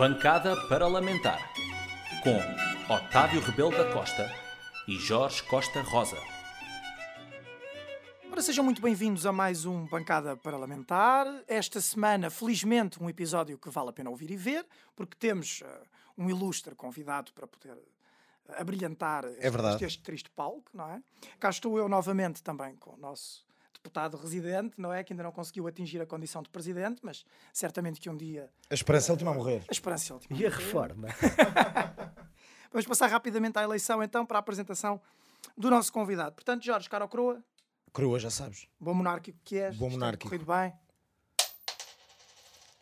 Bancada Parlamentar com Otávio Rebelo da Costa e Jorge Costa Rosa. Ora, sejam muito bem-vindos a mais um Bancada Parlamentar. Esta semana, felizmente, um episódio que vale a pena ouvir e ver, porque temos uh, um ilustre convidado para poder uh, abrilhantar este, É este, este triste palco, não é? Cá estou eu novamente também com o nosso deputado residente, não é? Que ainda não conseguiu atingir a condição de presidente, mas certamente que um dia A esperança é última a morrer. a esperança é última. E a reforma? Vamos passar rapidamente à eleição, então, para a apresentação do nosso convidado. Portanto, Jorge Caro Croa, Crua, já sabes. bom monárquico que és. Bom monárquico. Corrido bem.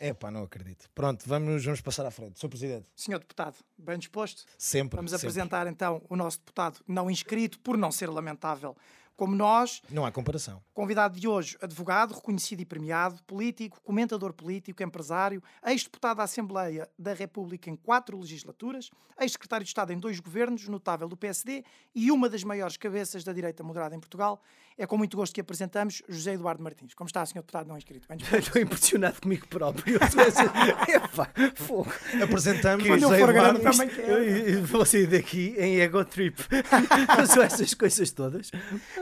É pá, não acredito. Pronto, vamos, vamos passar à frente. Sr. Presidente, Senhor deputado, bem disposto? sempre. Vamos sempre. apresentar então o nosso deputado não inscrito, por não ser lamentável como nós. Não há comparação. Convidado de hoje, advogado, reconhecido e premiado, político, comentador político, empresário, ex-deputado da Assembleia da República em quatro legislaturas, ex-secretário de Estado em dois governos, notável do PSD e uma das maiores cabeças da direita moderada em Portugal. É com muito gosto que apresentamos José Eduardo Martins. Como está, senhor deputado não inscrito? Bem disposto? Estou impressionado comigo próprio. Epá, fogo. Apresentamos eu José Eduardo. eu vou sair daqui em ego trip. São essas coisas todas.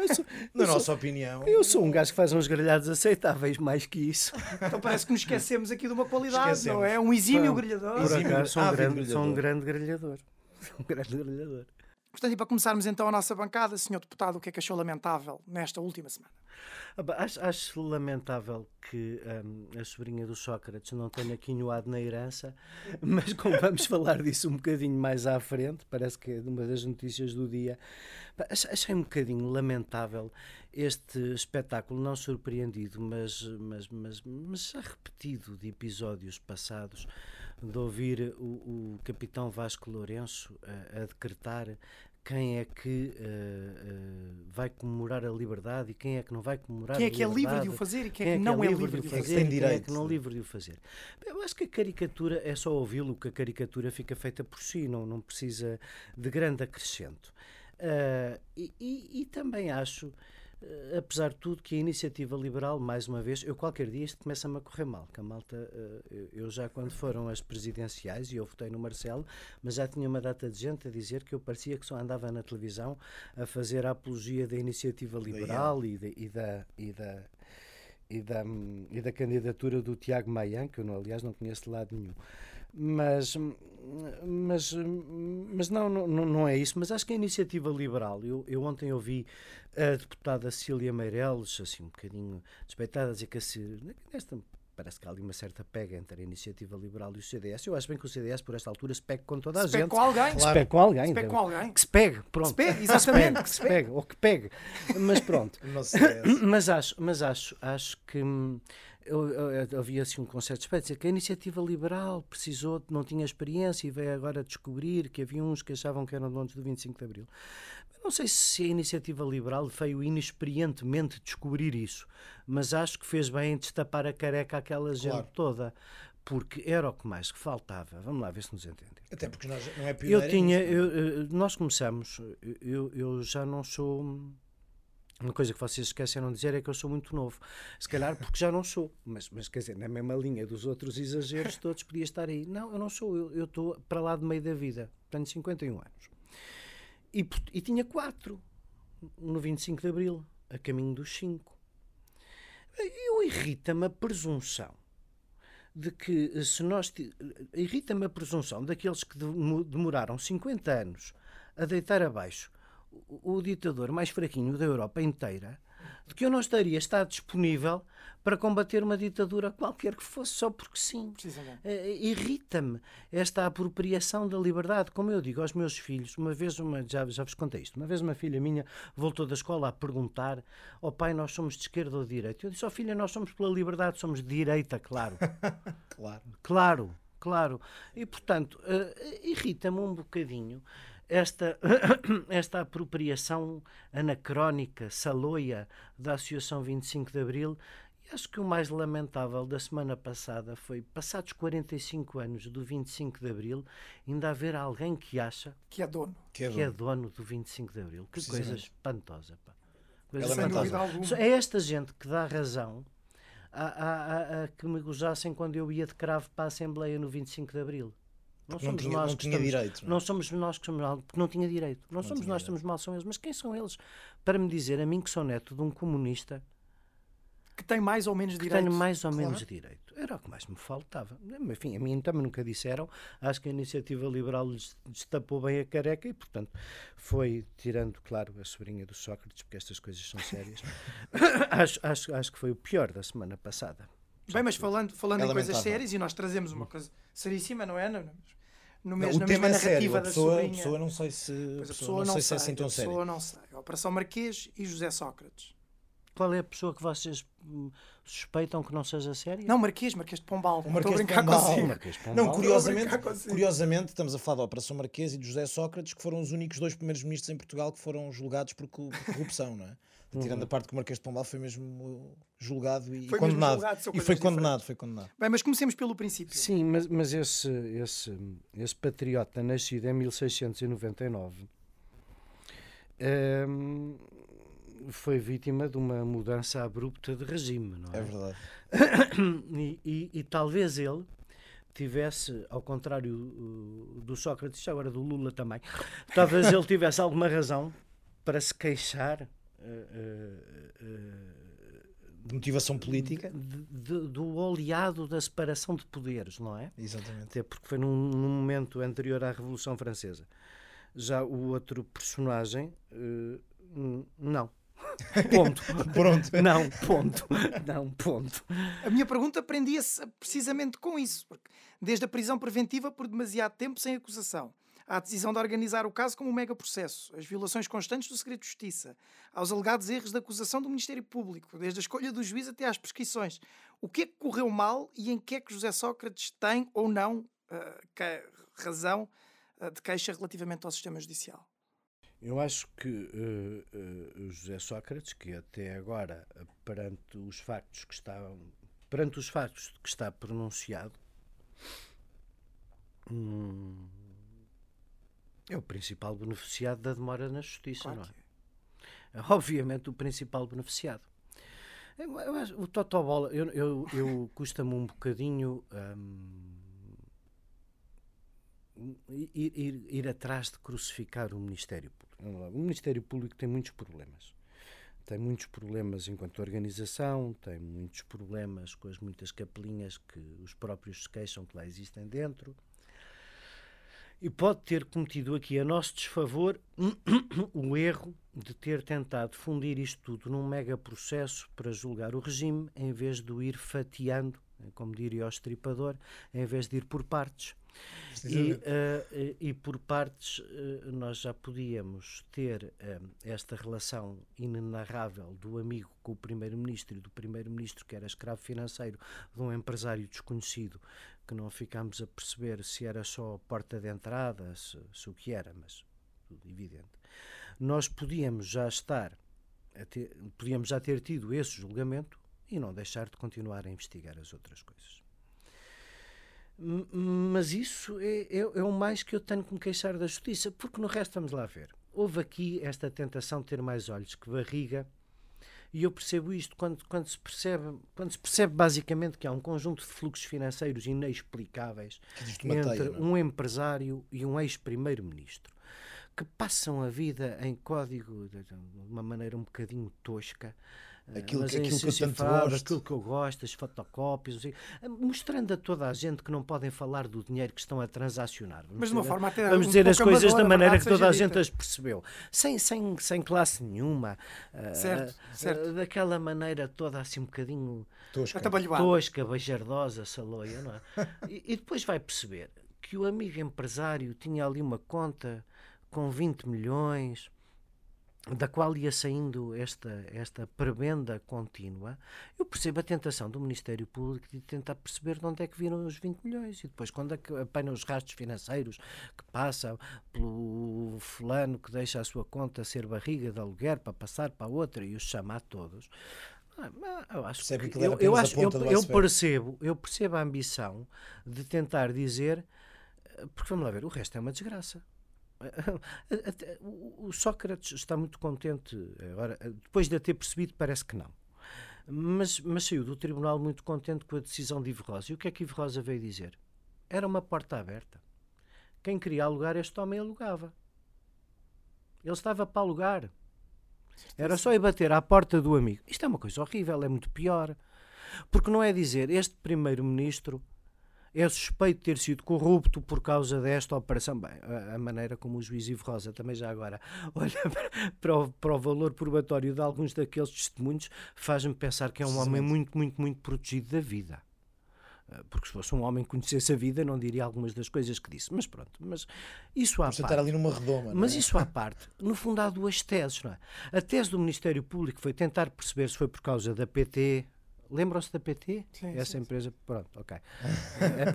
Eu sou, Na eu sou- nossa opinião. eu sou um gajo que faz uns grelhados aceitáveis, mais que isso. Então parece que nos esquecemos aqui de uma qualidade, Esquecemos. não é? Um exímio Pá, grelhador. Exímio, sou um, grande, sou um grelhador. grande grelhador. Sou um grande grelhador. Portanto, e para começarmos então a nossa bancada, senhor deputado, o que é que achou lamentável nesta última semana? Ah, Acho, acho lamentável que hum, a sobrinha do Sócrates não tenha quinhoado na herança, mas como vamos falar disso um bocadinho mais à frente, parece que é uma das notícias do dia, achei um bocadinho lamentável este espetáculo, não surpreendido, mas, mas, mas, mas repetido de episódios passados, de ouvir o, o capitão Vasco Lourenço a, a decretar quem é que eh, eh, vai comemorar a liberdade e quem é que não vai comemorar Quem é a que é livre de o fazer e quem é que não é livre de o fazer? tem e quem é que não é livre de o fazer. Eu acho que a caricatura é só ouvi-lo, que a caricatura fica feita por si, não, não precisa de grande acrescento. Ah, e, e- e também acho, apesar de tudo, que a iniciativa liberal, mais uma vez, eu qualquer dia isto começa-me a correr mal, que a malta, eh, eu- já quando foram as presidenciais, e eu votei no Marcelo, mas já tinha uma data de gente a dizer que eu parecia que só andava na televisão a fazer a apologia da iniciativa liberal e, da- e da... E da e da, e da candidatura do Tiago Maian, que eu, não, aliás, não conheço de lado nenhum. Mas, mas, mas não, não, não é isso. Mas acho que a iniciativa liberal, eu, eu ontem ouvi a deputada Cília Meireles, assim, um bocadinho despeitada, dizer que a nesta, parece que há ali uma certa pega entre a iniciativa liberal e o CDS. Eu acho bem que o CDS, por esta altura, se pegue com toda a Se pegue gente. com alguém. Se pegue com alguém. Se pegue com alguém. Que se pegue, pronto. Se pegue, exatamente, Que se pegue, ou que pegue. Mas pronto. Mas acho, mas acho, acho que hum, eu, eu, eu havia assim um conceito de dizer que a iniciativa liberal precisou, não tinha experiência e veio agora descobrir que havia uns que achavam que eram donos do 25 de Abril. Eu não sei se a iniciativa liberal veio inexperientemente descobrir isso, mas acho que fez bem em destapar a careca àquela gente Claro. toda, porque era o que mais que faltava. Vamos lá ver se nos entendem. Até porque nós não é pioneiro. Eu tinha, nisto. eu, nós começamos, eu, eu já não sou. Uma coisa que vocês esqueceram de dizer é que eu sou muito novo. Se calhar porque já não sou, mas, mas quer dizer, na mesma linha dos outros exageros, todos podia estar aí. Não, eu não sou, eu eu estou para lá de meio da vida. Tenho 51 anos. E, e tinha quatro no 25 de Abril, a caminho dos cinco. Eu irrita-me a presunção de que eh, se nós ti- irrita-me a presunção daqueles que demo- demoraram 50 anos a deitar abaixo o ditador mais fraquinho da Europa inteira, de que eu não estaria estar disponível para combater uma ditadura qualquer que fosse só porque sim. Eh, Irrita-me esta apropriação da liberdade. Como eu digo aos meus filhos, uma vez, uma, já, já vos contei isto, uma vez uma filha minha voltou da escola a perguntar: Ó pai, nós somos de esquerda ou de direita? Eu disse: Ó filha, nós somos pela liberdade, somos de direita, claro. Claro. Claro, claro. E, portanto, eh, irrita-me um bocadinho esta, esta apropriação anacrónica, saloia da Associação 25 de Abril. E acho que o mais lamentável da semana passada foi, passados 45 anos do 25 de Abril, ainda haver alguém que acha Que é dono. Que é que é dono. dono do 25 de Abril. Que coisa espantosa, pá. É Coisa dúvida alguma. é esta gente que dá razão a, a- a- a que me gozassem quando eu ia de cravo para a Assembleia no 25 de Abril. Não Não somos tinha, nós não que tinha estamos, direito. não é? Não somos nós que somos mal, porque não tinha direito. Não, somos tinha nós que estamos mal, são eles. Mas quem são eles para me dizer, a mim que sou neto de um comunista, Que tem mais ou menos que direito. tenho mais ou Claro. menos direito? Era o que mais me faltava. Enfim, a mim também nunca disseram. Acho que a iniciativa liberal lhes destapou bem a careca e, portanto, foi tirando, claro, a sobrinha do Sócrates, porque estas coisas são sérias. acho, acho, acho que foi o pior da semana passada. Bem, mas falando, falando É em coisas sérias, e nós trazemos uma coisa seríssima, não é? No, no Não, mesmo, o na tema mesma é sério. narrativa A da pessoa, a pessoa não sei se, Pois a a pessoa não sei se é assim tão a sério. pessoa não sei. A Operação Marquês e José Sócrates. Qual é a pessoa que vocês hum, suspeitam que não seja séria? Não, Marquês, Marquês de Pombal. O Estou a Marquês de brincar Pombal. consigo. Marquês Pombal. Não, a curiosamente, consigo. curiosamente, estamos a falar da Operação Marquês e de José Sócrates, que foram os únicos dois primeiros ministros em Portugal que foram julgados por, por corrupção, não é? Tirando a parte que o Marquês de Pombal foi mesmo julgado e Foi condenado. julgado, e foi diferentes. condenado, foi condenado. Bem, mas comecemos pelo princípio. Sim, mas, mas esse, esse, esse patriota nascido em 1699 hum, foi vítima de uma mudança abrupta de regime, não é? É verdade. E, e- e talvez ele tivesse, ao contrário uh, do Sócrates, agora do Lula também, talvez ele tivesse alguma razão para se queixar uh, uh, uh, De motivação política. de- de- do oleado da separação de poderes, não é? Exatamente. Até porque foi num, num momento anterior à Revolução Francesa. Já o outro personagem, n- não. Ponto. Pronto. Não, ponto. Não, ponto. A minha pergunta prendia-se precisamente com isso. Porque desde a prisão preventiva por demasiado tempo sem acusação, à decisão de organizar o caso como um mega processo, as violações constantes do segredo de justiça, aos alegados erros da acusação do Ministério Público, desde a escolha do juiz até às prescrições. O que é que correu mal e em que é que José Sócrates tem ou não que- razão ah, de queixa relativamente ao sistema judicial? Eu acho que eh, o José Sócrates, que até agora, perante os factos que estavam, perante os factos que está pronunciado, hum, é o principal beneficiado da demora na justiça, Claro não é? é. É obviamente o principal beneficiado. Eu, eu acho- o Totobola, eu, eu, eu custa-me um bocadinho hum, ir, ir- ir atrás de crucificar o Ministério Público. O Ministério Público tem muitos problemas. Tem muitos problemas enquanto organização, tem muitos problemas com as muitas capelinhas que os próprios se queixam que lá existem dentro. E pode ter cometido aqui a nosso desfavor o erro de ter tentado fundir isto tudo num mega processo para julgar o regime, em vez de o ir fatiando, como diria o estripador, em vez de ir por partes. E, eh, e por partes eh, nós já podíamos ter eh, esta relação inenarrável do amigo com o primeiro-ministro e do primeiro-ministro que era escravo financeiro de um empresário desconhecido que não ficámos a perceber se era só porta de entrada, se, se o que era, mas tudo evidente. Nós podíamos já estar, ter- podíamos já ter tido esse julgamento e não deixar de continuar a investigar as outras coisas. Mas isso é, é, é o mais que eu tenho que me queixar da justiça, porque no resto vamos lá ver. Houve aqui esta tentação de ter mais olhos que barriga, e eu percebo isto quando, quando, se percebe, quando se percebe basicamente que há um conjunto de fluxos financeiros inexplicáveis entre é? um empresário e um ex-primeiro-ministro que passam a vida em código de uma maneira um bocadinho tosca. Eh, Aquilo mas aquilo que eu tanto gosto. aquilo que eu gosto, as fotocópias, mostrando a toda a gente que não podem falar do dinheiro que estão a transacionar. Vamos Mas de uma dizer- forma até Vamos um dizer as coisas da maneira que toda a gente dita. as percebeu, sem, sem, sem classe nenhuma, eh, Certo, eh, certo. daquela maneira toda assim um bocadinho Tosca. Tosca, bajardosa, saloia, não é? E, e depois vai perceber que o amigo empresário tinha ali uma conta com 20 milhões, da qual ia saindo esta, esta prebenda contínua. Eu percebo a tentação do Ministério Público de tentar perceber de onde é que viram os 20 milhões e depois quando é que apanham os rastros financeiros que passam pelo fulano que deixa a sua conta ser barriga de aluguer para passar para outra e os chama a todos. Ah, Eu acho Percebe que que eu, eu acho, eu, eu percebo, eu percebo a ambição de tentar dizer, eh, porque vamos lá ver, o resto é uma desgraça. O Sócrates está muito contente, agora, depois de a ter percebido, parece que não. Mas, mas saiu do tribunal muito contente com a decisão de Ivo Rosa. E o que é que Ivo Rosa veio dizer? Era uma porta aberta. Quem queria alugar este homem alugava. Ele estava para alugar. Era só ir bater à porta do amigo. Isto é uma coisa horrível, é muito pior. Porque não é dizer este primeiro-ministro é suspeito de ter sido corrupto por causa desta operação. Bem, a, a maneira como o juiz Ivo Rosa também já agora olha para o, para o valor probatório de alguns daqueles testemunhos faz-me pensar que é um homem muito, muito, muito protegido da vida. Eh, porque se fosse um homem que conhecesse a vida, não diria algumas das coisas que disse. Mas pronto, mas isso à Vamos parte. ali numa redoma. Mas é? isso à parte, no fundo há duas teses, não é? A tese do Ministério Público foi tentar perceber se foi por causa da PT. Lembram-se da PT? Sim, Essa sim, empresa. Pronto, ok. é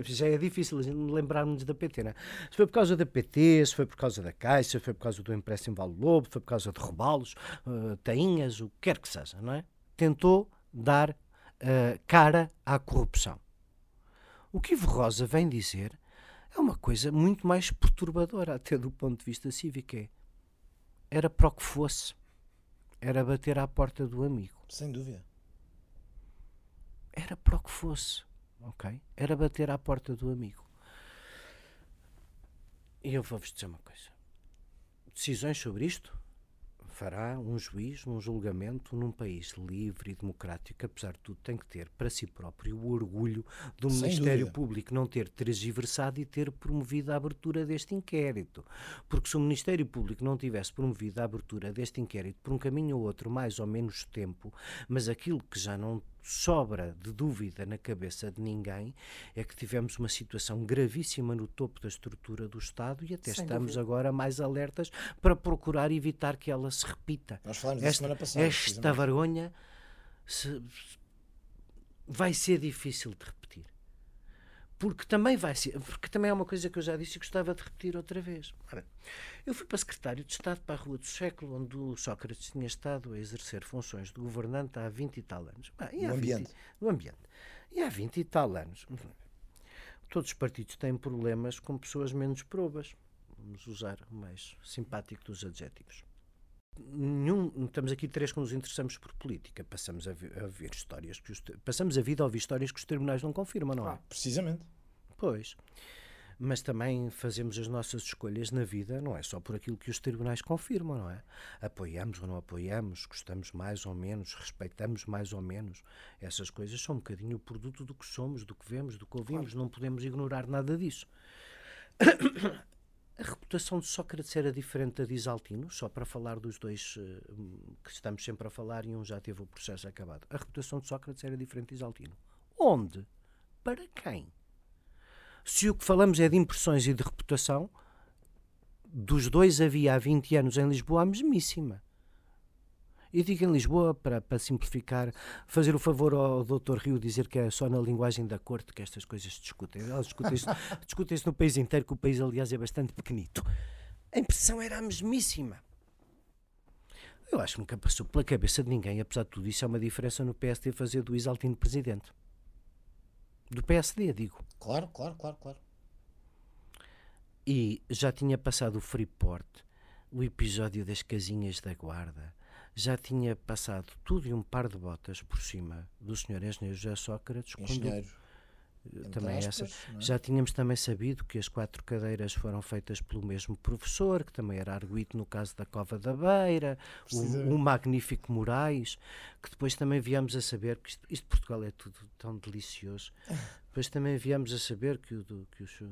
porque já é difícil lembrarmos da PT, não é? Se foi por causa da PT, se foi por causa da Caixa, se foi por causa do empréstimo Vale Lobo, se foi por causa de robalos, uh, tainhas, o que quer que seja, não é? Tentou dar uh, cara à corrupção. O que Ivo Rosa vem dizer é uma coisa muito mais perturbadora, até do ponto de vista cívico. É, era para o que fosse. Era bater à porta do amigo. Sem dúvida. Era para o que fosse. Ok? Era bater à porta do amigo. E eu vou-vos dizer uma coisa. Decisões sobre isto fará um juiz num julgamento num país livre e democrático, apesar de tudo, tem que ter para si próprio o orgulho do Sem Ministério dúvida. Público não ter transversado e ter promovido a abertura deste inquérito. Porque se o Ministério Público não tivesse promovido a abertura deste inquérito por um caminho ou outro, mais ou menos tempo, mas aquilo que já não sobra de dúvida na cabeça de ninguém é que tivemos uma situação gravíssima no topo da estrutura do Estado e até Sem estamos dúvida. agora mais alertas para procurar evitar que ela se repita. Nós falámos da Esta, semana passada. esta vergonha se- vai ser difícil de repetir. Porque também vai ser, porque também é uma coisa que eu já disse e gostava de repetir outra vez. Ora, eu fui para secretário de Estado para a Rua do Século, onde o Sócrates tinha estado a exercer funções de governante há 20 e tal anos. Bem, e No há 20 ambiente. no ambiente. E há 20 e tal anos. Todos os partidos têm problemas com pessoas menos probas. Vamos usar o mais simpático dos adjetivos. Nenhum, estamos aqui três que nos interessamos por política. Passamos a ver, a ver histórias que os, passamos a vida a ouvir histórias que os tribunais não confirmam, não é? Ah. Precisamente. Pois. Mas também fazemos as nossas escolhas na vida, não é só por aquilo que os tribunais confirmam, não é? Apoiamos ou não apoiamos, gostamos mais ou menos, respeitamos mais ou menos. Essas coisas são um bocadinho o produto do que somos, do que vemos, do que ouvimos. Não podemos ignorar nada disso. A reputação de Sócrates era diferente da de Isaltino, só para falar dos dois eh, que estamos sempre a falar e um já teve o processo acabado. A reputação de Sócrates era diferente de Isaltino. Onde? Para quem? Se o que falamos é de impressões e de reputação, dos dois havia há 20 anos em Lisboa a mesmíssima. E digo em Lisboa, para, para simplificar, fazer o favor ao Dr. Rio dizer que é só na linguagem da corte que estas coisas se discutem. Elas discutem-se discutem no país inteiro, que o país, aliás, é bastante pequenito. A impressão era a mesmíssima. Eu acho que nunca passou pela cabeça de ninguém, apesar de tudo isso, é uma diferença no PSD fazer do Isaltino presidente. Do PSD, digo. Claro, claro, claro, claro. E já tinha passado o Freeport, o episódio das casinhas da guarda, já tinha passado tudo e um par de botas por cima do Sr. Engenheiro José Sócrates, quando Engenheiro. entre também aspas, essa. é? Já tínhamos também sabido que as quatro cadeiras foram feitas pelo mesmo professor, que também era arguído no caso da Cova da Beira, o, o magnífico Moraes, que depois também viemos a saber, que isto, isto de Portugal é tudo tão delicioso, depois também viemos a saber que o, do- que o, que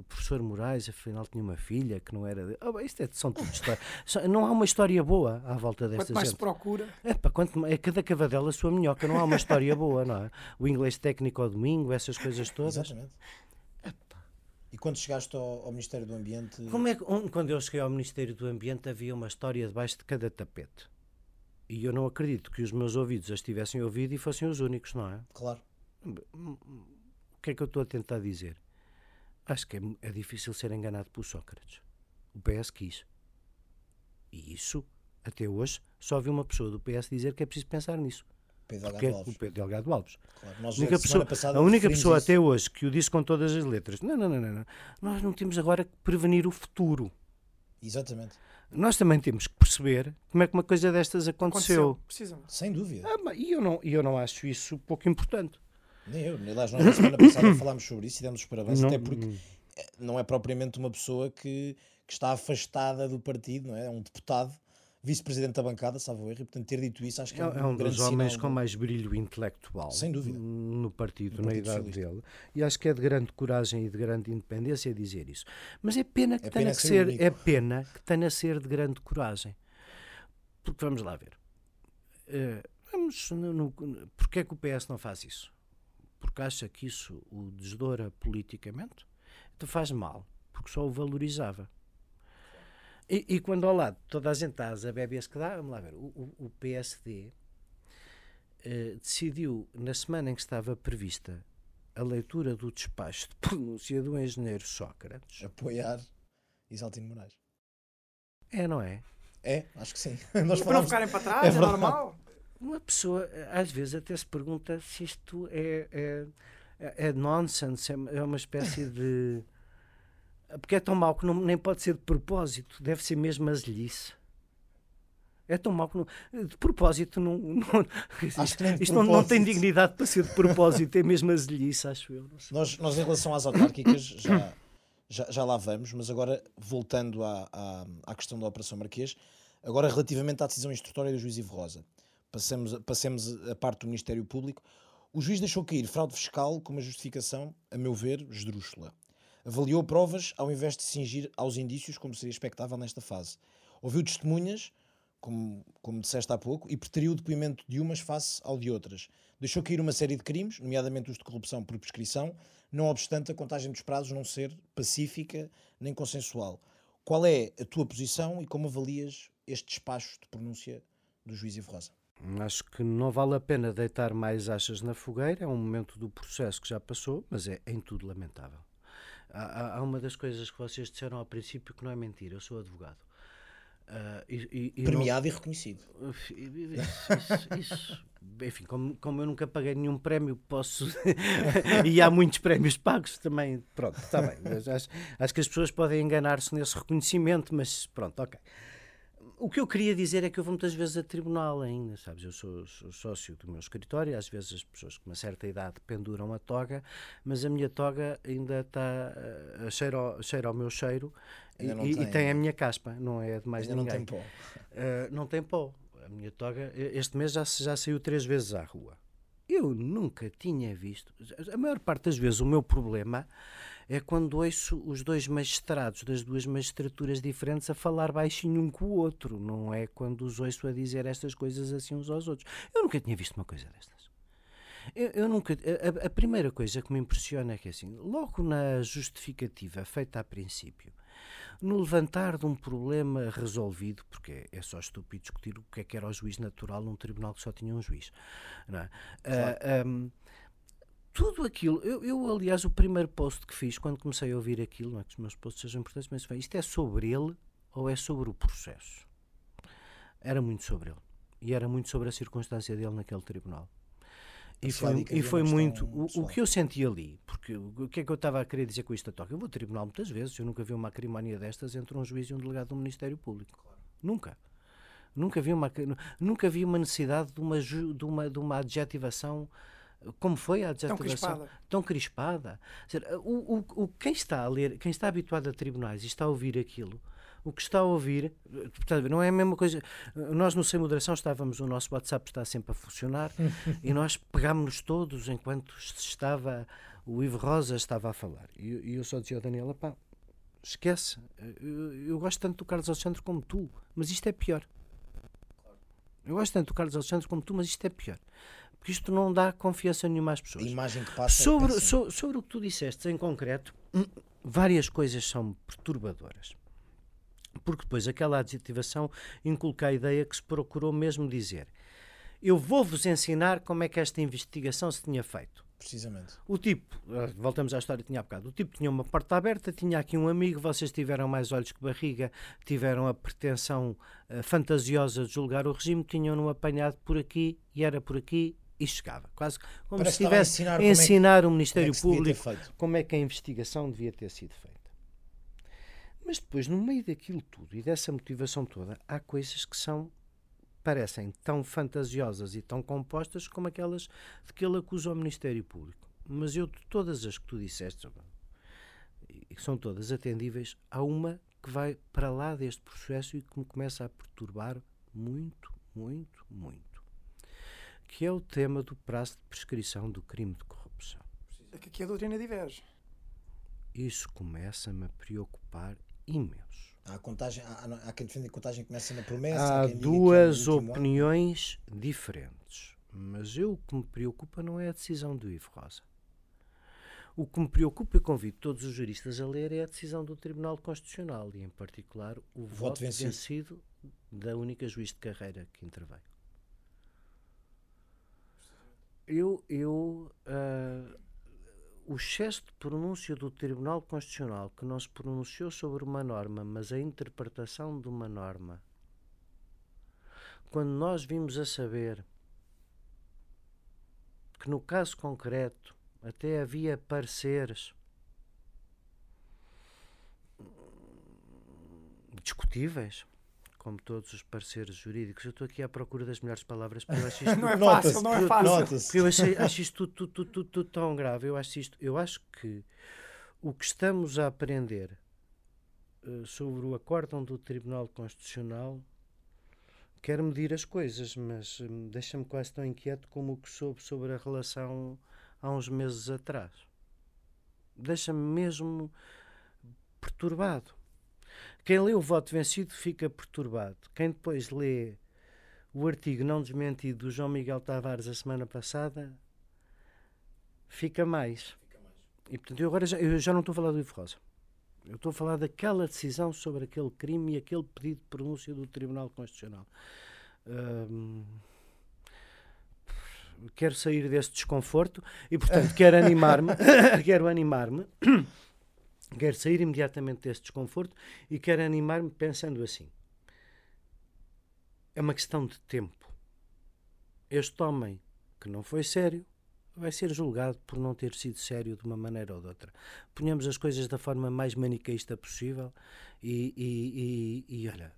o professor Moraes afinal tinha uma filha que não era. De... Oh, isto é, são tudo histórias. Não há uma história boa à volta desta Quanto mais se gente. procura, É, pá, quanto, é cada cavadela a sua minhoca, não há uma história boa, não é? O inglês técnico ao domingo, essas coisas todas. Exatamente. E quando chegaste ao, ao Ministério do Ambiente, Como é que, um, quando eu cheguei ao Ministério do Ambiente havia uma história debaixo de cada tapete. E eu não acredito que os meus ouvidos as tivessem ouvido e fossem os únicos, não é? claro, O que é que eu estou a tentar dizer? Acho que é, é difícil ser enganado por Sócrates. O PS quis. E isso, até hoje, só vi uma pessoa do PS dizer que é preciso pensar nisso. Pedro Delgado é o Alves. Pedro Delgado Alves. Claro. Nós, A única pessoa, a única pessoa isso. até hoje que o disse com todas as letras. Não, não, não, não, não. Nós não temos agora que prevenir o futuro. Exatamente. Nós também temos que perceber como é que uma coisa destas aconteceu. aconteceu. Precisamente. Sem dúvida. Ah, mas- e eu não, e eu não acho isso pouco importante. Nem eu. Aliás, nós na semana passada falámos sobre isso e demos os parabéns, Não- até porque não é propriamente uma pessoa que, que está afastada do partido, não é? É um deputado vice-presidente da bancada, salvo erro, e portanto ter dito isso acho que é, é um, um dos homens com mais brilho intelectual Sem dúvida. no partido, no na partido idade Socialista. dele. E acho que é de grande coragem e de grande independência dizer isso. Mas é pena que é tenha pena que ser, ser é pena que tenha a ser de grande coragem. Porque vamos lá ver. Uh, vamos no, no, porque é que o PS não faz isso? Porque acha que isso o desdoura politicamente? Então faz mal, porque só o valorizava. E, e, quando ao lado toda a gente está a bebês que dá, vamos lá ver, o, o PSD eh, decidiu, na semana em que estava prevista a leitura do despacho de pronúncia do engenheiro Sócrates, apoiar Isaltino Moraes. É, não é? É, acho que sim. Nós para não ficarem para trás, é, é normal. Uma pessoa, às vezes, até se pergunta se isto é, é, é nonsense, é uma espécie de. Porque é tão mau que não, nem pode ser de propósito, deve ser mesmo azelhice. É tão mau que não, de propósito não, não isto, isto não, não, tem dignidade para ser de propósito, é mesmo azelhice, acho eu. Nós, nós, em relação às autárquicas, já, já, já lá vamos, mas agora, voltando à, à, à, questão da Operação Marquês, agora relativamente à decisão instrutória do juiz Ivo Rosa, passemos, passemos a parte do Ministério Público. O juiz deixou cair fraude fiscal com uma justificação, a meu ver, esdrúxula. Avaliou provas ao invés de cingir aos indícios, como seria expectável nesta fase. Ouviu testemunhas, como, como disseste há pouco, e preteriu o depoimento de umas face ao de outras. Deixou cair uma série de crimes, nomeadamente os de corrupção por prescrição, não obstante a contagem dos prazos não ser pacífica nem consensual. Qual é a tua posição e como avalias este despacho de pronúncia do juiz Ivo Rosa? Acho que não vale a pena deitar mais achas na fogueira, é um momento do processo que já passou, mas é em tudo lamentável. Há, há, uma das coisas que vocês disseram ao princípio que não é mentira. Eu sou advogado. Uh, e, e, Premiado não... e reconhecido. Isso, isso, isso. Enfim, como, como eu nunca paguei nenhum prémio, posso. e há muitos prémios pagos também. Pronto, está bem. Acho, acho que as pessoas podem enganar-se nesse reconhecimento, mas pronto, ok o que eu queria dizer é que eu vou muitas vezes a tribunal ainda, sabes? Eu sou, sou, sócio do meu escritório, às vezes as pessoas com uma certa idade penduram a toga, mas a minha toga ainda está uh, cheira, cheira ao meu cheiro e, tem, e, tem a minha caspa, não é de mais ainda ninguém. Não tem pó. Uh, não tem pó. A minha toga, este mês já, já saiu três vezes à rua. Eu nunca tinha visto. A maior parte das vezes o meu problema é quando ouço os dois magistrados das duas magistraturas diferentes a falar baixinho um com o outro. Não é quando os ouço a dizer estas coisas assim uns aos outros. Eu nunca tinha visto uma coisa destas. Eu, eu nunca. A, a, primeira coisa que me impressiona é que assim, logo na justificativa feita a princípio, no levantar de um problema resolvido, porque é só estúpido discutir o que é que era o juiz natural num tribunal que só tinha um juiz. Não é? Claro. Uh, um, tudo aquilo, eu, eu, aliás o primeiro post que fiz quando comecei a ouvir aquilo, não é que os meus posts sejam importantes, mas bem, isto é sobre ele ou é sobre o processo? Era muito sobre ele. E era muito sobre a circunstância dele naquele tribunal. E foi, e foi muito. O, o, que eu senti ali, porque o que é que eu estava a querer dizer com isto a toca? Eu vou ao tribunal muitas vezes, eu nunca vi uma acrimonia destas entre um juiz e um delegado do Ministério Público. Claro. Nunca. Nunca vi uma, nunca vi uma necessidade de uma, de uma, de uma adjetivação como foi a adjetivação? Tão crispada. Tão crispada. O, o, o, quem está a ler, quem está habituado a tribunais e está a ouvir aquilo, o que está a ouvir, portanto, não é a mesma coisa. Nós no Sem Moderação estávamos, o nosso WhatsApp está sempre a funcionar e nós pegámos-nos todos enquanto estava, o Ivo Rosa estava a falar. E, e eu só dizia ao Daniela, pá, esquece, eu, eu, gosto tanto do Carlos Alexandre como tu, mas isto é pior. Eu gosto tanto do Carlos Alexandre como tu, mas isto é pior porque isto não dá confiança nenhuma às pessoas. A imagem que passa é sobre, é so, sobre o que tu disseste em concreto, hum, várias coisas são perturbadoras. Porque depois aquela adjetivação inculca a ideia que se procurou mesmo dizer. Eu vou-vos ensinar como é que esta investigação se tinha feito. Precisamente. O tipo, eh, voltamos à história que tinha há bocado, o tipo tinha uma porta aberta, tinha aqui um amigo, vocês tiveram mais olhos que barriga, tiveram a pretensão uh, fantasiosa de julgar o regime, tinham-no apanhado por aqui e era por aqui e chegava. Quase como Parece se estivesse a ensinar, a ensinar é que, o Ministério é Público como é que a investigação devia ter sido feita. Mas depois, no meio daquilo tudo e dessa motivação toda, há coisas que são parecem tão fantasiosas e tão compostas como aquelas de que ele acusa o Ministério Público. Mas eu, de todas as que tu disseste, e que são todas atendíveis, há uma que vai para lá deste processo e que me começa a perturbar muito, muito, muito, que é o tema do prazo de prescrição do crime de corrupção. É que aqui a doutrina diverge. Isso começa-me a preocupar imenso. Há, contagem, há, há quem defenda que a contagem começa na promessa. Há duas é opiniões ano. diferentes. Mas eu, o que me preocupa não é a decisão do Ivo Rosa. O que me preocupa e convido todos os juristas a ler é a decisão do Tribunal Constitucional e, em particular, o voto, voto vencido. vencido da única juiz de carreira que interveio. Eu, eu uh, o excesso de pronúncio do Tribunal Constitucional que não se pronunciou sobre uma norma, mas a interpretação de uma norma, quando nós vimos a saber que no caso concreto até havia pareceres discutíveis, como todos os parceiros jurídicos. Eu estou aqui à procura das melhores palavras porque eu acho isto não é fácil, não é fácil. Eu achei, acho isto tudo, tudo, tudo, tudo, tão grave. Eu acho isto, eu acho que o que estamos a aprender uh, sobre o acórdão do Tribunal Constitucional quer medir as coisas, mas um, deixa-me quase tão inquieto como o que soube sobre a relação há uns meses atrás. Deixa-me mesmo perturbado. Quem lê o voto vencido fica perturbado. Quem depois lê o artigo não desmentido do João Miguel Tavares a semana passada fica mais. Fica mais. E portanto, eu agora já, eu já não estou a falar do Ivo Rosa. Eu estou a falar daquela decisão sobre aquele crime e aquele pedido de pronúncia do Tribunal Constitucional. Hum, quero sair desse desconforto e, portanto, quero animar-me. quero animar-me. Quero sair imediatamente desse desconforto e quero animar-me pensando assim. É uma questão de tempo. Este homem, que não foi sério, vai ser julgado por não ter sido sério de uma maneira ou de outra. Ponhamos as coisas da forma mais maniqueísta possível e, e, e, e olha,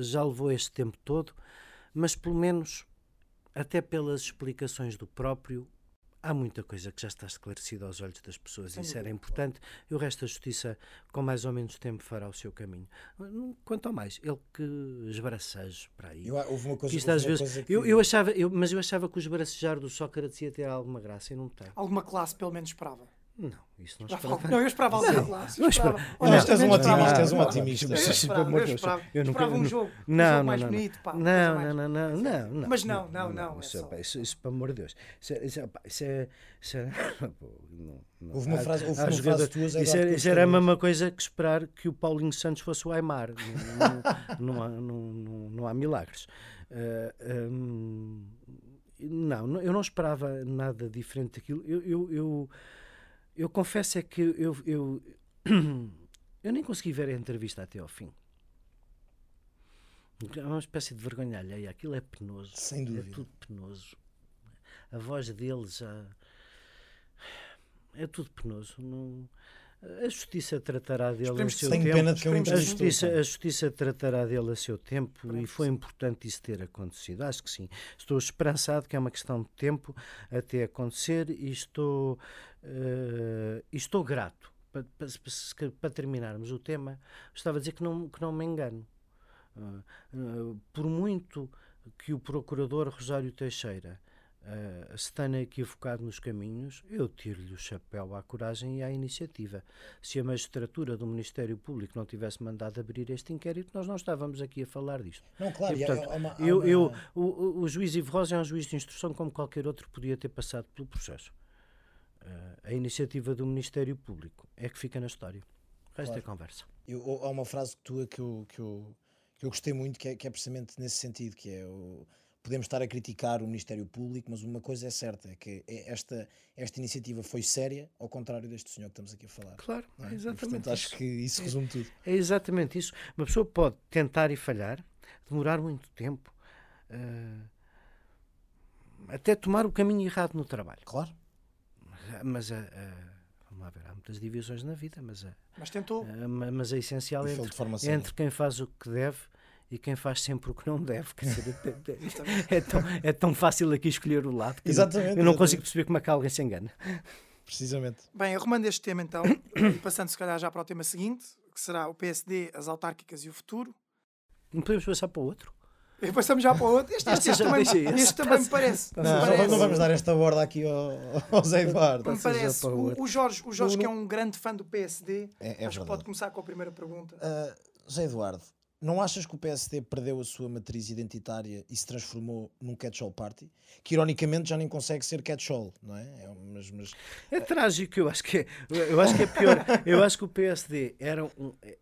já levou este tempo todo, mas pelo menos, até pelas explicações do próprio, há muita coisa que já está esclarecida aos olhos das pessoas. Sem Isso era importante. E o resto da justiça, com mais ou menos tempo, fará o seu caminho. Quanto ao mais, ele que esbracejo para aí. Eu, houve uma coisa, isto, às vezes, que... eu, eu, achava, eu, mas eu achava que o esbracejar do Sócrates ia ter alguma graça e não tem. Alguma classe, pelo menos, esperava. Não, isso não esperava. Não, eu esperava alguma classe. Eu esperava. Mas és um otimista, és um otimista. Eu esperava, eu esperava, eu esperava um jogo, não, um jogo não, mais não, bonito. Pá, não, não, não, não, não, não. Mas não, não, não. Isso, é pelo amor de Deus. Isso, isso é. Isso é houve uma frase, houve uma frase tua, Isso, era, isso era a mesma coisa que esperar que o Paulinho Santos fosse o Aymar. não, não, há, não, não, não há milagres. Uh, um, não, eu não esperava nada diferente daquilo. eu, eu, confesso é que eu, eu, eu nem consegui ver a entrevista até ao fim. É uma espécie de vergonha alheia. Aquilo é penoso. Sem dúvida. É tudo penoso. A voz dele já. É tudo penoso. Não... A justiça tratará dele a seu tempo. Pena de que a, justiça, a justiça tratará dele a seu tempo Esperemos e foi importante isso ter acontecido. Acho que sim. Estou esperançado que é uma questão de tempo até acontecer e estou, uh, estou grato. Para, para, para, terminarmos o tema, estava a dizer que não, que não me engano. Uh, uh, por muito que o procurador Rosário Teixeira uh, se tenha equivocado nos caminhos, eu tiro-lhe o chapéu à coragem e à iniciativa. Se a magistratura do Ministério Público não tivesse mandado abrir este inquérito, nós não estávamos aqui a falar disto. Não, claro, e, portanto, há uma, há uma... eu, o, o, juiz Ivo Rosa é um juiz de instrução como qualquer outro podia ter passado pelo processo. Uh, a iniciativa do Ministério Público é que fica na história. O resto é claro. é conversa. Eu, há uma frase tua que eu, que eu, que eu gostei muito, que é, que é precisamente nesse sentido, que é o podemos estar a criticar o Ministério Público, mas uma coisa é certa, é que é esta, esta iniciativa foi séria, ao contrário deste senhor que estamos aqui a falar. Claro, é? é exatamente. E, portanto, acho que isso é, resume tudo. É exatamente isso. Uma pessoa pode tentar e falhar, demorar muito tempo, uh, até tomar o caminho errado no trabalho. Claro. Mas a. Uh, vamos lá ver, há muitas divisões na vida, mas a, mas tentou. mas a essencial é entre, entre quem faz o que deve e quem faz sempre o que não deve. Dizer, é, tão, é tão fácil aqui escolher o lado. Exatamente. Eu não consigo perceber como é que alguém se engana. Precisamente. Bem, arrumando este tema então, e passando se calhar já para o tema seguinte, que será o PSD, as autárquicas e o futuro. Não podemos passar para o outro? E passamos já para o outro. Este, este, este, também, este também me parece. Não, me não, parece. não vamos dar esta borda aqui ao, ao Zé Eduardo. Me parece. o O, o Jorge, o Jorge No- que é um grande fã do PSD, É- é acho que verdade. pode começar com a primeira pergunta. Ah, Zé Eduardo, não achas que o PSD perdeu a sua matriz identitária e se transformou num catch-all party? Que ironicamente já nem consegue ser catch-all, não é? É, mas, mas É trágico, eu acho que é, eu acho que é pior. Eu acho que o PSD era um. é-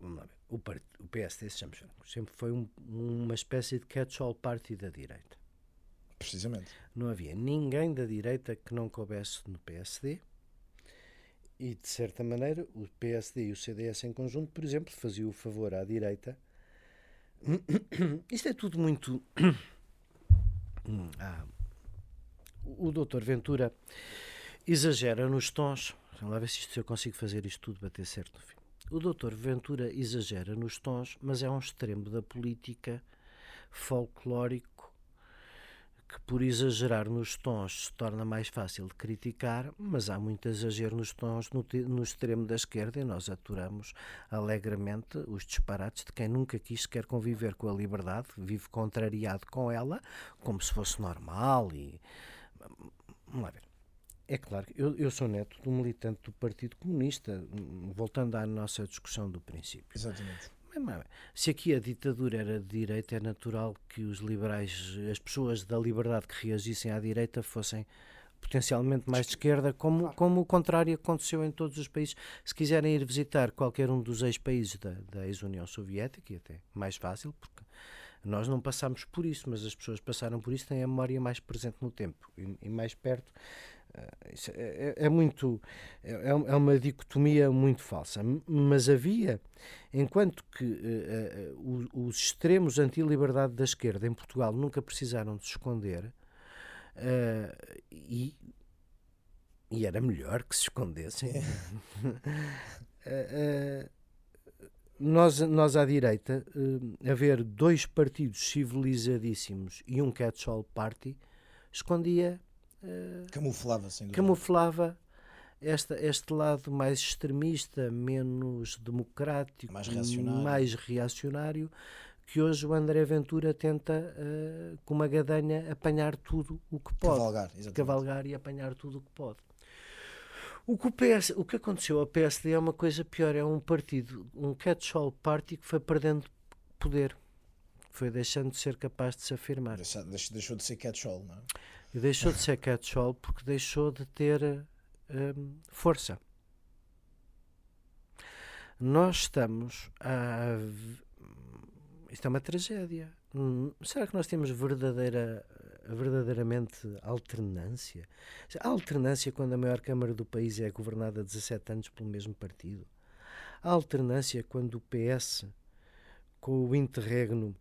Vamos lá ver. O, part- o PSD, sempre foi um- uma espécie de catch-all party da direita. precisamente. Não havia ninguém da direita que não coubesse no PSD. E, de certa maneira, o PSD e o CDS em conjunto, por exemplo, faziam o favor à direita. Isto é tudo muito. Ah, o doutor Ventura exagera nos tons. Vamos lá ver se, isto, se eu consigo fazer isto tudo bater certo no fim. O doutor Ventura exagera nos tons, mas é um extremo da política folclórico que por exagerar nos tons se torna mais fácil de criticar, mas há muito exagero nos tons no, no extremo da esquerda e nós aturamos alegremente os disparates de quem nunca quis sequer conviver com a liberdade, vive contrariado com ela, como se fosse normal e... Vamos lá ver. É claro, eu, eu sou neto de um militante do Partido Comunista, hum, voltando à nossa discussão do princípio. Exatamente. Se aqui a ditadura era de direita, é natural que os liberais, as pessoas da liberdade que reagissem à direita fossem potencialmente mais de esquerda, como, como o contrário aconteceu em todos os países. Se quiserem ir visitar qualquer um dos ex-países da, da ex-União Soviética, e até mais fácil, porque nós não passámos por isso, mas as pessoas passaram por isso, têm a memória mais presente no tempo e, e mais perto. Isso é, é- é muito é, é uma dicotomia muito falsa. Mas havia enquanto que eh, eh, o- os extremos anti-liberdade da esquerda em Portugal nunca precisaram de se esconder eh, e e era melhor que se escondessem. Eh, eh, nós, nós à direita eh, haver dois partidos civilizadíssimos e um catch-all party escondia Camuflava, sem dúvida. camuflava esta, este lado mais extremista, menos democrático, Mais reacionário. mais reacionário, que hoje o André Ventura tenta, eh, com uma gadanha, apanhar tudo o que pode. Cavalgar, exatamente. Cavalgar e apanhar tudo o que pode. O que, o, PS, o que aconteceu ao PSD é uma coisa pior, é um partido, um catch-all party que foi perdendo poder, foi deixando de ser capaz de se afirmar. Deixa- Deixou de ser catch-all, não é? E deixou de ser catch-all porque deixou de ter hum, força. Nós estamos a. Isto é uma tragédia. Hum, Será que nós temos verdadeira, verdadeiramente alternância? Há alternância quando a maior Câmara do país é governada há 17 anos pelo mesmo partido? Há alternância quando o PS, com o interregno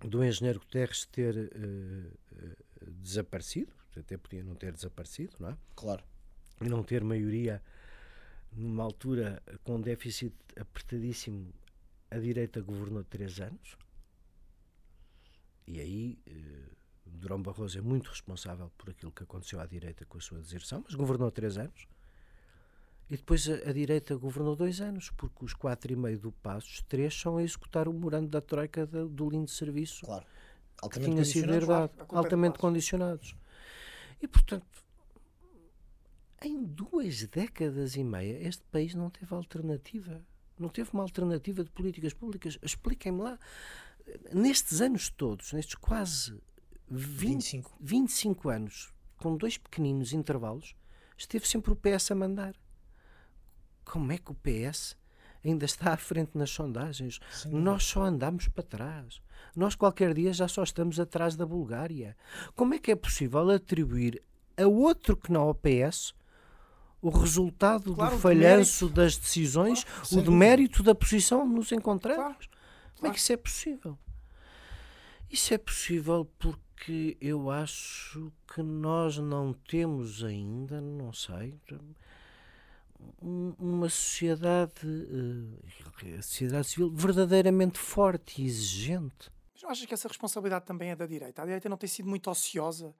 do engenheiro Guterres ter eh, desaparecido, até podia não ter desaparecido, não é? Claro. E não ter maioria numa altura com déficit apertadíssimo, a direita governou três anos. E aí eh, Durão Barroso é muito responsável por aquilo que aconteceu à direita com a sua deserção, mas governou três anos. E depois a, a direita governou dois anos, porque os quatro e meio do Passos, três são a executar o memorando da Troika da- do lindo serviço Claro. Que Altamente tinha sido condicionados. Claro, herdado, do altamente condicionados. E, portanto, em duas décadas e meia, este país não teve alternativa. Não teve uma alternativa de políticas públicas. Expliquem-me lá. Nestes anos todos, nestes quase 20, 25. 25 anos, com dois pequeninos intervalos, esteve sempre o PS a mandar. Como é que o PS ainda está à frente nas sondagens? Dúvida. Nós só andamos para trás. Nós qualquer dia já só estamos atrás da Bulgária. Como é que é possível atribuir a outro que não ao PS o resultado Claro, do falhanço das decisões, sem o demérito da posição onde nos encontramos? Claro, Como é claro. que isso é possível? Isso é possível porque eu acho que nós não temos ainda, não sei, uma sociedade, eh, a sociedade civil verdadeiramente forte e exigente. Mas não achas que essa responsabilidade também é da direita? A direita não tem sido muito ociosa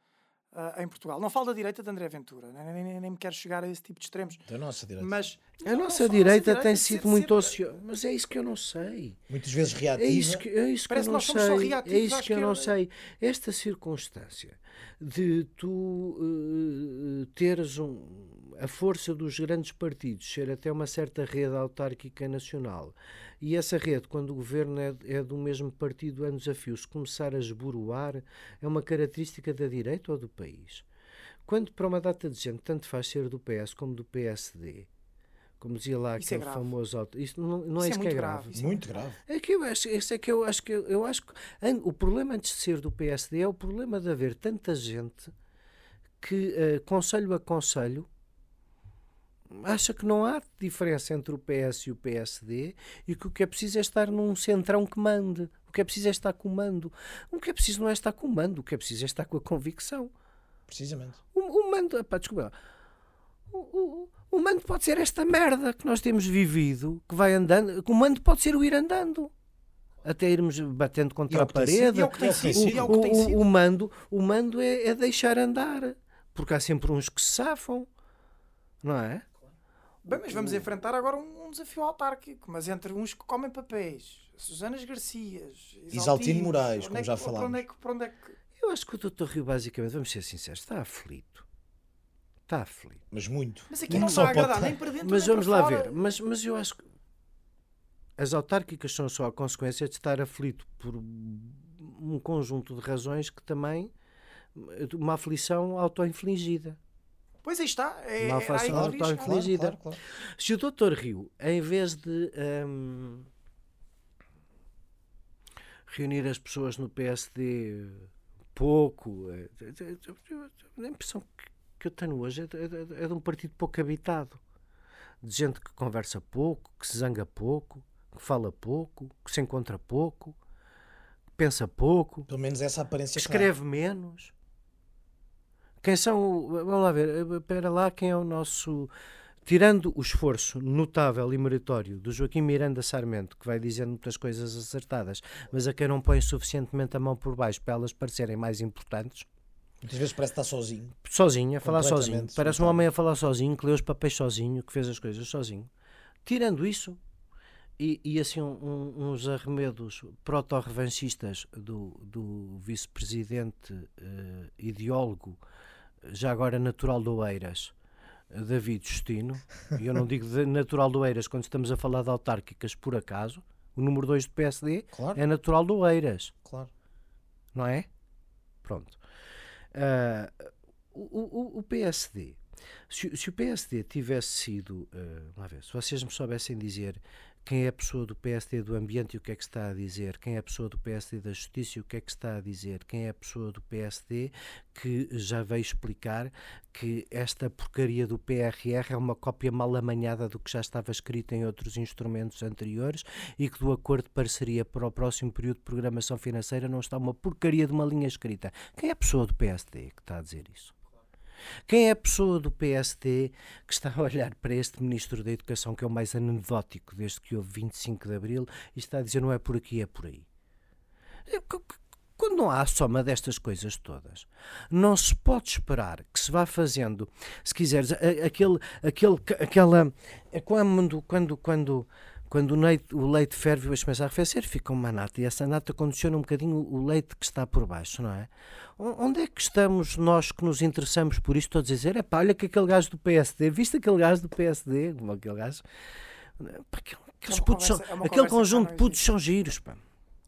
uh, em Portugal. Não falo da direita de André Ventura, nem, nem, nem, me quero chegar a esse tipo de extremos. Da nossa direita. Mas, a não, nossa, direita nossa tem sido muito ociosa. Mas é isso que eu não sei. Muitas vezes reativa. É isso que, é isso que eu não sei. É isso que eu não sei. Esta circunstância de tu uh, teres um, a força dos grandes partidos ser até uma certa rede autárquica nacional e essa rede, quando o governo é, é do mesmo partido anos a fio, se começar a esboroar, é uma característica da direita ou do país? Quando para uma data de gente tanto faz ser do PS como do PSD, como dizia lá isso é aquele é famoso auto. Isso não, não é isso, é, que é grave. grave. É muito grave. É que eu acho, isso é que eu acho que eu, eu acho que o problema antes de ser do PSD é o problema de haver tanta gente que uh, conselho a conselho acha que não há diferença entre o PS e o PSD e que o que é preciso é estar num centrão que mande. O que é preciso é estar com o mando. O que é preciso não é estar com o mando, o que é preciso é estar com a convicção. Precisamente. O, o mando, pá, desculpa, o, o, o mando pode ser esta merda que nós temos vivido, que vai andando. O mando pode ser o ir andando. Até irmos batendo contra a parede. O mando, o mando é, é deixar andar. Porque há sempre uns que se safam. Não é? Bem, mas vamos enfrentar agora um, um, desafio autárquico, mas entre uns que comem papéis, Susanas Garcias, Isaltino Moraes, como é já falámos. Para onde, é que, para onde é que... Eu acho que o Dr. Rio, basicamente, vamos ser sinceros, está aflito. Está aflito. Mas muito. Mas aqui não está a agradar nem para dentro Mas vamos lá fora. ver. Mas, mas eu acho que as autárquicas são só a consequência de estar aflito por um conjunto de razões que também uma aflição auto-infligida. Pois aí está. É, Mal faço claro, claro, claro, claro, Se o doutor Rio, em vez de um, reunir as pessoas no PSD pouco, é, é, é, a impressão que eu tenho hoje é, é de um partido pouco habitado. De gente que conversa pouco, que se zanga pouco, que fala pouco, que se encontra pouco, que pensa pouco. Pelo menos essa aparência. Escreve clara. menos. Quem são. Vamos lá ver, espera lá, quem é o nosso. Tirando o esforço notável e meritório do Joaquim Miranda Sarmento, que vai dizendo muitas coisas acertadas, mas a quem não põe suficientemente a mão por baixo para elas parecerem mais importantes. Muitas vezes parece estar sozinho. Sozinho, a falar sozinho. Parece um homem a falar sozinho, que lê os papéis sozinho, que fez as coisas sozinho. Tirando isso, e, e, assim um, uns arremedos proto-revanchistas do, do vice-presidente uh, ideólogo já agora natural do Oeiras, David Justino, e eu não digo natural do Oeiras quando estamos a falar de autárquicas por acaso, o número 2 do PSD claro. é natural do Oeiras. Claro. Não é? Pronto. Uh, o, o, o, PSD, se, se, o PSD tivesse sido, uh, lá ver, se vocês me soubessem dizer quem é a pessoa do PSD do Ambiente e o que é que está a dizer, quem é a pessoa do PSD da Justiça e o que é que está a dizer, quem é a pessoa do PSD que já veio explicar que esta porcaria do PRR é uma cópia mal amanhada do que já estava escrito em outros instrumentos anteriores e que do acordo de parceria para o próximo período de programação financeira não está uma porcaria de uma linha escrita. Quem é a pessoa do PSD que está a dizer isso? Quem é a pessoa do PSD que está a olhar para este Ministro da Educação, que é o mais anedótico desde que houve 25 de Abril, e está a dizer não é por aqui, é por aí? É, quando não há a soma destas coisas todas, não se pode esperar que se vá fazendo, se quiseres, aquele, aquele, aquela. É quando, quando, quando quando o leite, o leite ferve e começa a arrefecer, fica uma nata. E essa nata condiciona um bocadinho o leite que está por baixo, não é? Onde é que estamos nós que nos interessamos por isto? Todos a dizer, é pá, olha que aquele gajo do PSD, viste aquele gajo do PSD? Aquele gajo. Aqueles é putos conversa, são, é aquele conjunto de putos são giros, pá.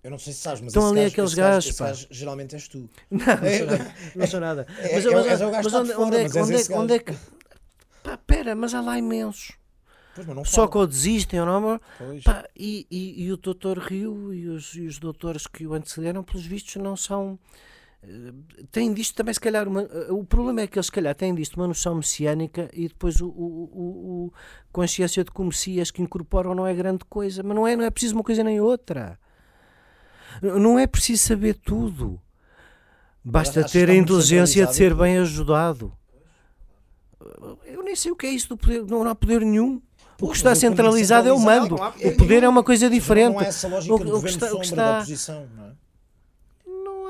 Eu não sei se sabes, mas Estão ali gajo, aqueles gajos, pá. Gajo, geralmente és tu. Não, não sou nada. Não sou nada. É, mas, é, onde, é, é, onde é que. Pá, pera, mas há lá imensos. Pois, só que ou desistem ou não. Pá, e, e, e, o doutor Rio e os, e os doutores que o antecederam, pelos vistos, não são. Uh, têm disto também, se calhar. Uma, uh, o problema é que eles, se calhar, têm disto uma noção messiânica e depois o, o, o, o consciência de que o Messias que incorporam não é grande coisa. Mas não é, não é preciso uma coisa nem outra. Não é preciso saber tudo. Basta ter a inteligência de ser bem ajudado. Eu nem sei o que é isso do poder, não há poder nenhum. O que está centralizado é o mando. O poder é uma coisa diferente. Não há essa lógica o, que está, o que está... da oposição, não é?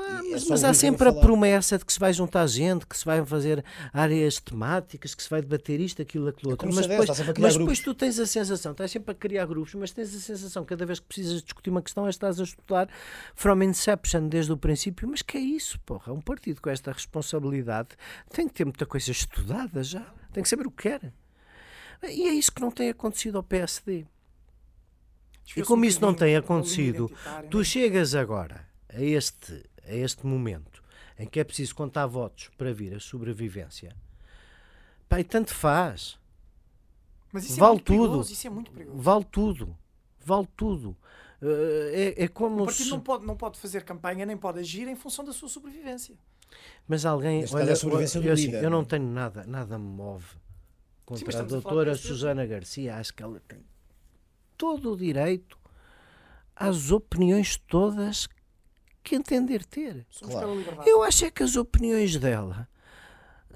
Há, mas, mas há sempre a promessa de que se vai juntar gente, que se vai fazer áreas temáticas, que se vai debater isto, aquilo, aquilo outro. como Mas, depois, mas depois tu tens a sensação, estás sempre a criar grupos, mas tens a sensação, cada vez que precisas discutir uma questão, é que estás a estudar from inception desde o princípio. Mas que é isso, porra? Um partido com esta responsabilidade tem que ter muita coisa estudada já, tem que saber o que quer. E é isso que não tem acontecido ao PSD. E como isso não tem acontecido, tu não é? chegas agora a este, a este momento em que é preciso contar votos para vir a sobrevivência. Pai, tanto faz. Mas isso é vale muito tudo. perigoso, isso é muito perigoso. Vale tudo. Vale tudo. Eh, É, é O como partido se... não pode, não pode fazer campanha nem pode agir em função da sua sobrevivência. Mas alguém. Olha, é a sobrevivência do eu, assim, líder, eu não não é? tenho nada, nada me move contra a estamos a doutora do PSD. Susana Garcia. Acho que ela tem todo o direito às opiniões todas que entender ter. Claro. Eu acho é que as opiniões dela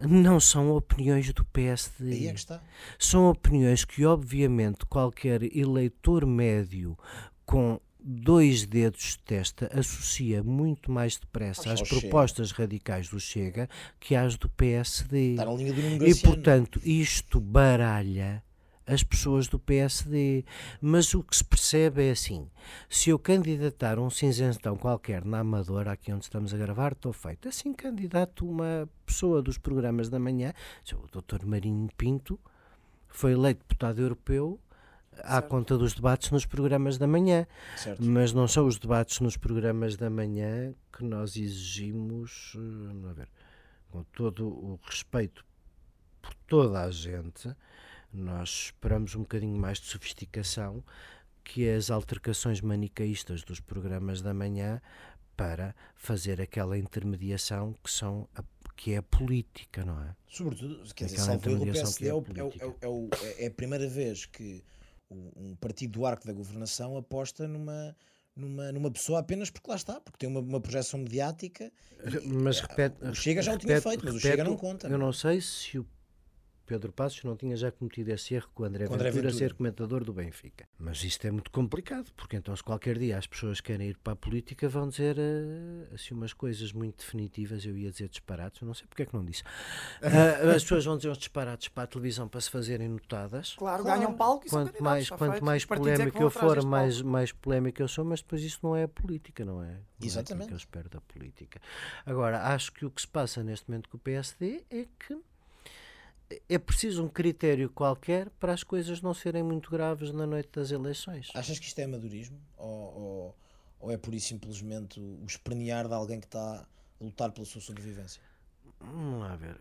não são opiniões do PSD. é que está. São opiniões que, obviamente, qualquer eleitor médio com dois dedos de testa associa muito mais depressa às Chega. propostas radicais do Chega que às do PSD. Está na linha do E, portanto, isto baralha as pessoas do PSD. Mas o que se percebe é assim: se eu candidatar um cinzentão qualquer na Amadora, aqui onde estamos a gravar, estou feito. Assim, candidato uma pessoa dos programas da manhã, o Dr. Marinho Pinto, foi eleito deputado europeu à Certo. conta dos debates nos programas da manhã. Certo. Mas não são os debates nos programas da manhã que nós exigimos, eh, lá ver, com todo o respeito por toda a gente, nós esperamos um bocadinho mais de sofisticação que as altercações manicaístas dos programas da manhã para fazer aquela intermediação que, são a, que é a política, não é? Sobretudo, quer dizer, salvo o PSD que é é, é é é é a primeira vez que um partido do arco da governação aposta numa, numa, numa pessoa apenas porque lá está, porque tem uma, uma projeção mediática. e- Mas eh, repete, o Chega já o tinha repete- feito, mas o repete- Chega não conta. Eu não sei se o Pedro Passos não tinha já cometido esse erro com o André, André Ventura, Ventura. ser comentador do Benfica. Mas isto é muito complicado, porque então se qualquer dia as pessoas querem ir para a política vão dizer eh, assim umas coisas muito definitivas, eu ia dizer disparates, eu não sei porque é que não disse. Ah, as pessoas vão dizer uns disparates para a televisão para se fazerem notadas. Claro, Claro. ganham palco e são Quanto candidatos, mais, quanto feito. mais é polémico vão eu for, mais, mais polémico eu sou, mas depois isso não é a política, não é? Não É Exatamente. aquilo que eu espero da política. Agora, acho que o que se passa neste momento com o PSD é que é preciso um critério qualquer para as coisas não serem muito graves na noite das eleições. Achas que isto é amadorismo? Ou, ou, ou é pura e simplesmente o espernear de alguém que está a lutar pela sua sobrevivência? Vamos lá ver.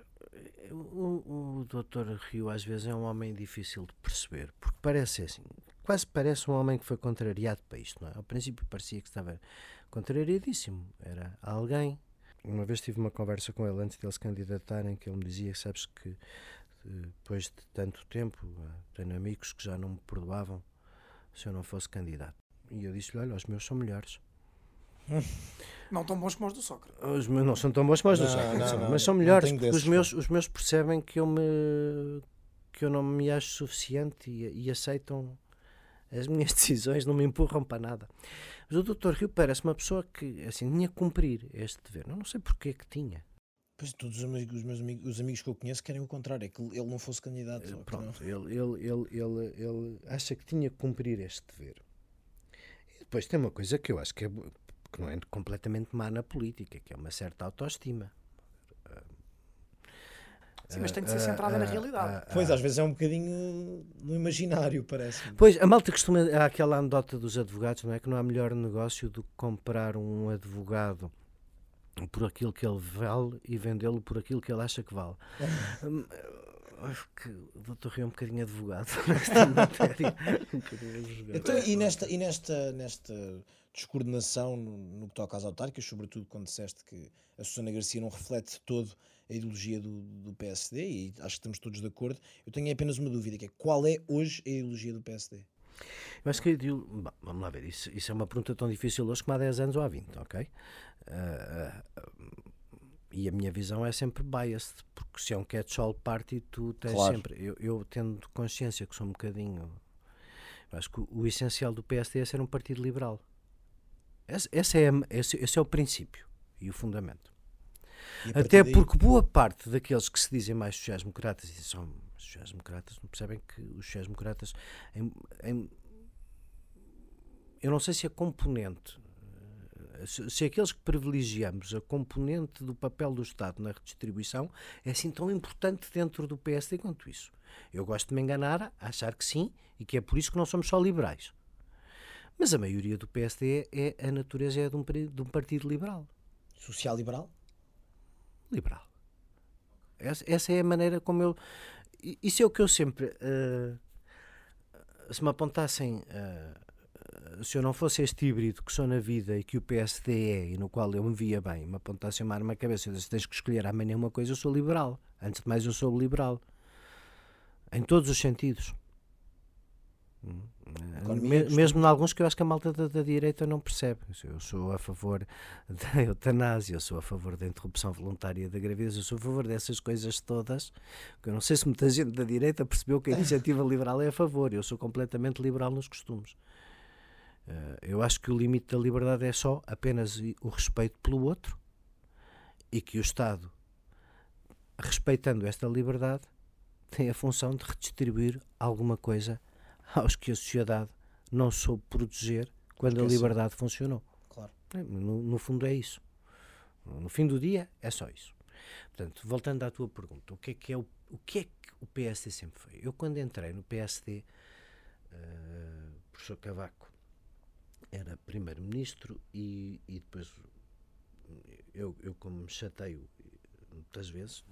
O, o Dr. Rio às vezes é um homem difícil de perceber, porque parece assim, quase parece um homem que foi contrariado para isto, não é? Ao princípio parecia que estava contrariadíssimo, era alguém. Uma vez tive uma conversa com ele antes de ele se candidatarem, que ele me dizia, sabes que depois de tanto tempo, tenho amigos que já não me perdoavam se eu não fosse candidato. E eu disse-lhe, olha, os meus são melhores. Não tão bons como os do Sócrates. Os meus não são tão bons como os são, não, mas são melhores porque os meus, os meus percebem que eu me que eu não me acho suficiente e, e aceitam as minhas decisões, não me empurram para nada. Mas o Dr. Rio parece uma pessoa que assim tinha que cumprir este dever. Eu não sei porque que tinha. Pois todos os, amigos, os meus amigos, os amigos que eu conheço querem o contrário, é que ele não fosse candidato. que não. Pronto, ele, ele, ele, ele, ele acha que tinha que cumprir este dever. E depois tem uma coisa que eu acho que, é, que não é completamente má na política, que é uma certa autoestima. Sim, mas tem de ser centrada na realidade. Pois, às vezes é um bocadinho no imaginário, parece-me. Pois, a malta costuma. Há aquela anedota dos advogados, não é? Que não há melhor negócio do que comprar um advogado por aquilo que ele vale e vendê-lo por aquilo que ele acha que vale. Hum, Acho que o doutor é um bocadinho advogado nesta matéria. Um bocadinho advogado. Então, e nesta, e nesta, nesta descoordenação no, no que toca às autárquicas, sobretudo quando disseste que a Susana Garcia não reflete todo a ideologia do, do PSD, e acho que estamos todos de acordo, eu tenho apenas uma dúvida, que é qual é hoje a ideologia do PSD? Eu acho que a ideolo- Bom, vamos lá ver, isso, isso é uma pergunta tão difícil hoje como há 10 anos ou há 20, ok? Ah, ah, e a minha visão é sempre biased, porque se é um catch-all party, tu tens Claro. sempre. Eu, eu tendo consciência que sou um bocadinho. acho que o, o essencial do PSD é ser um partido liberal. Esse, esse é, esse, esse é o princípio. e o fundamento. Até daí... porque boa parte daqueles que se dizem mais sociais-democratas e são sociais-democratas não percebem que os sociais-democratas em, em, eu não sei se a componente se, se aqueles que privilegiamos a componente do papel do Estado na redistribuição é assim tão importante dentro do PSD quanto isso. Eu gosto de me enganar, a achar que sim, e que é por isso que não somos só liberais. Mas a maioria do PSD é a natureza é de um, de um partido liberal. Social-liberal? Liberal. Essa, essa, é a maneira como eu. Isso é o que eu sempre. Uh, se me apontassem. Uh, se eu não fosse este híbrido que sou na vida e que o PSD é e no qual eu me via bem, me apontassem uma arma na cabeça e tens que escolher amanhã uma coisa, eu sou liberal. Antes de mais, eu sou liberal. Em todos os sentidos. Economia, mesmo em alguns que eu acho que a malta da, da, direita não percebe. Eu sou a favor da eutanásia, eu sou a favor da interrupção voluntária da gravidez, eu sou a favor dessas coisas todas. Que eu não sei se muita gente da direita percebeu que a iniciativa liberal é a favor. Eu sou completamente liberal nos costumes. Eh, eu acho que o limite da liberdade é só apenas o respeito pelo outro e que o Estado, respeitando esta liberdade, tem a função de redistribuir alguma coisa aos que a sociedade não soube proteger quando a liberdade funcionou. Claro. É, no, no, fundo é isso. No fim do dia é só isso. Portanto, voltando à tua pergunta, o que é que é o, o, que é que o PSD sempre foi? Eu quando entrei no PSD, uh, eh, o professor Cavaco era primeiro-ministro e, e depois eu, eu como me chateio muitas vezes,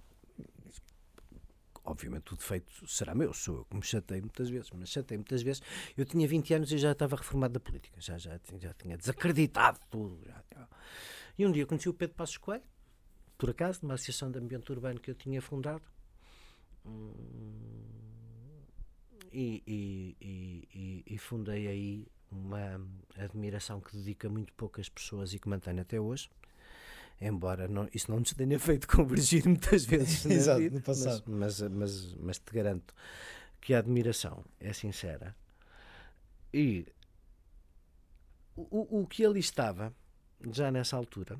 obviamente o defeito será meu, sou eu que me chatei muitas vezes, mas chatei muitas vezes. Eu tinha 20 anos e já estava reformado da política, já, já, já tinha desacreditado tudo. Já, e um dia conheci o Pedro Passos Coelho, por acaso, numa associação de ambiente urbano que eu tinha fundado. E, e, e, e, fundei aí uma admiração que dedica muito poucas pessoas e que mantenho até hoje embora não, isso não nos tenha feito convergir muitas vezes Exato, vida, no passado. Mas, mas, mas, mas, te garanto que a admiração é sincera e o, o que ali estava já nessa altura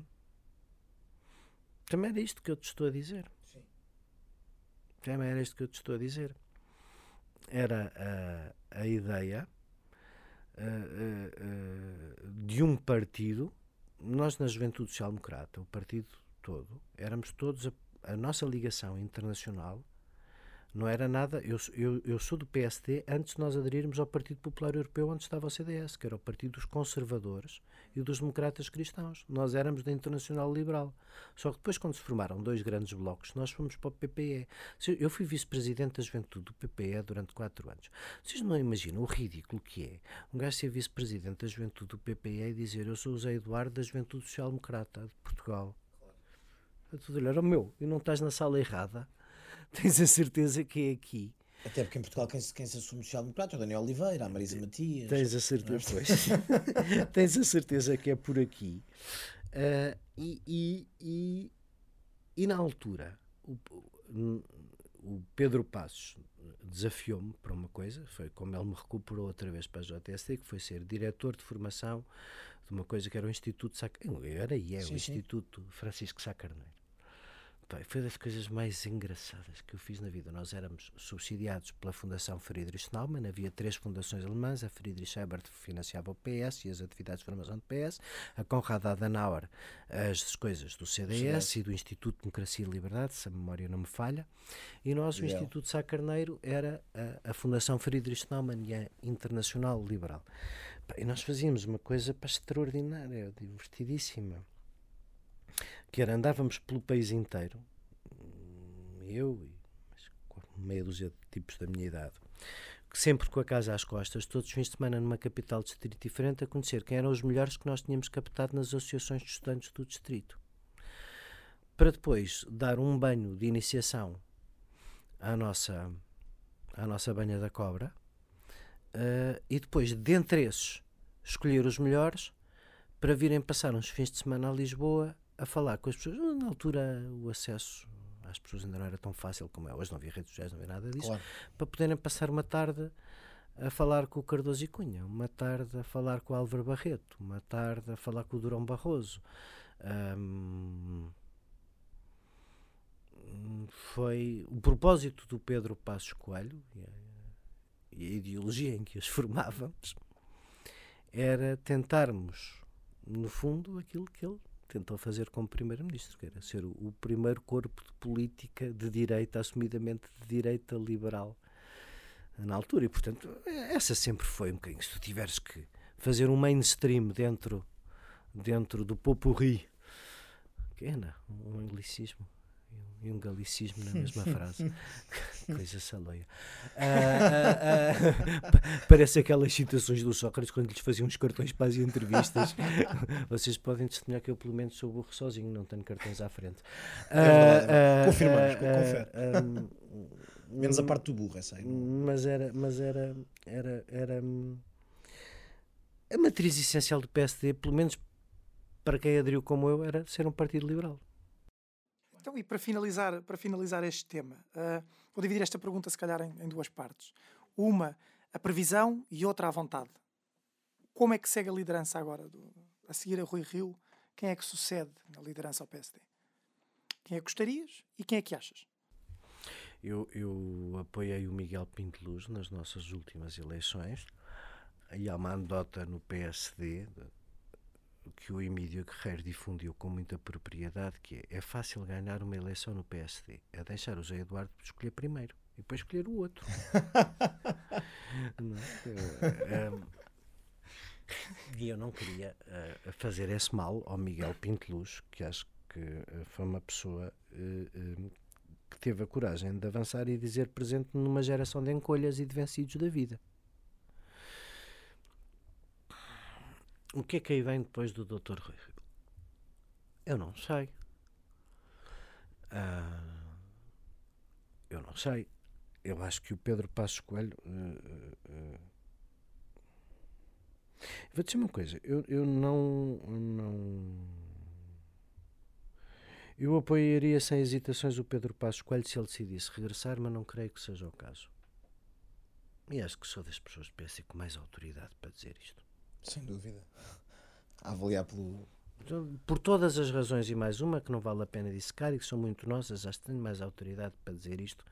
também era isto que eu te estou a dizer Sim. também era isto que eu te estou a dizer era a, a ideia de um partido nós na Juventude Social Democrata, o partido todo, éramos todos a, a nossa ligação internacional não era nada. Eu, eu, eu sou do PSD antes de nós aderirmos ao Partido Popular Europeu, onde estava o CDS, que era o partido dos conservadores e dos democratas cristãos. Nós éramos da Internacional Liberal. Só que depois, quando se formaram dois grandes blocos, nós fomos para o PPE. Eu fui vice-presidente da juventude do PPE durante quatro anos. Vocês não imaginam o ridículo que é um gajo ser vice-presidente da juventude do PPE e dizer eu sou o José Eduardo da Juventude Social Democrata de Portugal. Tudo olhar, oh, meu, e não estás na sala errada? Tens a certeza que é aqui. Até porque em Portugal quem, quem se assume social-democrata é o Daniel Oliveira, a Marisa Matias. Tens a certeza, pois. Tens a certeza que é por aqui. Uh, e, e, e, e, na altura, o, o Pedro Passos desafiou-me para uma coisa, foi como ele me recuperou outra vez para a JST, que foi ser diretor de formação de uma coisa que era o Instituto Sac... Era e é sim, o sim. Instituto Francisco Sá Carneiro foi das coisas mais engraçadas que eu fiz na vida. Nós éramos subsidiados pela Fundação Friedrich Naumann, havia três fundações alemãs, a Friedrich Ebert financiava o PS e as atividades de formação do PS, a Konrad Adenauer as coisas do CDS Sim. e do Instituto de Democracia e Liberdade, se a memória não me falha, e nós, o Instituto Sá Carneiro, era a, a Fundação Friedrich Naumann e a Internacional Liberal. E nós fazíamos uma coisa para extraordinária, divertidíssima que andávamos pelo país inteiro, eu e meia dúzia de tipos da minha idade, sempre com a casa às costas, todos os fins de semana numa capital de distrito diferente, a conhecer quem eram os melhores que nós tínhamos captado nas associações de estudantes do distrito. Para depois dar um banho de iniciação à nossa, à nossa banha da cobra uh, e depois, dentre esses, escolher os melhores para virem passar uns fins de semana a Lisboa a falar com as pessoas. Na altura, o acesso às pessoas ainda não era tão fácil como é hoje, não havia redes sociais, não havia nada disso, claro. para poderem passar uma tarde a falar com o Cardoso e Cunha, uma tarde a falar com o Álvaro Barreto, uma tarde a falar com o Durão Barroso, Um, foi o propósito do Pedro Passos Coelho e a, e a ideologia em que os formávamos era tentarmos, no fundo, aquilo que ele tentou fazer como primeiro-ministro, que era ser o, primeiro corpo de política de direita, assumidamente de direita liberal na altura. E, portanto, essa sempre foi um bocadinho. Se tu tiveres que fazer um mainstream dentro, dentro do popurri, que é, não, um anglicismo e um galicismo na mesma frase. Coisa saloia. Uh, uh, uh, parece aquelas citações do Sócrates quando lhes faziam os cartões para as entrevistas. Vocês podem testemunhar que eu, pelo menos, sou burro sozinho, não tenho cartões à frente. É Confirmamos, confere. Menos a parte do burro, essa aí. Mas era. Mas era, era, era a matriz essencial do PSD, pelo menos para quem aderiu como eu, era ser um partido liberal. Então, e para finalizar, para finalizar este tema, uh, vou dividir esta pergunta, se calhar, em, em, duas partes. Uma, a previsão e outra, a vontade. Como é que segue a liderança agora? Do, a seguir a Rui Rio, quem é que sucede na liderança ao PSD? Quem é que gostarias e quem é que achas? Eu, eu apoiei o Miguel Pinto Luz nas nossas últimas eleições e há uma anedota no PSD que o Emílio Guerreiro difundiu com muita propriedade, que é, é fácil ganhar uma eleição no PSD, é deixar o José Eduardo escolher primeiro e depois escolher o outro. não, é? eu, e eu não queria uh, fazer esse mal ao Miguel Pinteluz, que acho que uh, foi uma pessoa uh, que teve a coragem de avançar e dizer presente numa geração de encolhas e de vencidos da vida. O que é que aí vem depois do Dr. Rui? Eu não sei. Uh, eu não sei. Eu acho que o Pedro Passos Coelho. Uh, uh, Vou dizer uma coisa. Eu, eu não. não eu apoiaria sem hesitações o Pedro Passos Coelho se ele decidisse regressar, mas não creio que seja o caso. E acho que sou das pessoas que pensam com mais autoridade para dizer isto. Sem dúvida. A avaliar pelo. Por todas as razões e mais uma que não vale a pena dissecar e que são muito nossas, acho que tenho mais autoridade para dizer isto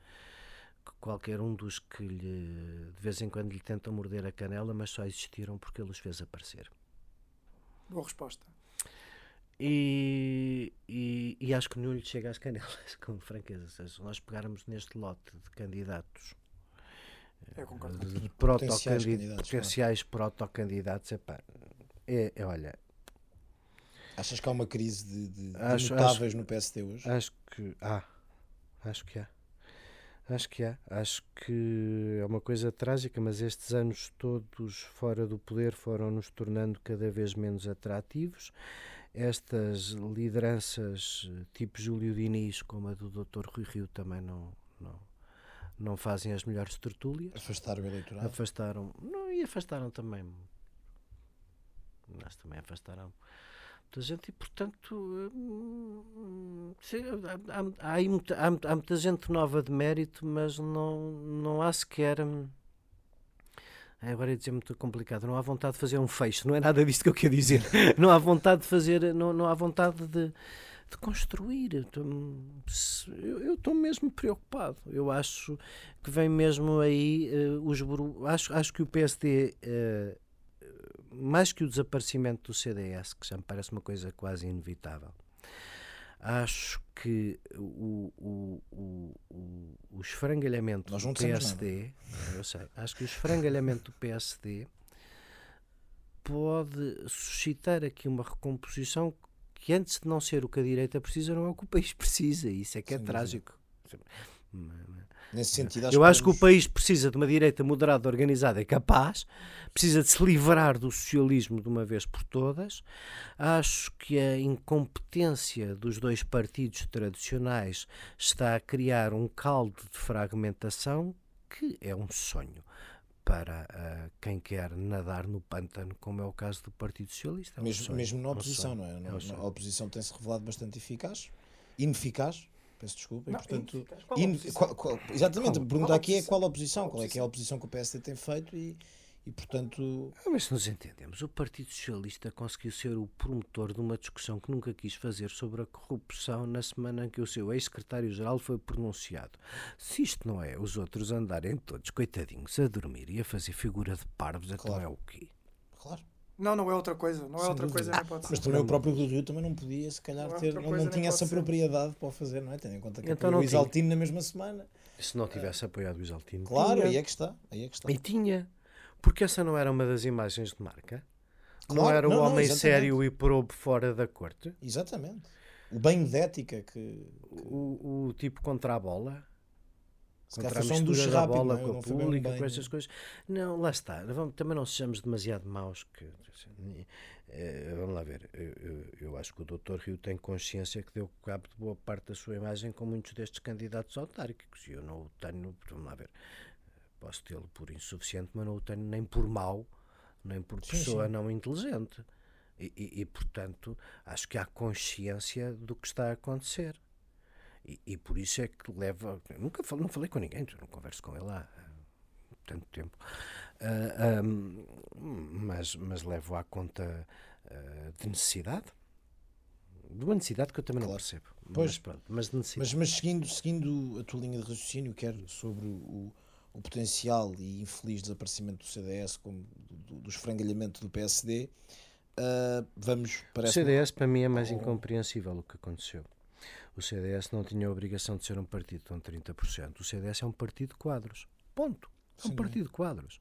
que qualquer um dos que lhe, de vez em quando lhe tentam morder a canela, mas só existiram porque ele os fez aparecer. Boa resposta. E, e, e, acho que nenhum lhe chega às canelas, com franqueza. Se nós pegarmos neste lote de candidatos eu concordo. De potenciais candidatos, potenciais protocandidatos, epá, é, é, olha. Achas que há uma crise de, de, acho, de notáveis acho, no PSD hoje? Acho que há. Acho que há. Acho que há. Acho que é uma coisa trágica, mas estes anos todos fora do poder foram nos tornando cada vez menos atrativos. Estas lideranças tipo Júlio Diniz, como a do Dr. Rui Rio, também não, não, não fazem as melhores tertúlias. Afastaram o eleitorado? Afastaram. Não, e afastaram também. Mas também afastaram muita gente e, portanto, hum, sim, há, há, há, muita, há, há, muita gente nova de mérito, mas não, não há sequer. Hum, agora ia dizer muito complicado, não há vontade de fazer um fecho, não é nada disto que eu quero dizer. Não há vontade de fazer, não, não há vontade de de construir. Eu estou mesmo preocupado. Eu acho que vem mesmo aí uh, os acho, acho que o PSD, uh, eh, mais que o desaparecimento do CDS, que já me parece uma coisa quase inevitável, acho que o, o, o, o, o esfrangalhamento do PSD, eu sei, acho que o esfrangalhamento do PSD pode suscitar aqui uma recomposição que antes de não ser o que a direita precisa, não é o que o país precisa. Isso é que é Sem trágico. Nesse sentido, acho Eu acho que o país precisa de uma direita moderada, organizada e capaz, precisa de se livrar do socialismo de uma vez por todas. Acho que a incompetência dos dois partidos tradicionais está a criar um caldo de fragmentação que é um sonho para uh, quem quer nadar no pântano, como é o caso do Partido Socialista. É um mesmo, sonho, mesmo na é oposição, não é? é a oposição tem-se revelado bastante eficaz, ineficaz, peço desculpa, não, e portanto. Qual in, qual, qual, exatamente, a pergunta aqui é qual a oposição, qual é que é a oposição que o PSD tem feito e, e, portanto. Ah, mas se nos entendemos, o Partido Socialista conseguiu ser o promotor de uma discussão que nunca quis fazer sobre a corrupção na semana em que o seu ex-secretário-geral foi pronunciado. Se isto não é os outros andarem todos coitadinhos a dormir e a fazer figura de parvos, então Claro. é o quê? Claro. Não, não é outra coisa. Não é Sem outra dúvida. coisa, nem pode Mas ser. também o próprio Rui Rio também não podia, se calhar, Não é ter. não nem tinha essa ser. propriedade para o fazer, não é? Tendo em conta que Então apoiou não o. Isaltino na mesma semana. Se não tivesse apoiado o Isaltino. Claro, tinha. aí é que está. Aí é que está. E tinha. Porque essa não era uma das imagens de marca? não Claro, era o não, não, homem exatamente. sério e probo fora da corte? Exatamente. O banho de ética que. O, o tipo contra a bola? Se Contra a mistura da rápido, bola não é? com Não a pública, com essas coisas. Não, lá está. Vamos- também não sejamos demasiado maus. Que, eh, vamos lá ver. Eu, eu- eu acho que o Dr. Rio tem consciência que deu cabo de boa parte da sua imagem com muitos destes candidatos autárquicos. E eu não o tenho, vamos lá ver. Posso tê-lo por insuficiente, mas não o tenho nem por mau, nem por Sim, pessoa sim. não inteligente. E, e- e, portanto, acho que há consciência do que está a acontecer. E, e por isso é que leva. Nunca falei, não falei com ninguém, não converso com ele há tanto tempo. Ah, ahm, mas, mas levo à conta ah, de necessidade. De uma necessidade que eu também não Claro. percebo. Pois. Mas pronto, mas de necessidade. Mas, mas seguindo, seguindo a tua linha de raciocínio, quer sobre o, o potencial e infeliz desaparecimento do CDS, como do, do esfrangalhamento do PSD, ah, vamos O para CDS para mim é mais incompreensível o que aconteceu. O CDS não tinha a obrigação de ser um partido com 30%. O CDS é um partido de quadros. Ponto. É um Sim. partido de quadros.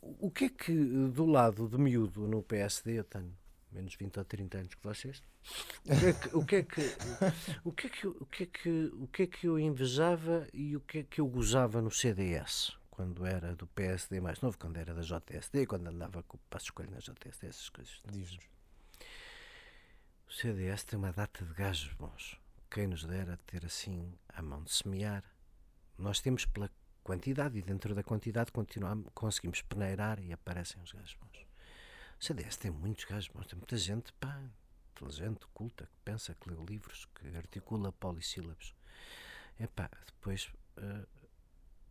O o que é que do lado de miúdo no PSD eu tenho menos 20 ou 30 anos que vocês? O que é que o que é que o que é que o que é que eu invejava e o que é que eu gozava no CDS? Quando era do PSD mais novo, quando era da JSD, quando andava com o passo escolho na JSD, essas coisas. Diz-nos. O CDS tem uma data de gajos bons. Quem nos dera ter assim a mão de semear. Nós temos pela quantidade e dentro da quantidade continuamos, conseguimos peneirar e aparecem os gajos bons. O CDS tem muitos gajos bons, tem muita gente pá, inteligente, culta, que pensa, que lê livros, que articula polissílabos. Epá, depois eh,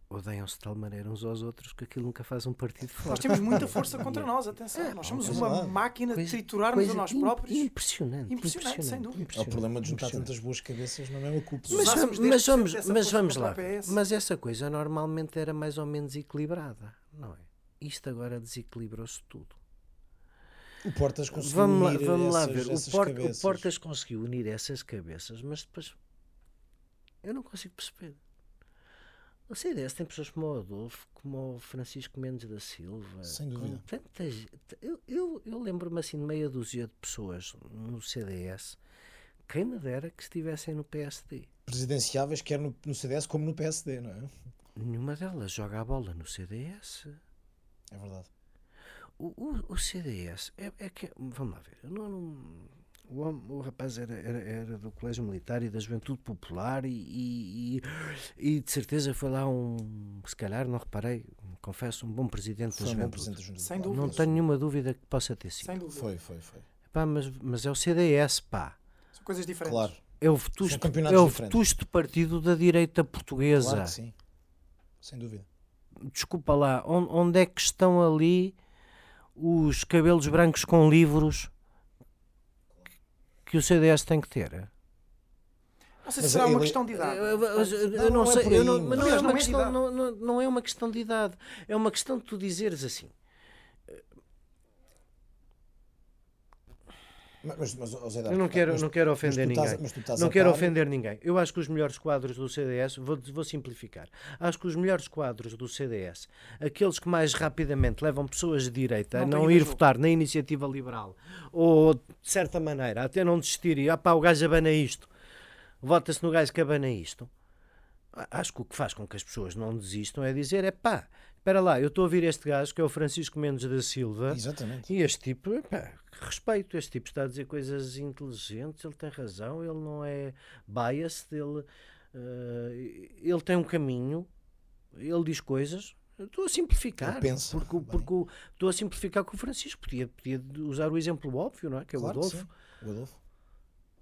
odeiam-se de tal maneira uns aos outros que aquilo nunca faz um partido Nós forte. temos muita força contra nós, atenção. É, nós somos é uma verdade. máquina de Coisa- triturarmos coisa a nós próprios. Impressionante, Impressionante, sem dúvida. É o impressionante, problema de juntar impressionante. tantas boas cabeças, não é o culpa. Mas Mas, vamos- mas 10% vamos, mas lá. Mas essa coisa normalmente era mais ou menos equilibrada, não é? Isto agora desequilibrou-se tudo. O Portas conseguiu Vamos lá, unir vamos lá essas, ver. O, Porta- o cabeças. Portas conseguiu unir essas cabeças, mas depois eu não consigo perceber. O CDS tem pessoas como o Adolfo, como o Francisco Mendes da Silva. Sem dúvida. tanta gente. Eu, eu, eu lembro-me assim de meia dúzia de pessoas no CDS. Quem me dera que estivessem no PSD. Presidenciáveis, quer no, no CDS como no PSD, não é? Nenhuma delas joga a bola no CDS. É verdade. O, o, o CDS é, é que. Vamos lá ver. Não, não- o, hom- o rapaz era, era, era do Colégio Militar e da Juventude Popular e, e, e- de certeza foi lá um. Se calhar, não reparei, confesso, um bom presidente da um bom Juventude. presidente da Junta Sem dúvida. Não tenho nenhuma dúvida que possa ter sido. Sem dúvida. Foi, foi, foi. Pá, mas, mas é o CDS, pá. São coisas diferentes. Claro, É o vetusto, é o vetusto partido da direita portuguesa. claro que sim. Sem dúvida. desculpa lá, on- onde é que estão ali os cabelos brancos com livros que o CDS tem que ter? Não sei se será uma ele- questão de idade. É é é não é uma questão de idade, é uma questão de tu dizeres assim. Mas, mas, ó, Zé Eu não quero, mas- não quero mas ofender a- ninguém. mas estás Não a quero par- ofender ninguém. Eu acho que os melhores quadros do CDS, vou, vou simplificar. Acho que os melhores quadros do CDS, aqueles que mais rapidamente levam pessoas de direita a Não não têm ir jogo. votar na iniciativa liberal, ou de certa maneira, até não desistir e, ah pá, o gajo abana isto, vota-se no gajo que abana isto. A- Acho que o que faz com que as pessoas não desistam é dizer, é pá, espera lá, eu estou a ouvir este gajo que é o Francisco Mendes da Silva, Exatamente. e este tipo, epá, respeito, este tipo está a dizer coisas inteligentes, ele tem razão, ele não é biased, ele, eh, ele tem um caminho, ele diz coisas. Estou a simplificar. Ele pensa, porque, bem. porque estou a simplificar com o Francisco. Podia, podia usar o exemplo óbvio, não é? Que é Claro o Adolfo. O Adolfo.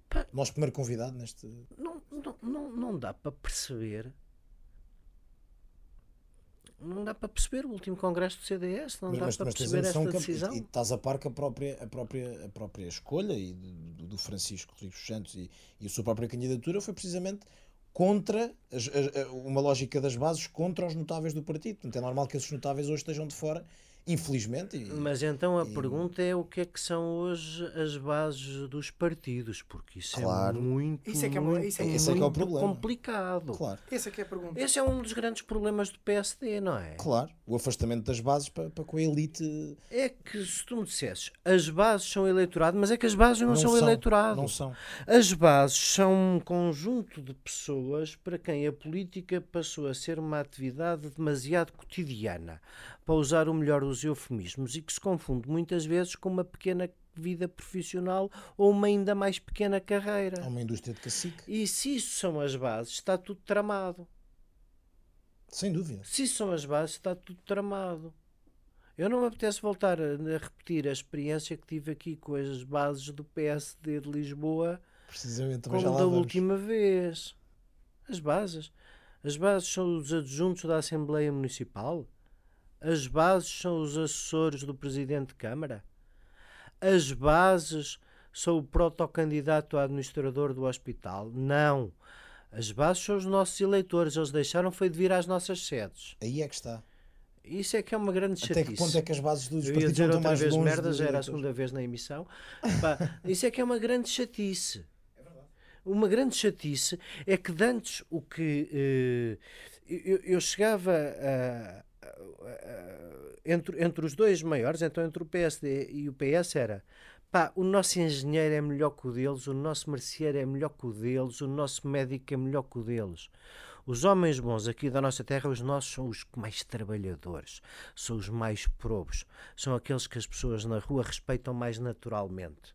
Pá. Nosso primeiro convidado neste. Não, não, não, não dá para perceber Não dá para perceber o último congresso do CDS, não Mas, dá mas, para mas perceber esta que- decisão. e estás a par que a própria, a própria, a própria escolha e do, do Francisco Rodrigues Santos e, e a sua própria candidatura foi precisamente contra as- uma lógica das bases contra os notáveis do partido. Portanto, é normal que esses notáveis hoje estejam de fora, infelizmente. E, Mas então a e- pergunta é o que é que são hoje as bases dos partidos, porque isso Claro. é muito, Isso é que é muito, isso é esse é que é o muito problema. complicado. claro, Essa é que é a pergunta. Esse é um dos grandes problemas do PSD, não é? claro, o afastamento das bases para, para com a elite É que se tu me dissesses as bases são eleitorado, mas é que as bases não, são, eleitorado. Não são. As bases são um conjunto de pessoas para quem a política passou a ser uma atividade demasiado cotidiana, para usar o melhor dos eufemismos, e que se confunde muitas vezes com uma pequena vida profissional ou uma ainda mais pequena carreira. Há uma indústria de cacique, E se isso são as bases, está tudo tramado. sem dúvida. Se isso são as bases, está tudo tramado. Eu não me apetece voltar a, repetir a experiência que tive aqui com as bases do PSD de Lisboa Precisamente, como da vamos. última vez. As bases. As bases são os adjuntos da Assembleia Municipal. As bases são os assessores do Presidente de Câmara. As bases são o protocandidato a administrador do hospital. Não. As bases são os nossos eleitores. Eles deixaram foi de vir às nossas sedes. Aí é que está. Isso é que é uma grande Até chatice. que ponto é que as bases dos Eu ia partidos dizer outra mais vez longe merda, dos já era a segunda vez na emissão. Pá, isso é que é uma grande chatice. Uma grande chatice é que antes o que eh, eu, eu chegava a- entre, entre os dois maiores, então entre o PSD e o PS era pá, o nosso engenheiro é melhor que o deles, o nosso merceeiro é melhor que o deles, o nosso médico é melhor que o deles. Os homens bons aqui da nossa terra, os nossos, são os mais trabalhadores, são os mais probos, são aqueles que as pessoas na rua respeitam mais naturalmente.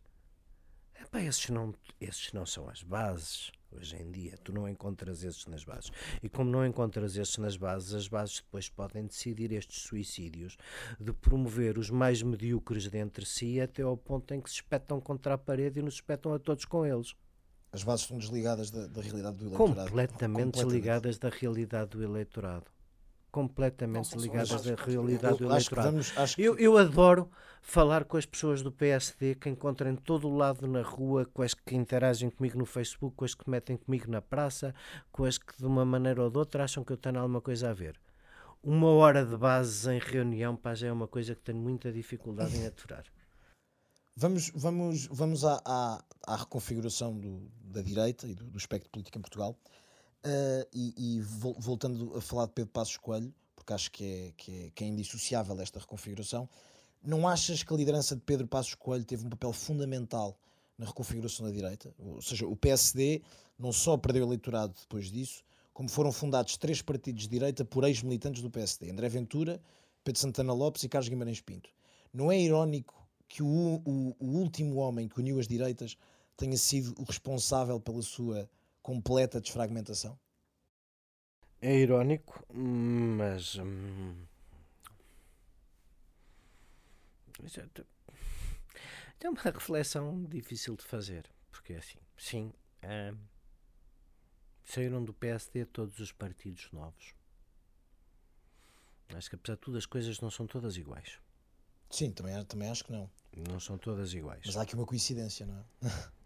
Epá, esses, não, esses não são as bases. Hoje em dia, tu não encontras esses nas bases. E como não encontras esses nas bases, as bases depois podem decidir estes suicídios de promover os mais medíocres de entre si até ao ponto em que se espetam contra a parede e nos espetam a todos com eles. As bases estão desligadas da, da realidade do eleitorado. Completamente desligadas da realidade do eleitorado. Completamente são só desligadas as da bases, realidade Eu eleitorado. vamos, que Eu, eu adoro falar com as pessoas do PSD que encontro em todo o lado na rua, com as que interagem comigo no Facebook, com as que metem comigo na praça, com as que de uma maneira ou de outra acham que eu tenho alguma coisa a ver. Uma hora de bases em reunião, pá, já é uma coisa que tenho muita dificuldade em aturar. Vamos, vamos, vamos à, à, à reconfiguração do- da direita e do, do espectro político em Portugal. Eh, e e vol- voltando a falar de Pedro Passos Coelho, porque acho que é, que, é, que é indissociável esta reconfiguração, não achas que a liderança de Pedro Passos Coelho teve um papel fundamental na reconfiguração da direita? Ou seja, o PSD não só perdeu eleitorado depois disso, como foram fundados três partidos de direita por ex-militantes do PSD: André Ventura, Pedro Santana Lopes e Carlos Guimarães Pinto. Não é irónico que o, o- o último homem que uniu as direitas tenha sido o responsável pela sua completa desfragmentação? É irónico, mas. hum, é É uma reflexão difícil de fazer, porque é assim, sim, hum, saíram do PSD todos os partidos novos. Acho que apesar de tudo as coisas não são todas iguais. Sim, também, também acho que não. Não são todas iguais. Mas há aqui uma coincidência, não é?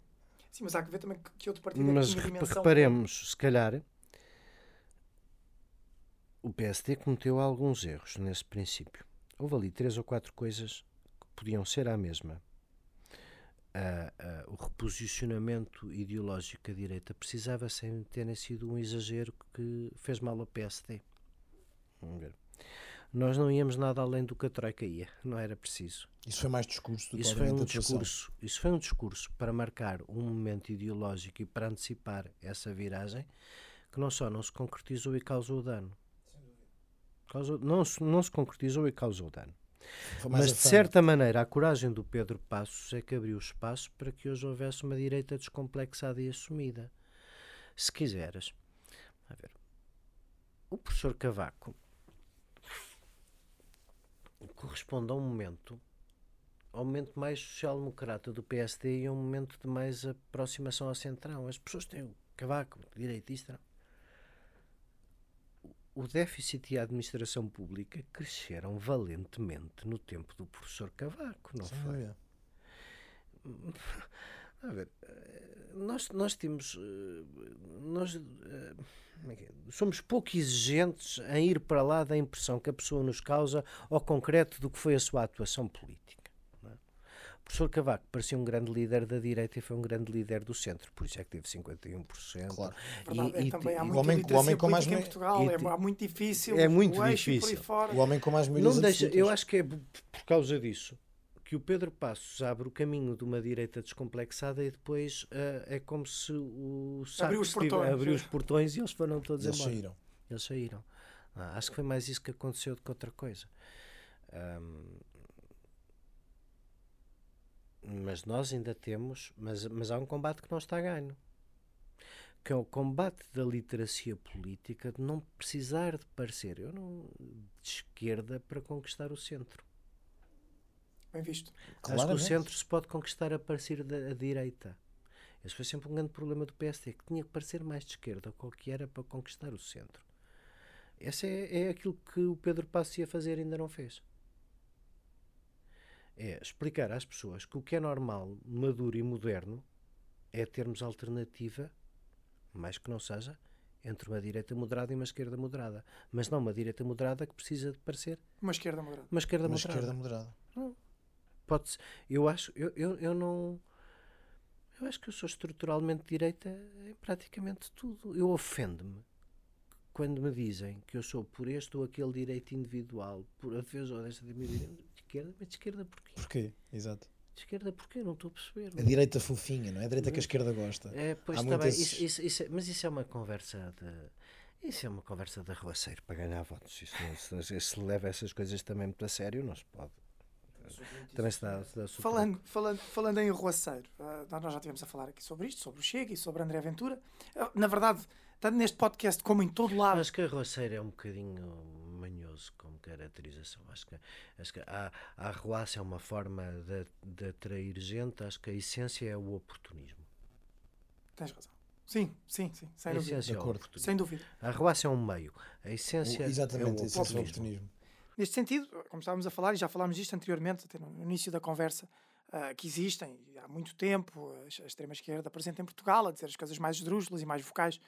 Sim, mas há que ver também que- que outro partido é que Mas reparemos, se calhar, o PSD cometeu alguns erros nesse princípio. Houve ali três ou quatro coisas que podiam ser a mesma. Ah, ah, o reposicionamento ideológico à direita precisava sem terem sido um exagero que fez mal ao PSD. Vamos ver. Nós não íamos nada além do que a Troika ia, não era preciso. Isso foi mais discurso do que Isso foi um discurso, isso foi um discurso para marcar um momento ideológico e para antecipar essa viragem que não só não se concretizou e causou dano. Causou, não, se, não se concretizou e causou dano. Mas de certa maneira a coragem do Pedro Passos é que abriu espaço para que hoje houvesse uma direita descomplexada e assumida. Se quiseres, a ver, o professor Cavaco corresponde a um momento ao momento mais social-democrata do PSD e a um momento de mais aproximação ao centrão. As pessoas têm o Cavaco, direitista. o déficit e a administração pública cresceram valentemente no tempo do professor Cavaco, não Sem foi? dúvida. A ver, nós, nós temos. eh, Nós eh, como é que é? somos pouco exigentes em ir para lá da impressão que a pessoa nos causa ao concreto do que foi a sua atuação política. não é? O professor Cavaco parecia um grande líder da direita e foi um grande líder do centro, por isso é que teve 51%. Claro. Verdade, é, E- e- também há e- o homem- o homem com mais em Portugal, e- é, é muito difícil. É muito difícil. O homem com mais Não deixa, eu acho que é por causa disso que o Pedro Passos abre o caminho de uma direita descomplexada e depois eh, é como se o saco Abriu os portões, abriu é. os portões e eles foram todos Eles embora. saíram. Eles saíram. Ah, acho que foi mais isso que aconteceu do que outra coisa. Ahm, mas nós ainda temos, mas, mas há um combate que não está a ganho. Que é o combate da literacia política de não precisar de parecer eu não de esquerda para conquistar o centro. Bem visto. Acho que o centro se pode conquistar a partir da a direita. Esse foi sempre um grande problema do PSD, que tinha que parecer mais de esquerda, qual que era para conquistar o centro. Esse é, é aquilo que o Pedro Passos ia fazer e ainda não fez. É explicar às pessoas que o que é normal, maduro e moderno é termos alternativa, mais que não seja, entre uma direita moderada e uma esquerda moderada. Mas não uma direita moderada que precisa de parecer Uma esquerda moderada. uma esquerda Uma moderada. esquerda moderada. Pode -se. Eu acho, eu, eu, eu não. Eu acho que eu sou estruturalmente direita em praticamente tudo. Eu ofendo-me quando me dizem que eu sou por este ou aquele direito individual, por a defesa ou desta de de esquerda, mas de esquerda porquê? Porquê? Exato. De esquerda porquê? Não estou a perceber. A direita fofinha, não é? A direita que a esquerda gosta. É, pois está bem. esses- Isso, isso, isso é- mas isso é uma conversa de. Isso é uma conversa de arruaceiro para ganhar votos. Isso não, se, se leva essas coisas também muito a sério, não se pode. Também se dá, se dá super- Falando, falando, falando em Arruaceiro, ah, nós já estivemos a falar aqui sobre isto, sobre o Chega e sobre André Ventura. Ah, na verdade, tanto neste podcast como em todo lado, Acho que a roceira é um bocadinho manhoso como caracterização. Acho que, acho que a, a arruaça é uma forma de, de atrair gente. Acho que a essência é o oportunismo. tens razão. Sim, sim, sim, sem a dúvida. essência é o oportunismo. Sem dúvida. A arruaça é um meio. A essência O- Exatamente, é o é o oportunismo. Neste sentido, como estávamos a falar, e já falámos disto anteriormente, até no início da conversa, ah, que existem há muito tempo a, extrema-esquerda presente em Portugal a dizer as coisas mais esdrúxulas e mais vocais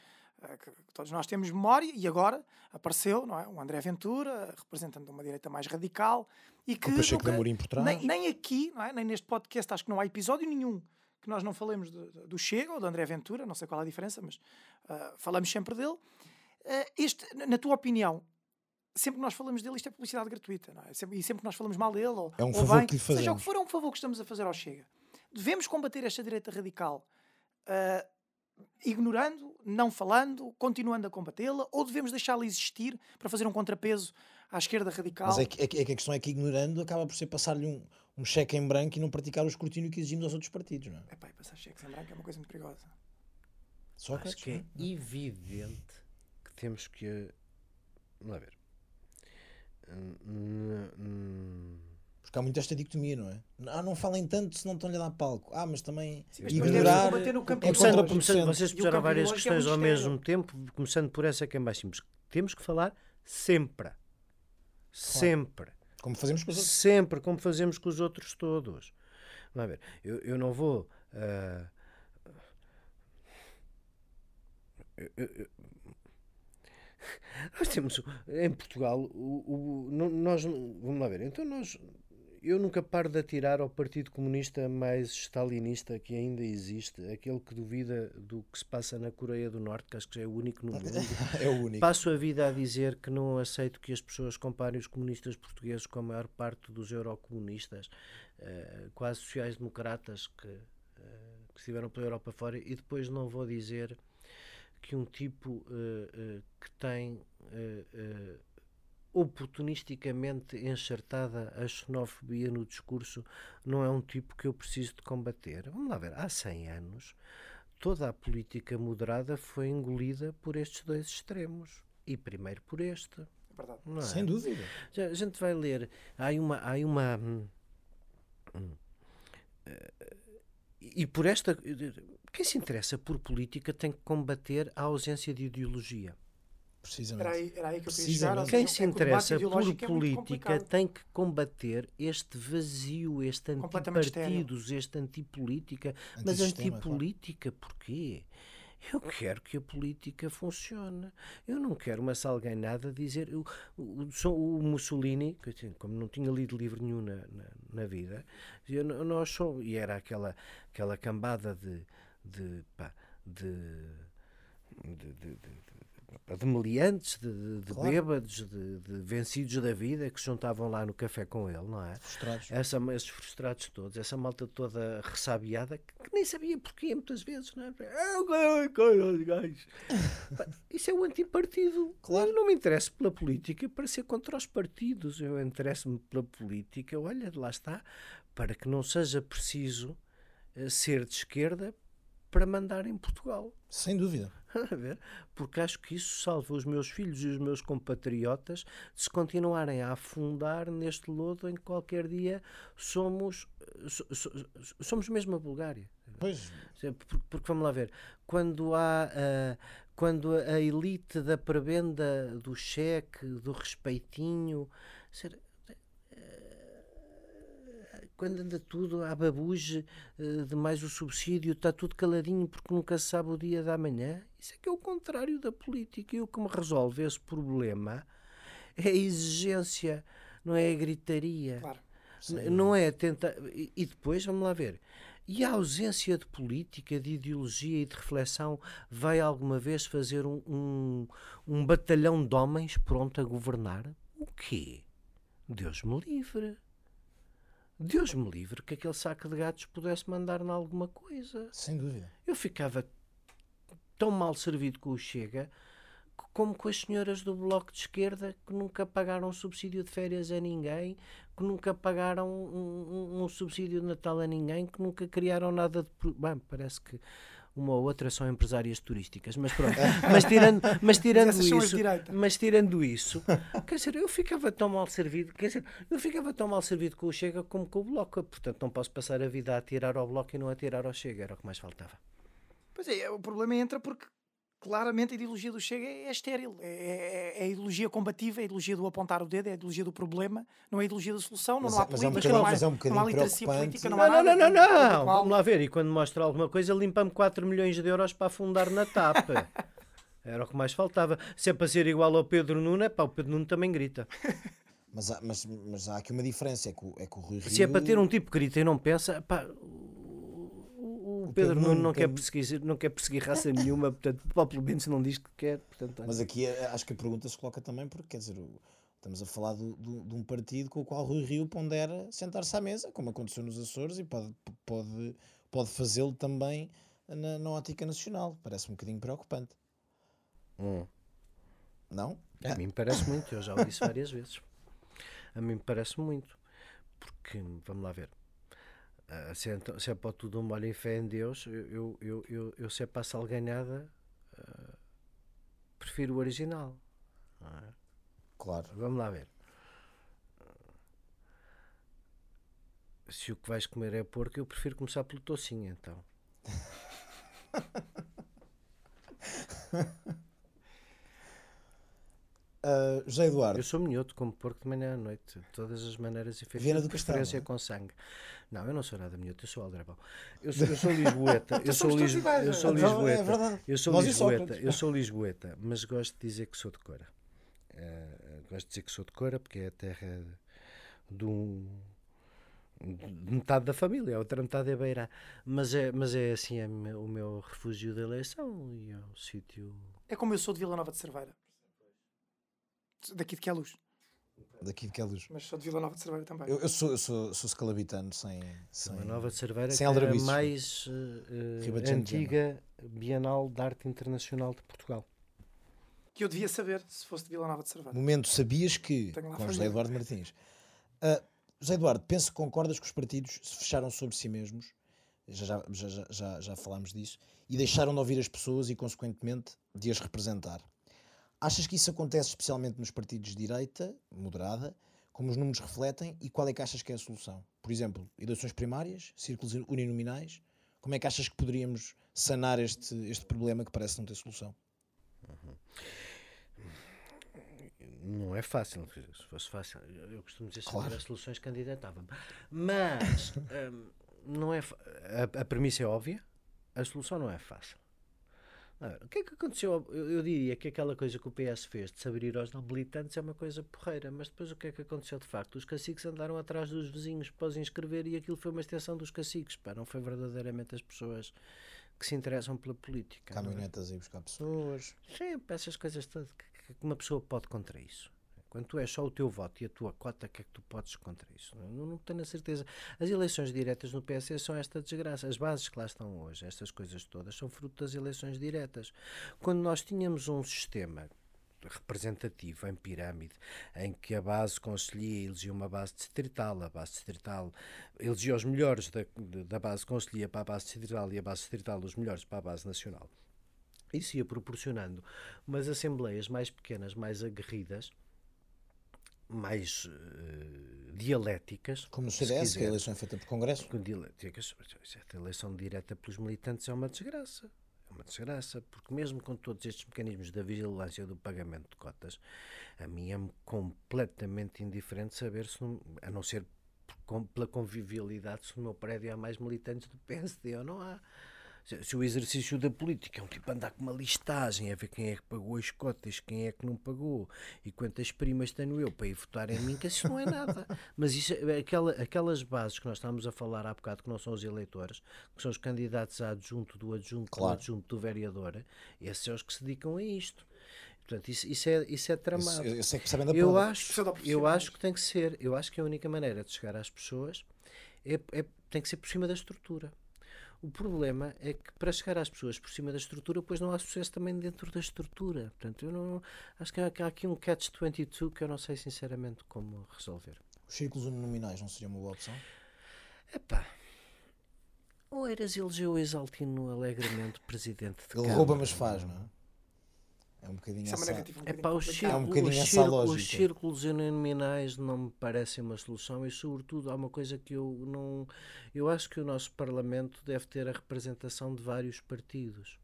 ah, que, que todos nós temos memória, e agora apareceu não é, o André Ventura, representando uma direita mais radical, e que nunca- Amorim por trás. nem, nem aqui, não é? nem neste podcast, acho que não há episódio nenhum que nós não falemos de- do Chega ou do André Ventura, não sei qual é a diferença, mas ah, falamos sempre dele. Ah, este, na tua opinião, sempre que nós falamos dele, isto é publicidade gratuita, não é? Sempre- e sempre que nós falamos mal dele, ou, É um ou favor bem, que lhe seja o fazemos. que for, é um favor que estamos a fazer ao Chega. Devemos combater esta direita radical ah, ignorando, não falando, continuando a combatê-la, ou devemos deixá-la existir para fazer um contrapeso à esquerda radical? Mas é que, é, que, é que a questão é que ignorando acaba por ser passar-lhe um, um cheque em branco e não praticar o escrutínio que exigimos aos outros partidos, não é? Epá, passar cheques em branco é uma coisa muito perigosa. Só Acho que é evidente que temos que. Vamos lá ver. Porque há muito esta dicotomia, não é? Ah, não falem tanto se não estão-lhe a dar palco. Ah, mas também Sim, mas ignorar é Começando, começando, vocês puseram várias é questões muito ao mesmo tempo, começando por essa que é mais simples. Temos que falar sempre. Sempre. Como fazemos com os outros. Sempre, como fazemos com os outros todos. Vamos ver, eu, eu não vou. eu- eu- eu- nós temos em Portugal o, o- nós vamos lá ver então nós eu nunca paro de atirar ao Partido Comunista mais stalinista que ainda existe aquele que duvida do que se passa na Coreia do Norte que acho que já é o único no mundo É o único. Passo a vida a dizer que não aceito que as pessoas comparem os comunistas portugueses com a maior parte dos eurocomunistas, eh, quase sociais-democratas que, eh, que estiveram pela Europa fora, e depois não vou dizer que um tipo eh, que tem eh, oportunisticamente enxertada a xenofobia no discurso não é um tipo que eu preciso de combater. Vamos lá ver, há 100 anos toda a política moderada foi engolida por estes dois extremos. E primeiro por este. É é? Sem dúvida. Já, a gente vai ler. Há uma. Há uma hum, hum, eh, e por esta. Quem se interessa por política tem que combater a ausência de ideologia. Precisamente. Era aí, era aí que eu chegar. Quem se é debate interessa por é muito política complicado. tem que combater este vazio, este antipartidos, este antipolítica. Mas antipolítica porquê? Eu quero que a política funcione. Eu não quero uma salganhada dizer. O, o, o Mussolini, que, como não tinha lido livro nenhum na, na, na vida, "Nó- nós somos. E era aquela, aquela cambada de. de, pá, de de, de, de, meliantes, de, de, de Claro. bêbados, de, de vencidos da vida que se juntavam lá no café com ele, não é? Frustrados. Essa, esses frustrados todos, essa malta toda ressabiada que, nem sabia porquê muitas vezes, não é? Ah, Isso é o antipartido. Claro. Eu não me interesso pela política para ser contra os partidos. Eu interesso-me pela política, olha, lá está, para que não seja preciso eh, ser de esquerda para mandar em Portugal. Sem dúvida. A ver? Porque acho que isso salva os meus filhos e os meus compatriotas de se continuarem a afundar neste lodo em que qualquer dia somos so- so- somos mesmo a Bulgária. Pois, Porque, porque vamos lá ver, quando há ah, quando a elite da prebenda do cheque, do respeitinho, quando anda tudo à babuge eh, de mais o subsídio, está tudo caladinho porque nunca se sabe o dia da manhã. Isso é que é o contrário da política. E o que me resolve esse problema é a exigência, não é a gritaria. Claro. Não é tentar. E e depois, vamos lá ver. E a ausência de política, de ideologia e de reflexão vai alguma vez fazer um, um, um batalhão de homens pronto a governar? O quê? Deus me livre. Deus me livre que aquele saco de gatos pudesse mandar em alguma coisa. sem dúvida. Eu ficava tão mal servido com o Chega como com as senhoras do Bloco de Esquerda que nunca pagaram subsídio de férias a ninguém, que nunca pagaram um, um- um subsídio de Natal a ninguém, que nunca criaram nada de. Bem, parece que uma ou outra são empresárias turísticas, mas pronto. mas tirando, mas tirando essas são as isso, mas tirando isso, quer dizer, eu ficava tão mal servido, quer dizer, eu ficava tão mal servido com o Chega como com o Bloco, portanto não posso passar a vida a atirar ao Bloco e não a atirar ao Chega, era o que mais faltava. Pois é, o problema entra porque claramente a ideologia do Chega é, é estéril. É, é- é a ideologia combativa, é a ideologia do apontar o dedo, é a ideologia do problema, não é a ideologia da solução, não, Mas não há é- mas é um política, não, há, mas é um não há literacia política, não Não, há não, nada. não, não, não. qual. Vamos lá ver. E quando mostra alguma coisa, limpa-me 4 milhões de euros para afundar na tapa. Era o que mais faltava. Se é para ser igual ao Pedro Nuno, é pá, o Pedro Nuno também grita. Mas há, mas, mas há aqui uma diferença, é que o, é que o Rui Rio... Se é para ter um tipo que grita e não pensa, pá, o, Pedro Nuno não quer, perseguir, não quer perseguir raça nenhuma, portanto, pelo menos não diz que quer. Portanto. Mas aqui eh, acho que a pergunta se coloca também porque, quer dizer, estamos a falar do- do- de um partido com o qual Rui Rio pondera sentar-se à mesa, como aconteceu nos Açores, e pode, pode, pode fazê-lo também na, na ótica nacional. Parece um bocadinho preocupante. Hum. Não? A mim parece muito, eu já o disse várias vezes. A mim parece muito. Porque, vamos lá ver, se, é, então- se é para tudo um olho em fé em Deus, eu, eu, eu, eu, se é para a salganhada, ah, prefiro o original. é? Claro. Vamos lá ver. Se o que vais comer é porco, eu prefiro começar pelo tocinho, então. Ah, José Eduardo, Eu sou minhoto, como porco de manhã à noite, de todas as maneiras e Viana de do Castelo, não é? com sangue. Não, eu não sou nada minhoto, eu sou aldrabão. Eu sou, eu sou lisboeta, eu sou, todos lis, iguais, eu é? sou é lisboeta, verdade. eu sou Nós lisboeta, eu sou lisboeta, mas gosto de dizer que sou de Cora. Eh, gosto de dizer que sou de Cora porque é a terra de um de metade da família, a outra metade é Beirã. Mas é, mas é assim é o meu refúgio de eleição e é o sítio. É como eu sou de Vila Nova de Cerveira. Daqui de que é luz. daqui de que é luz. Mas sou de Vila Nova de Cerveira também. Eu, eu sou, eu sou, sou scalabitano sem. sem... Uma nova de Cerveira sem que é a mais Ribagente antiga Bienal de Arte Internacional de Portugal. Que eu devia saber se fosse de Vila Nova de Cerveira. Momento, sabias que. Com José. Eduardo Martins. Ah, José Eduardo, penso que concordas que os partidos se fecharam sobre si mesmos, já, já, já, já falámos disso, e deixaram de ouvir as pessoas e, consequentemente, de as representar. Achas que isso acontece especialmente nos partidos de direita, moderada, como os números refletem, e qual é que achas que é a solução? Por exemplo, eleições primárias, círculos uninominais, como é que achas que poderíamos sanar este, este problema que parece não ter solução? Não é fácil, se fosse fácil, eu costumo dizer se claro. soluções candidatava Mas um, não é a, a premissa é óbvia, a solução não é fácil. O que é que aconteceu? Eu, eu, diria que aquela coisa que o PS fez de se abrir aos não militantes é uma coisa porreira, mas depois o que é que aconteceu de facto? Os caciques andaram atrás dos vizinhos para os inscrever e aquilo foi uma extensão dos caciques, pá, não foi verdadeiramente as pessoas que se interessam pela política. É? Caminhonetas é? e buscar pessoas. Sim, essas coisas todas. que uma pessoa pode contra isso? Quando tu é só o teu voto e a tua cota, o que é que tu podes contra isso? Não, não tenho a certeza. As eleições diretas no PS são esta desgraça. As bases que lá estão hoje, estas coisas todas, são fruto das eleições diretas. Quando nós tínhamos um sistema representativo em pirâmide, em que a base conselhia elegia uma base distrital, a base distrital elegia os melhores da, da base conselhia para a base distrital e a base distrital os melhores para a base nacional. Isso ia proporcionando umas assembleias mais pequenas, mais aguerridas, mais uh, dialéticas. Como no CDS, que a eleição é feita por Congresso. Com dialéticas. A eleição direta pelos militantes é uma desgraça. É uma desgraça, porque mesmo com todos estes mecanismos da vigilância do pagamento de cotas, a mim é completamente indiferente saber se, não, a não ser por, pela convivialidade, se no meu prédio há mais militantes do PSD ou não há se o exercício da política é um tipo andar com uma listagem a ver quem é que pagou as cotas, quem é que não pagou e quantas primas tenho eu para ir votar em mim, que isso não é nada. Mas isso, aquela, aquelas bases que nós estávamos a falar há bocado, que não são os eleitores, que são os candidatos a adjunto do adjunto claro. do adjunto do vereador, esses são os que se dedicam a isto. Portanto, isso, isso, é, isso é tramado. Isso, sabem da eu acho, eu acho que tem que ser. Eu acho que a única maneira de chegar às pessoas é, é tem que ser por cima da estrutura. O problema é que para chegar às pessoas por cima da estrutura, depois não há sucesso também dentro da estrutura. Portanto, eu não, acho que há, há aqui um catch-22 que eu não sei sinceramente como resolver. Os círculos uninominais não seria uma boa opção? Epá, o Eiras elegeu o Exaltino alegremente presidente de Ele rouba, mas faz, não é? É um bocadinho Isso essa... é, pá, os, círculos, é um bocadinho os, círculos, os círculos uninominais não me parecem uma solução e, sobretudo, há uma coisa que eu não. Eu acho que o nosso Parlamento deve ter a representação de vários partidos.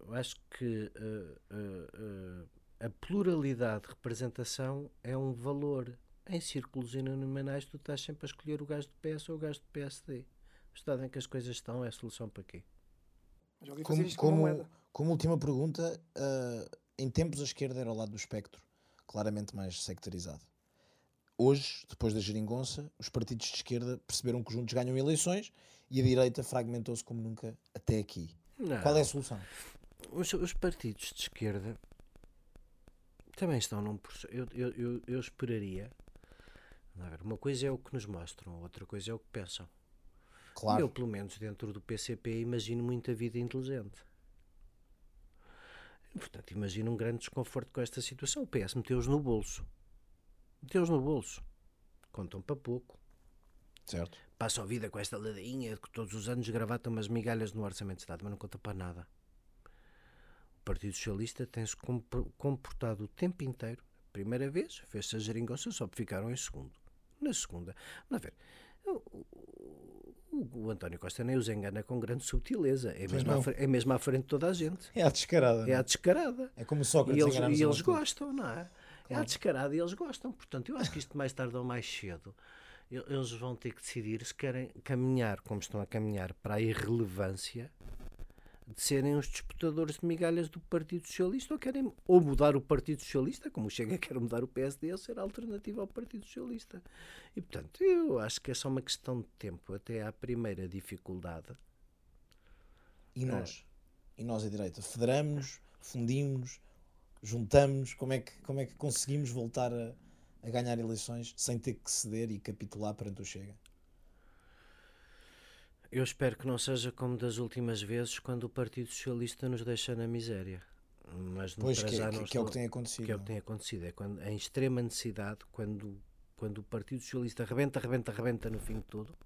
Eu acho que uh, uh, uh, a pluralidade de representação é um valor. Em círculos uninominais, tu estás sempre a escolher o gajo do PS ou o gajo do PSD. O estado em que as coisas estão é a solução para quê? Como, como, como última pergunta, uh, em tempos a esquerda era ao lado do espectro, claramente mais sectarizado. Hoje, depois da geringonça, os partidos de esquerda perceberam que juntos ganham eleições e a direita fragmentou-se como nunca até aqui. Não. Qual é a solução? Os, os, partidos de esquerda também estão num processo. Eu, eu, eu, eu esperaria. Uma coisa é o que nos mostram, outra coisa é o que pensam. Claro. Eu, pelo menos dentro do PCP, imagino muita vida inteligente. Portanto, imagino um grande desconforto com esta situação. O PS meteu-os no bolso. Meteu-os no bolso. Contam para pouco. Certo. Passam a vida com esta ladainha que todos os anos gravatam umas migalhas no Orçamento de Estado, mas não conta para nada. O Partido Socialista tem-se comportado o tempo inteiro. Primeira vez, fez-se a geringonça, só ficaram em segundo. Na segunda, vamos ver, o, António Costa nem os engana com grande subtileza. É mesmo, à, é mesmo à frente de toda a gente. É a descarada. É a é? descarada. É como Sócrates E eles, e eles gostam, não é? Claro. É a descarada e eles gostam. Portanto, eu acho que isto mais tarde ou mais cedo eles vão ter que decidir se querem caminhar como estão a caminhar para a irrelevância de serem os disputadores de migalhas do Partido Socialista ou querem ou mudar o Partido Socialista, como o Chega quer mudar o PSD, ou ser alternativa ao Partido Socialista. E, portanto, eu acho que é só uma questão de tempo até à primeira dificuldade. E nós? É. E nós, a direita? Federamos, fundimos, juntamos? Como é que, como é que conseguimos voltar a, a ganhar eleições sem ter que ceder e capitular perante o Chega? Eu espero que não seja como das últimas vezes quando o Partido Socialista nos deixa na miséria. Mas pois que, é, que, que é o que tem acontecido. Que é o que tem acontecido. É quando, em extrema necessidade, quando, quando o Partido Socialista rebenta, rebenta, rebenta no fim de tudo,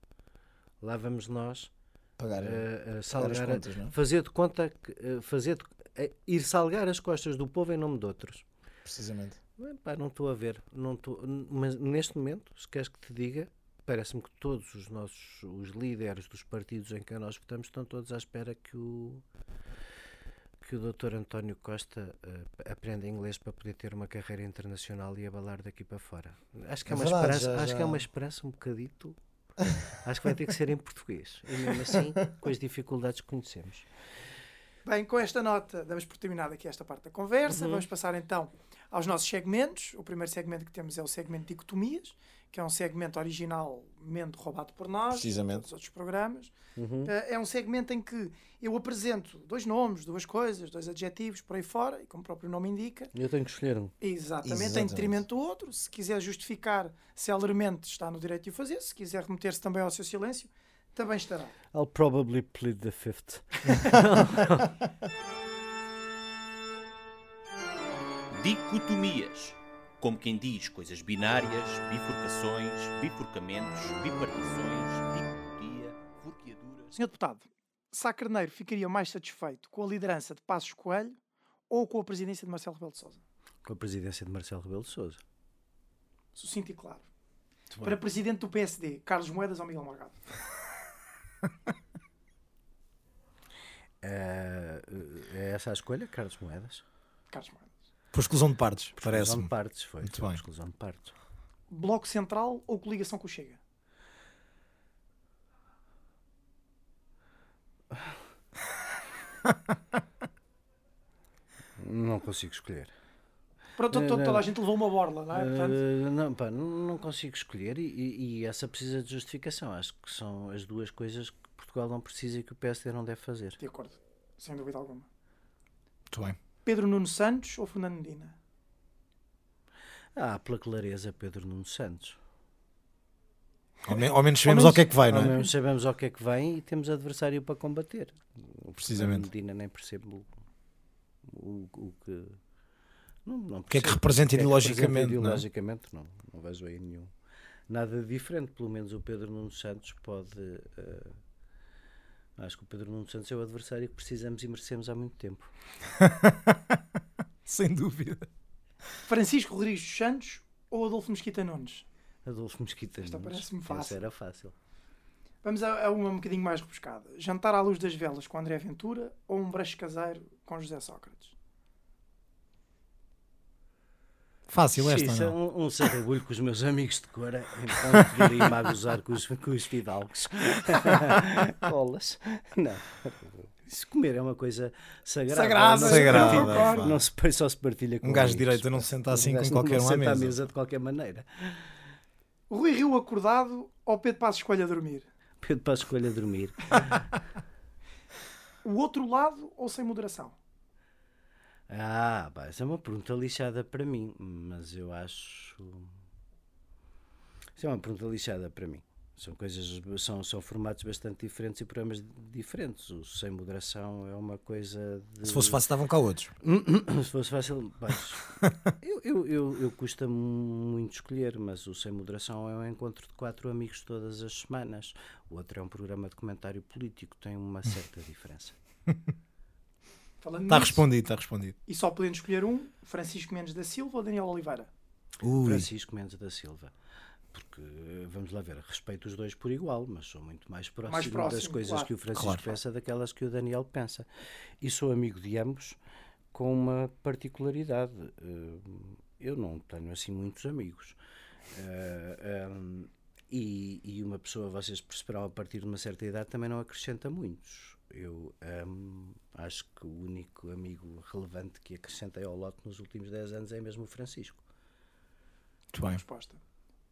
lá vamos nós pagar, uh, uh, salgar, contas, não? fazer de conta que, uh, fazer de, ir salgar as costas do povo em nome de outros. Precisamente. Não estou a ver. Não tô, mas neste momento, se queres que te diga, parece-me que todos os nossos os líderes dos partidos em que nós votamos estão todos à espera que o que o Dr. António Costa uh, aprenda inglês para poder ter uma carreira internacional e abalar daqui para fora. Acho que é, É uma, verdade, esperança, já- acho já- que é uma esperança um bocadito. acho que vai ter que ser em português. E mesmo assim, com as dificuldades que conhecemos. Bem, com esta nota, damos por terminada aqui esta parte da conversa. Uhum. Vamos passar então aos nossos segmentos. O primeiro segmento que temos é o segmento de dicotomias, que é um segmento originalmente roubado por nós, Precisamente. todos os outros programas. Uhum. Eh, É um segmento em que eu apresento dois nomes, duas coisas, dois adjetivos por aí fora, e como o próprio nome indica, Eu tenho que escolher um. Exatamente, Exatamente. em detrimento do outro. Se quiser justificar celeremente, está no direito de o fazer. Se quiser remeter-se também ao seu silêncio, também estará. I'll probably plead the fifth. Dicotomias. Como quem diz coisas binárias, bifurcações, bifurcamentos, bipartições, dicotodia, forqueaduras. Senhor Deputado, Sá Carneiro ficaria mais satisfeito com a liderança de Passos Coelho ou com a presidência de Marcelo Rebelo de Sousa? Com a presidência de Marcelo Rebelo de Sousa. Sucinto e claro. Para presidente do PSD, Carlos Moedas ou Miguel Morgado? É, é essa a escolha, Carlos Moedas? Carlos Moedas. Por exclusão de partes, Exclusão parece-me. de partes, foi. Muito foi bem. exclusão de partes. Bloco Central ou coligação com o Chega? Não consigo escolher. Pronto, to- Eh, toda a gente levou uma borla, não é? Portanto, Eh, não, pá, não não consigo escolher e, e- e essa precisa de justificação. Acho que são as duas coisas que Portugal não precisa e que o PSD não deve fazer. de acordo, sem dúvida alguma. Muito bem. Pedro Nuno Santos ou Fernando Medina? Ah, pela clareza, Pedro Nuno Santos. Ao, men- ao menos sabemos ao que é que vai, não Ao é? menos sabemos ao que é que vem e temos adversário para combater. O Precisamente. Fernando Medina nem percebo o, o, que. Não, não O que é que percebo. representa O que é que ideologicamente, representa não é? ideologicamente, não, não vejo aí nenhum. Nada diferente, pelo menos o Pedro Nuno Santos pode. eh, acho que o Pedro Nuno Santos é o adversário que precisamos e merecemos há muito tempo. Sem dúvida. Francisco Rodrigues dos Santos ou Adolfo Mesquita Nunes? Adolfo Mesquita Esta Nunes, parece-me fácil. era fácil. Vamos a, a uma um bocadinho mais rebuscada. Jantar à luz das velas com André Ventura ou um brush caseiro com José Sócrates? Fácil Sim, esta, isso é não? um, um sarrabulho com os meus amigos de cora de ir a gozar com os, com os fidalgos. Bolas. Não. Se comer é uma coisa sagrada. Sagrada, não se sagrada, partilha- pá. Não se, só se partilha com Um gajo de pá. não se senta assim com qualquer se um à senta à mesa. mesa de qualquer maneira. Rui Rio acordado ou Pedro Passos Coelho a dormir? Pedro para a escolha dormir. O outro lado ou sem moderação? Ah, pá, essa é uma pergunta lixada para mim, mas eu acho. Isso é uma pergunta lixada para mim. São coisas, são, são formatos bastante diferentes e programas diferentes. O sem moderação é uma coisa de. Se fosse fácil, estavam cá outros. Se fosse fácil, baixo. eu, eu, eu, eu custa muito escolher, mas o Sem Moderação é um encontro de quatro amigos todas as semanas. O outro é um programa de comentário político, tem uma certa diferença. Falando Está nisso, respondido, está respondido. e só podendo escolher um, Francisco Mendes da Silva ou Daniel Oliveira? Ui, Francisco Mendes da Silva. Porque, vamos lá ver, respeito os dois por igual, mas sou muito mais próximo, Mais próximo, das coisas claro. que o Francisco Claro. pensa daquelas que o Daniel pensa. E sou amigo de ambos com uma particularidade. Eh, Eu não tenho assim muitos amigos. Eh, ehm, e, e uma pessoa, vocês perceberão, a partir de uma certa idade também não acrescenta muitos. Eu ehm, acho que o único amigo relevante que acrescentei ao lote nos últimos 10 anos é mesmo o Francisco. muito bem. Resposta.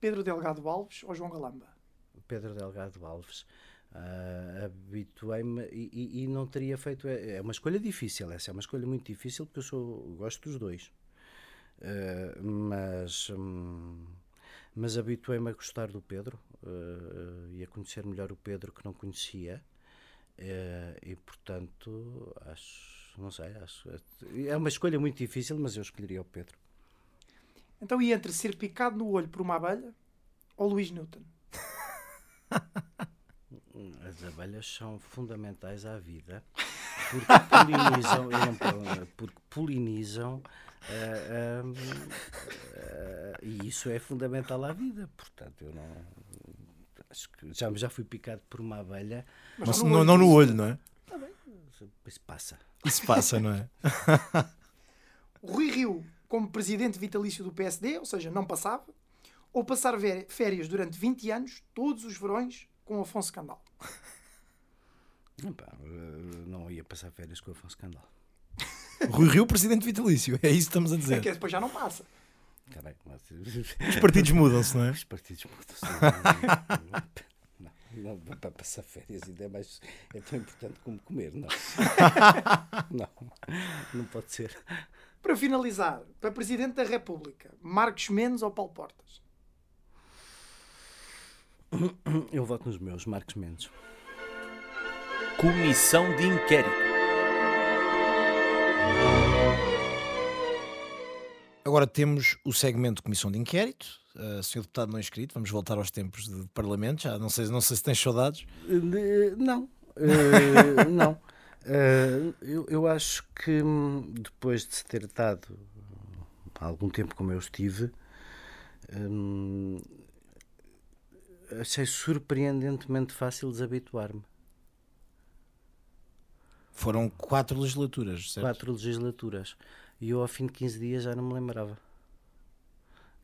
Pedro Delgado Alves ou João Galamba? Pedro Delgado Alves. Ah, Habituei-me e, e- e não teria feito. É é uma escolha difícil, essa é uma escolha muito difícil porque eu sou, gosto dos dois. Ah, mas hum, mas habituei-me a gostar do Pedro ah, e a conhecer melhor o Pedro que não conhecia. Ah, e portanto, acho. Não sei, acho. É uma escolha muito difícil, mas eu escolheria o Pedro. Então, e entre ser picado no olho por uma abelha ou Luís Newton? As abelhas são fundamentais à vida porque polinizam, não- porque polinizam ah, ah, e isso é fundamental à vida. Portanto, eu não acho que já, já fui picado por uma abelha, Mas não, não no olho, não é? depois passa. Isso passa, não é? Rui Rio como presidente vitalício do PSD, ou seja, não passava, ou passar férias durante 20 anos, todos os verões, com Afonso Candal. Epá, não ia passar férias com Afonso Candal. Rui Rio, presidente vitalício, é isso que estamos a dizer. É que depois já não passa. Caralho, mas... Os partidos mudam-se, não é? Os partidos mudam-se. Não, não, para passar férias ainda é, mais, é tão importante como comer, não. não, não pode ser. Para finalizar, para Presidente da República, Marcos Mendes ou Paulo Portas? Eu voto nos meus, Marcos Mendes. Comissão de Inquérito. Agora temos o segmento de Comissão de Inquérito. Uh, senhor Deputado não inscrito, vamos voltar aos tempos de Parlamento. Já não sei, não sei se tens saudades. Uh, não, uh, não. Uh, eu, eu acho que hum, depois de se ter estado há algum tempo como eu estive, um, achei surpreendentemente fácil desabituar-me. Foram quatro legislaturas, certo? Quatro legislaturas. E eu, ao fim de 15 dias, já não me lembrava.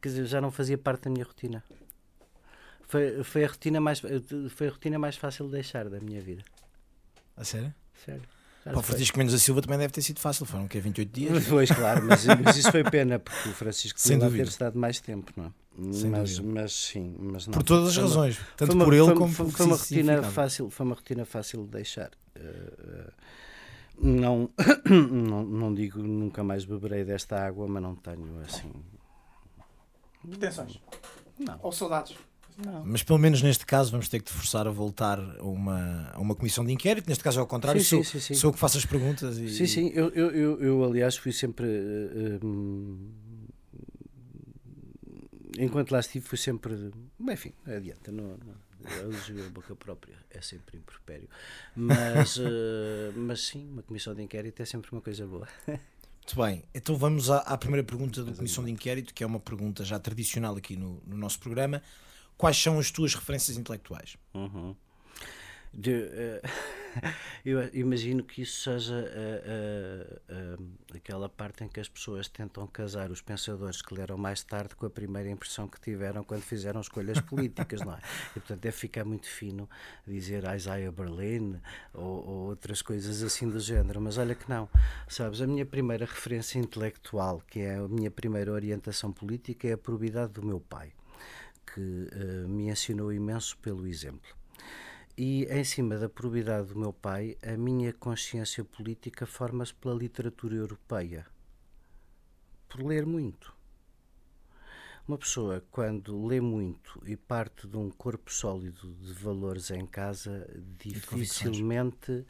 Quer dizer, já não fazia parte da minha rotina. Foi, foi, a, rotina mais, foi a rotina mais fácil de deixar da minha vida. A sério? Sério. Para o Francisco Mendes da Silva também deve ter sido fácil, foram que 28 dias. Pois, claro, mas, mas, isso foi pena, porque o Francisco Sem dúvida. ter estado mais tempo, não é? Sem mas, mas sim, mas não. Por todas as razões, tanto uma, por ele foi, como foi, por foi uma rotina fácil, Foi uma rotina fácil de deixar. Uh, não, não, não digo nunca mais beberei desta água, mas não tenho assim. Pretensões? Não. Ou saudades? Não. Mas pelo menos neste caso vamos ter que te forçar a voltar a uma, a uma comissão de inquérito. Neste caso é ao contrário, sim, sou, sim, sim, sou eu que faço as perguntas. E... Sim, sim, eu, eu, eu, eu aliás fui sempre. Uh, enquanto lá estive, fui sempre. Enfim, adianta, não, não elogio a boca própria é sempre impropério. Mas, uh, mas sim, uma comissão de inquérito é sempre uma coisa boa. Muito bem, então vamos à, à primeira pergunta da comissão de inquérito, que é uma pergunta já tradicional aqui no, no nosso programa. Quais são as tuas referências intelectuais? Uhum. De, uh, eu imagino que isso seja uh, uh, aquela parte em que as pessoas tentam casar os pensadores que leram mais tarde com a primeira impressão que tiveram quando fizeram escolhas políticas, não é? E portanto deve ficar muito fino dizer Isaiah Berlin ou, ou outras coisas assim do género, mas olha que não, sabes? A minha primeira referência intelectual, que é a minha primeira orientação política, é a probidade do meu pai, que me ensinou imenso pelo exemplo. E em cima da probidade do meu pai, a minha consciência política forma-se pela literatura europeia, por ler muito. Uma pessoa, quando lê muito e parte de um corpo sólido de valores em casa, dificilmente uh,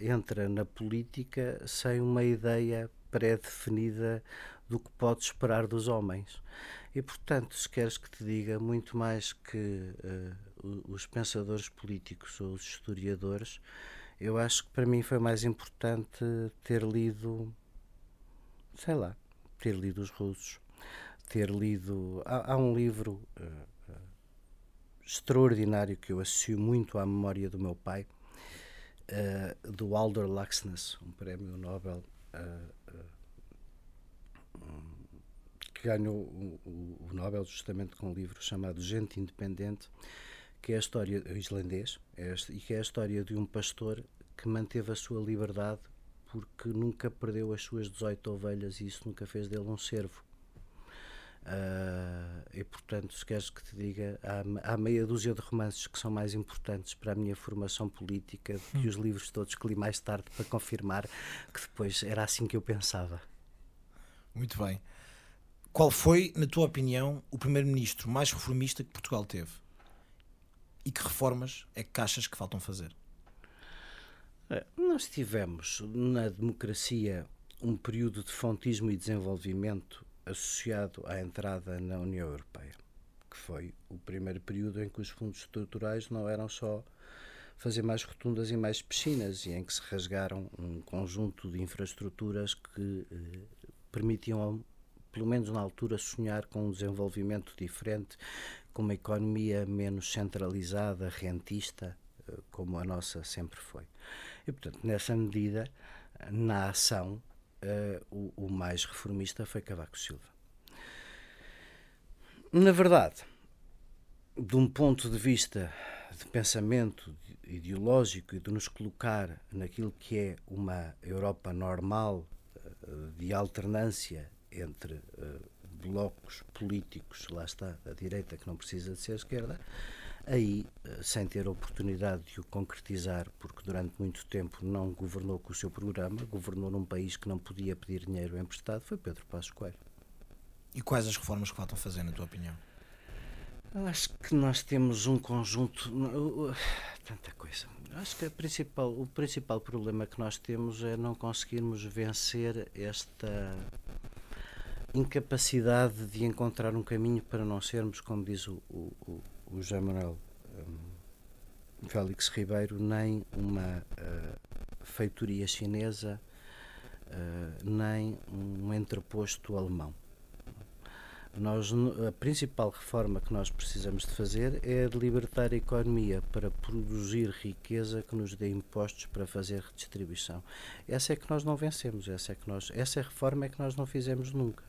entra na política sem uma ideia pré-definida do que pode esperar dos homens. E, portanto, se queres que te diga muito mais que uh, os pensadores políticos ou os historiadores, eu acho que para mim foi mais importante ter lido, sei lá, ter lido os russos, ter lido. Há, há um livro uh, uh, extraordinário que eu associo muito à memória do meu pai, do Alder Laxness, um prémio Nobel. Que ganhou o, o, Nobel justamente com um livro chamado Gente Independente, que é a história islandês, é, e que é a história de um pastor que manteve a sua liberdade porque nunca perdeu as suas 18 ovelhas e isso nunca fez dele um servo. Uh, e portanto, se queres que te diga, há, há, meia dúzia de romances que são mais importantes para a minha formação política do que os livros todos que li mais tarde para confirmar que depois era assim que eu pensava. Muito bem. Qual foi, na tua opinião, o primeiro-ministro mais reformista que Portugal teve? E que reformas é que achas que faltam fazer? É, nós tivemos na democracia um período de fontismo e desenvolvimento associado à entrada na União Europeia, que foi o primeiro período em que os fundos estruturais não eram só fazer mais rotundas e mais piscinas e em que se rasgaram um conjunto de infraestruturas que eh, permitiam pelo menos na altura, sonhar com um desenvolvimento diferente, com uma economia menos centralizada, rentista, como a nossa sempre foi. E, portanto, nessa medida, na ação, o, o mais reformista foi Cavaco Silva. Na verdade, de um ponto de vista de pensamento ideológico e de nos colocar naquilo que é uma Europa normal de alternância entre blocos políticos, lá está a direita que não precisa de ser a esquerda, aí, eh, sem ter a oportunidade de o concretizar, porque durante muito tempo não governou com o seu programa, governou num país que não podia pedir dinheiro emprestado, foi Pedro Passos Coelho. E quais as reformas que faltam fazer, na tua opinião? Eu acho que nós temos um conjunto. Tanta coisa. Eu acho que principal, o principal problema que nós temos é não conseguirmos vencer esta incapacidade de encontrar um caminho para não sermos, como diz o, o, o José Manuel um, Félix Ribeiro, nem uma uh, feitoria chinesa, uh, nem um entreposto alemão. Nós, a principal reforma que nós precisamos de fazer é de libertar a economia para produzir riqueza que nos dê impostos para fazer redistribuição. Essa é que nós não vencemos, essa, é que nós, essa reforma é que nós não fizemos nunca.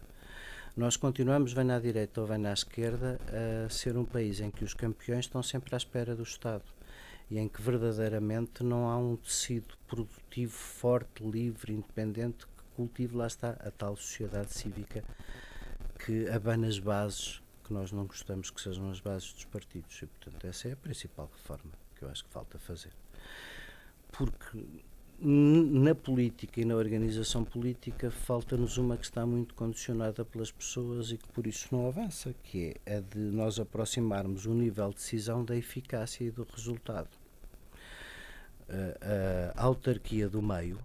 Nós continuamos, vem à direita ou vem à esquerda, a ser um país em que os campeões estão sempre à espera do Estado e em que verdadeiramente não há um tecido produtivo forte, livre, independente que cultive, lá está, a tal sociedade cívica que abana as bases que nós não gostamos que sejam as bases dos partidos. E, portanto, essa é a principal reforma que eu acho que falta fazer. Porque na política e na organização política falta-nos uma que está muito condicionada pelas pessoas e que por isso não avança, que é a de nós aproximarmos o nível de decisão da eficácia e do resultado. A, a autarquia do meio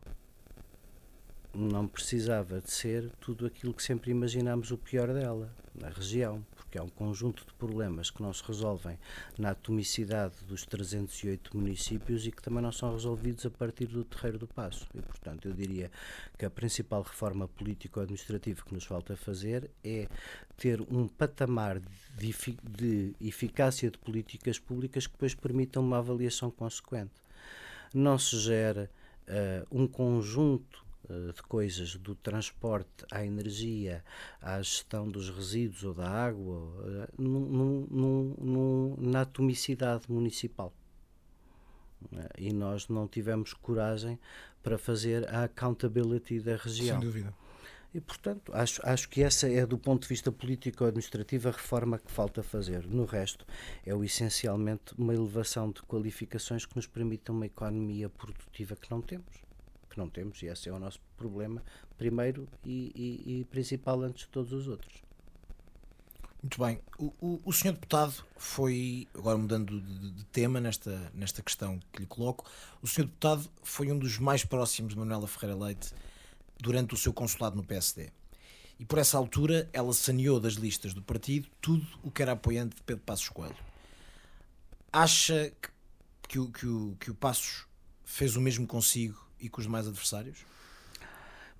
não precisava de ser tudo aquilo que sempre imaginámos o pior dela, na região porque há um conjunto de problemas que não se resolvem na atomicidade dos 308 municípios e que também não são resolvidos a partir do Terreiro do Passo. E, portanto, eu diria que a principal reforma político-administrativa que nos falta fazer é ter um patamar de, de eficácia de políticas públicas que depois permitam uma avaliação consequente. Não se gera uh, um conjunto de coisas, do transporte à energia, à gestão dos resíduos ou da água, eh, num, num, num, na atomicidade municipal. Eh, e nós não tivemos coragem para fazer a accountability da região. Sem dúvida. E, portanto, acho, acho que essa é, do ponto de vista político-administrativo, a reforma que falta fazer. No resto, é o, essencialmente uma elevação de qualificações que nos permitam uma economia produtiva que não temos que não temos, e esse é o nosso problema, primeiro e, e, e principal antes de todos os outros. Muito bem. O, o, o senhor deputado foi, agora mudando de, de, tema nesta, nesta questão que lhe coloco, o senhor deputado foi um dos mais próximos de Manuela Ferreira Leite durante o seu consulado no PSD. E por essa altura ela saneou das listas do partido tudo o que era apoiante de Pedro Passos Coelho. Acha que, que, o, que, o, que o Passos fez o mesmo consigo e com os demais adversários?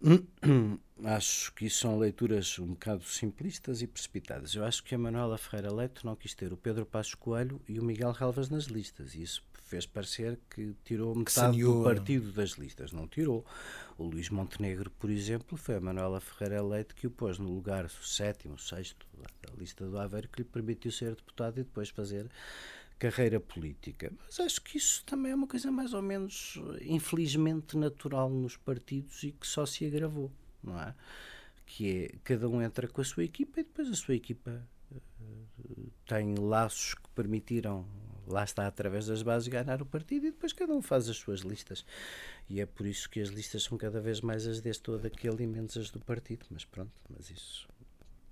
Acho que isso são leituras um bocado simplistas e precipitadas. Eu acho que a Manuela Ferreira Leite não quis ter o Pedro Passos Coelho e o Miguel Relvas nas listas. E isso fez parecer que tirou metade que do partido das listas. Não tirou. O Luís Montenegro, por exemplo, foi a Manuela Ferreira Leite que o pôs no lugar sétimo, sexto da lista do Aveiro, que lhe permitiu ser deputado e depois fazer carreira política. Mas acho que isso também é uma coisa mais ou menos, infelizmente, natural nos partidos e que só se agravou, não é? Que é cada um entra com a sua equipa e depois a sua equipa uh, tem laços que permitiram, lá está, através das bases, ganhar o partido e depois cada um faz as suas listas. E é por isso que as listas são cada vez mais as deste ou daquele e menos as do partido. Mas pronto, mas isso.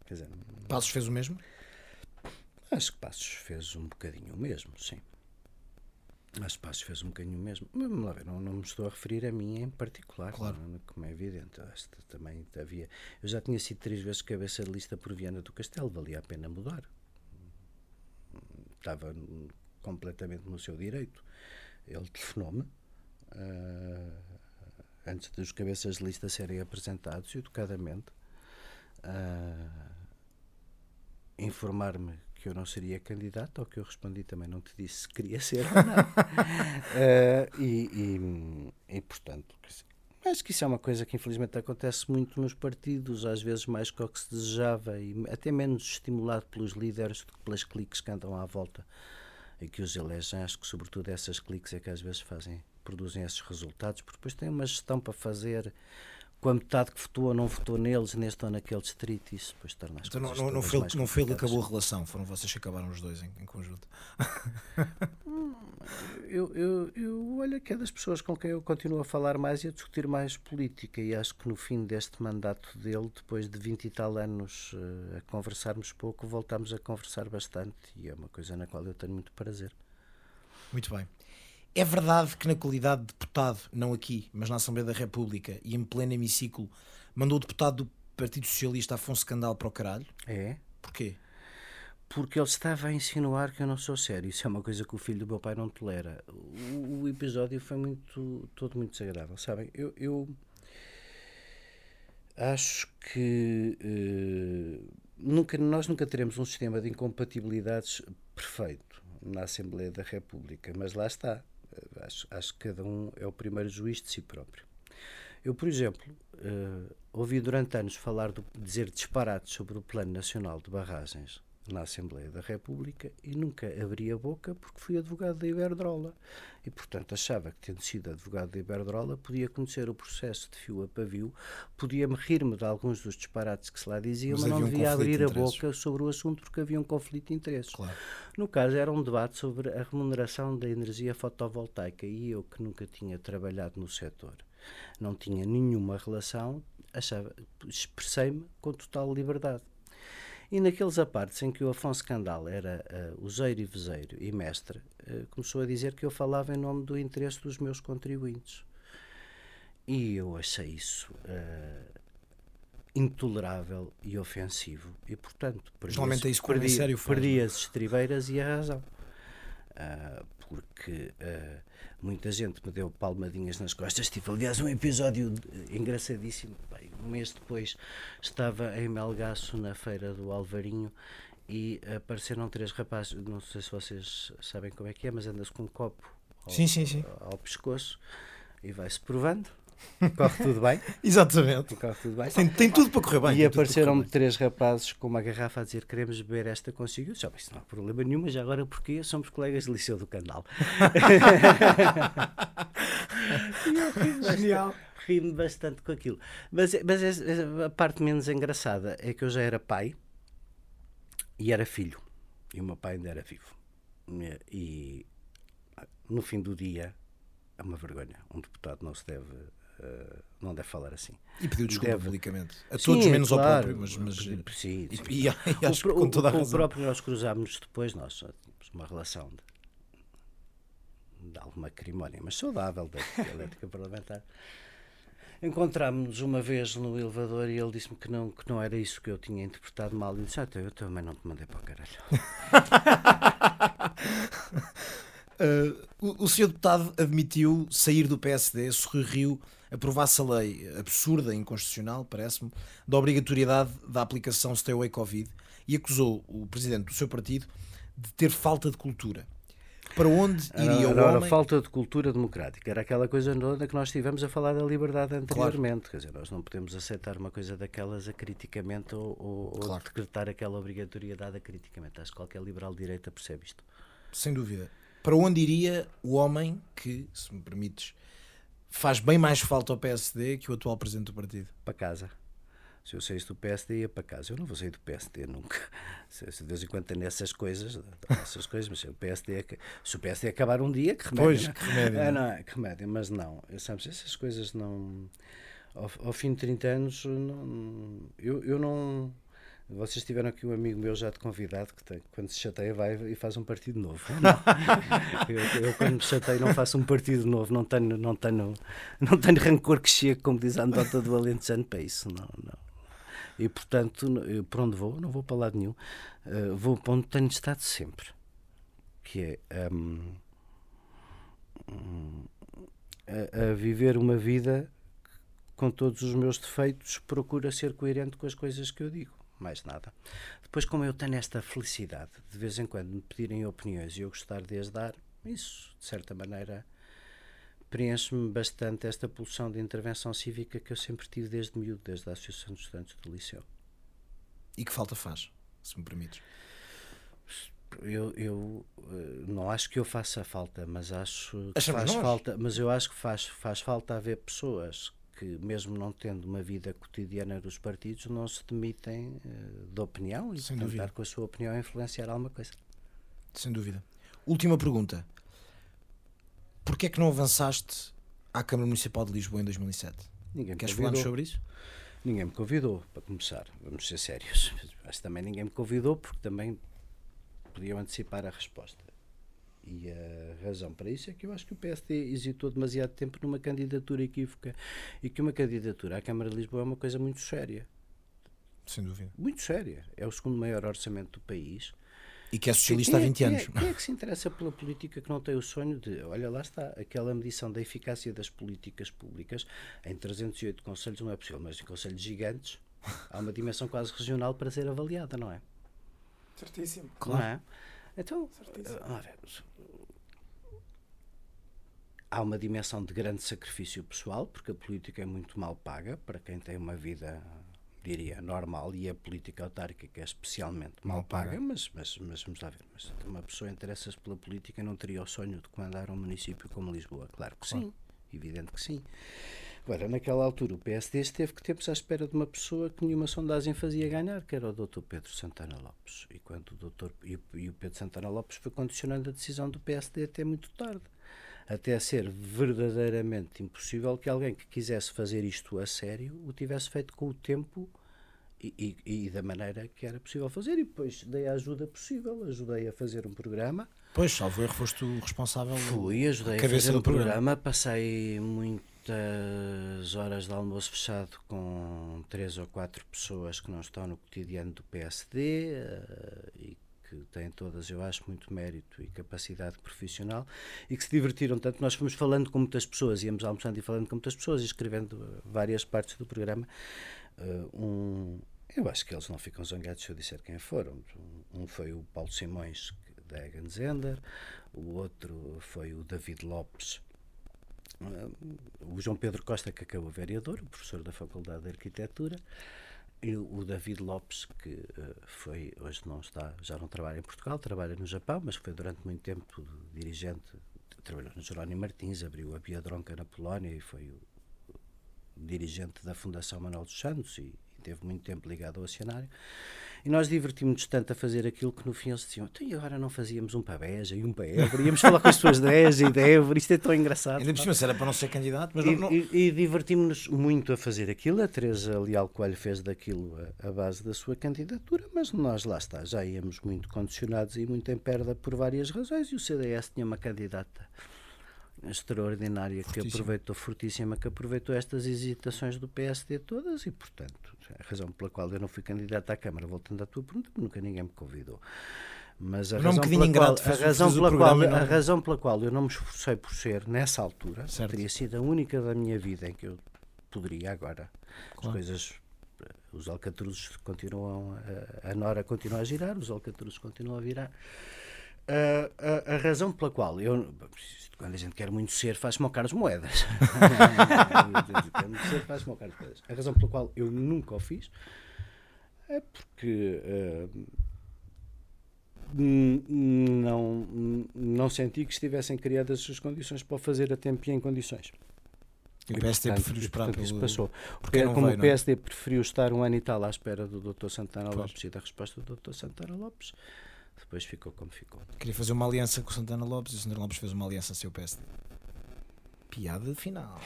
Quer dizer, Passos fez o mesmo? Acho que Passos fez um bocadinho o mesmo, sim. Acho que Passos fez um bocadinho o mesmo. Mas, lá ver, não, não me estou a referir a mim em particular, claro. não, como é evidente. Acho que também havia. Eu já tinha sido três vezes cabeça de lista por Viana do Castelo, valia a pena mudar. Estava completamente no seu direito. Ele telefonou-me. Uh, antes dos cabeças de lista serem apresentados, educadamente, uh, informar-me que eu não seria candidato, ao que eu respondi também não te disse se queria ser ou não. uh, e, e, e, portanto, acho que isso é uma coisa que infelizmente acontece muito nos partidos, às vezes mais que o que se desejava e até menos estimulado pelos líderes do que pelas cliques que andam à volta e que os elegem. Acho que sobretudo essas cliques é que às vezes fazem, produzem esses resultados, porque depois têm uma gestão para fazer com a metade que votou ou não votou neles, neste ou naquele distrito, isso depois torna as então, coisas não, não, foi, não foi ele que acabou a relação, foram vocês que acabaram os dois em, em conjunto. eu, eu, eu olho que é das pessoas com quem eu continuo a falar mais e a discutir mais política e acho que no fim deste mandato dele, depois de 20 e tal anos uh, a conversarmos pouco, voltamos a conversar bastante e é uma coisa na qual eu tenho muito prazer. Muito bem. É verdade que, na qualidade de deputado, não aqui, mas na Assembleia da República e em pleno hemiciclo, mandou o deputado do Partido Socialista Afonso Candal para o caralho? É. Porquê? Porque ele estava a insinuar que eu não sou sério. Isso é uma coisa que o filho do meu pai não tolera. O, o episódio foi muito, todo muito desagradável. Sabem, eu, eu acho que uh, nunca, nós nunca teremos um sistema de incompatibilidades perfeito na Assembleia da República, mas lá está. Acho, acho que cada um é o primeiro juiz de si próprio. Eu, por exemplo, uh, ouvi durante anos falar, do, dizer disparates sobre o Plano Nacional de Barragens na Assembleia da República e nunca abri a boca porque fui advogado da Iberdrola. E, portanto, achava que, tendo sido advogado da Iberdrola, podia conhecer o processo de fio a pavio, podia-me rir-me de alguns dos disparates que se lá diziam, mas, mas não devia um abrir a boca sobre o assunto porque havia um conflito de interesses. Claro. No caso, era um debate sobre a remuneração da energia fotovoltaica e eu, que nunca tinha trabalhado no setor, não tinha nenhuma relação, achava, expressei-me com total liberdade. E naqueles apartes em que o Afonso Candal era uh, useiro e vezeiro e mestre, uh, começou a dizer que eu falava em nome do interesse dos meus contribuintes. E eu achei isso uh, intolerável e ofensivo. E, portanto, perdi, Normalmente é isso perdi, sério perdi as estribeiras e a razão. Uh, porque uh, muita gente me deu palmadinhas nas costas. Tive, aliás, um episódio engraçadíssimo. Bem, um mês depois estava em Melgaço, na feira do Alvarinho, e apareceram três rapazes. Não sei se vocês sabem como é que é, mas anda-se com um copo ao, sim, sim, sim. ao pescoço e vai-se provando. Corre tudo bem. Exatamente. Corre tudo bem. Tem, tem tudo para correr bem. E apareceram-me três rapazes com uma garrafa a dizer queremos beber esta consigo. Eu disse, isso não há problema nenhum, mas agora porque somos colegas de Liceu do Canal. Genial. Ri-me bastante com aquilo. Mas, mas a parte menos engraçada é que eu já era pai e era filho. E o meu pai ainda era vivo. E no fim do dia é uma vergonha. Um deputado não se deve não deve falar assim. E pediu desculpa deve... publicamente. A todos sim, menos claro, ao próprio. Mas, mas... Sim, sim. E, e, e acho o, com toda a o, razão. O próprio nós cruzámos depois, nós tínhamos uma relação de, de alguma acrimónia, mas saudável da elétrica parlamentar. Encontrámos-nos uma vez no elevador e ele disse-me que não, que não era isso que eu tinha interpretado mal. E disse: ah, então Eu também não te mandei para o caralho. uh, o, o senhor deputado admitiu sair do PSD, sorriu aprovasse a lei absurda e inconstitucional, parece-me, da obrigatoriedade da aplicação Stay Away Covid e acusou o presidente do seu partido de ter falta de cultura. Para onde iria era, o homem? falta de cultura democrática. Era aquela coisa toda que nós estivemos a falar da liberdade anteriormente. Claro. Quer dizer, nós não podemos aceitar uma coisa daquelas acriticamente ou, ou, claro. ou decretar aquela obrigatoriedade acriticamente. Acho que qualquer liberal de direita percebe isto. Sem dúvida. Para onde iria o homem que, se me permites, faz bem mais falta ao PSD que o atual presidente do partido? Para casa. Se eu saísse do PSD, ia para casa. Eu não vou sair do PSD nunca. Se, de vez em quando tem essas coisas, essas coisas, mas se o PSD, se o PSD acabar um dia, que remédio. Pois, que remédio. É, não, é, que remédio, mas não. Sabes, essas coisas não. Ao, ao fim de 30 anos, não, eu, eu não vocês tiveram aqui um amigo meu já de convidado que tem, quando se chateia vai e faz um partido novo. eu, eu, quando me chateio não faço um partido novo, não tenho, não tenho, não tenho rancor que chegue, como diz a anedota do Alentejano para isso. Não, não. E portanto, eu, por onde vou? Não vou para lado nenhum. Uh, vou para onde tenho estado sempre. Que é um, um, a, a viver uma vida com todos os meus defeitos, procura ser coerente com as coisas que eu digo mais nada. Depois, como eu tenho esta felicidade de vez em quando me pedirem opiniões e eu gostar de as dar, isso, de certa maneira, preenche-me bastante esta pulsão de intervenção cívica que eu sempre tive desde miúdo, desde a Associação de Estudantes do Liceu. E que falta faz, se me permites? Eu, eu eh, não acho que eu faça falta, mas acho que Achamos faz nós. falta, mas eu acho que faz, faz falta haver pessoas que, mesmo não tendo uma vida cotidiana dos partidos, não se demitem eh, de opinião e Sem tentar dúvida. com a sua opinião influenciar alguma coisa. Sem dúvida. Última pergunta. Porquê é que não avançaste à Câmara Municipal de Lisboa em 2007? Ninguém Queres falar-nos sobre isso? Ninguém me convidou, para começar. Vamos ser sérios. Mas também ninguém me convidou porque também podiam antecipar a resposta. E a razão para isso é que eu acho que o PSD hesitou demasiado tempo numa candidatura equívoca e que uma candidatura à Câmara de Lisboa é uma coisa muito séria. Sem dúvida. Muito séria. É o segundo maior orçamento do país. E que é socialista há Quem é- 20 quem é- anos. Quem é que se interessa pela política que não tem o sonho de, olha lá está, aquela medição da eficácia das políticas públicas em 308 conselhos não é possível, mas em conselhos gigantes há uma dimensão quase regional para ser avaliada, não é? Certíssimo. Não é? Então, há uma dimensão de grande sacrifício pessoal, porque a política é muito mal paga para quem tem uma vida, diria, normal, e a política autárquica é especialmente mal, Mal paga. paga, mas, mas, mas vamos lá ver, mas uma pessoa interessa-se pela política não teria o sonho de comandar um município como Lisboa? Claro que sim, evidente que sim. Agora, naquela altura, o PSD esteve que tempos à espera de uma pessoa que nenhuma sondagem fazia ganhar, que era o Dr. Pedro Santana Lopes. E, quando o Dr. e o- Pedro Santana Lopes foi condicionando a decisão do PSD até muito tarde. Até ser verdadeiramente impossível que alguém que quisesse fazer isto a sério o tivesse feito com o tempo e, e- e da maneira que era possível fazer. E depois dei a ajuda possível, ajudei a fazer um programa. Pois, salvo erro, foste o responsável. Fui, ajudei a cabeça fazer um programa. programa. passei muitas horas de almoço fechado com três ou quatro pessoas que não estão no cotidiano do PSD eh, e que têm todas, eu acho, muito mérito e capacidade profissional e que se divertiram tanto. Nós fomos falando com muitas pessoas, íamos almoçando e falando com muitas pessoas e escrevendo eh, várias partes do programa. Eh, um, eu acho que eles não ficam zangados se eu disser quem foram. Um, um foi o Paulo Simões, da Egan Zender, o outro foi o David Lopes, o João Pedro Costa, que acabou vereador, professor da Faculdade de Arquitetura, e o David Lopes, que eh, foi, hoje não está, já não trabalha em Portugal, trabalha no Japão, mas foi durante muito tempo dirigente, trabalhou no Jerónimo Martins, abriu a Biadronca na Polónia e foi o dirigente da Fundação Manuel dos Santos e teve muito tempo ligado ao Oceanário. E nós divertimos-nos tanto a fazer aquilo que no fim eles diziam: então e agora não fazíamos um para Beja e um para Évora? Íamos falar com as pessoas de e de Évora, isto é tão engraçado. Ainda por cima, era para não ser candidato, mas E, não- e- e divertimos-nos muito a fazer aquilo. A Teresa Leal Coelho fez daquilo a, a base da sua candidatura, mas nós lá está, já íamos muito condicionados e muito em perda por várias razões. E o CDS tinha uma candidata extraordinária que aproveitou, fortíssima, que aproveitou estas hesitações do PSD todas e, portanto, a razão pela qual eu não fui candidato à Câmara, voltando à tua pergunta, nunca ninguém me convidou. Mas a é um razão, pela qual, a razão, pela qual, e a razão pela qual eu não me esforcei por ser, nessa altura, Certo. teria sido a única da minha vida em que eu poderia agora. As Claro. coisas, os alcatruzes continuam, a, a Nora continua a girar, os alcatruzes continuam a virar. A, a- a razão pela qual eu, quando a gente quer muito ser, faz-me ao Carlos Moedas. quer muito ser, faz-me ao Carlos Moedas. A razão pela qual eu nunca o fiz é porque n- não, não senti que estivessem criadas as condições para fazer a tempo e em condições. o PSD preferiu e, esperar portanto, isso pelo... passou. por Porque como veio, o não é? PSD preferiu estar um ano e tal à espera do Dr. Santana Pois. Lopes e da resposta do Dr. Santana Lopes, depois ficou como ficou. Queria fazer uma aliança com o Santana Lopes e o Santana Lopes fez uma aliança sem o PSD. Piada final.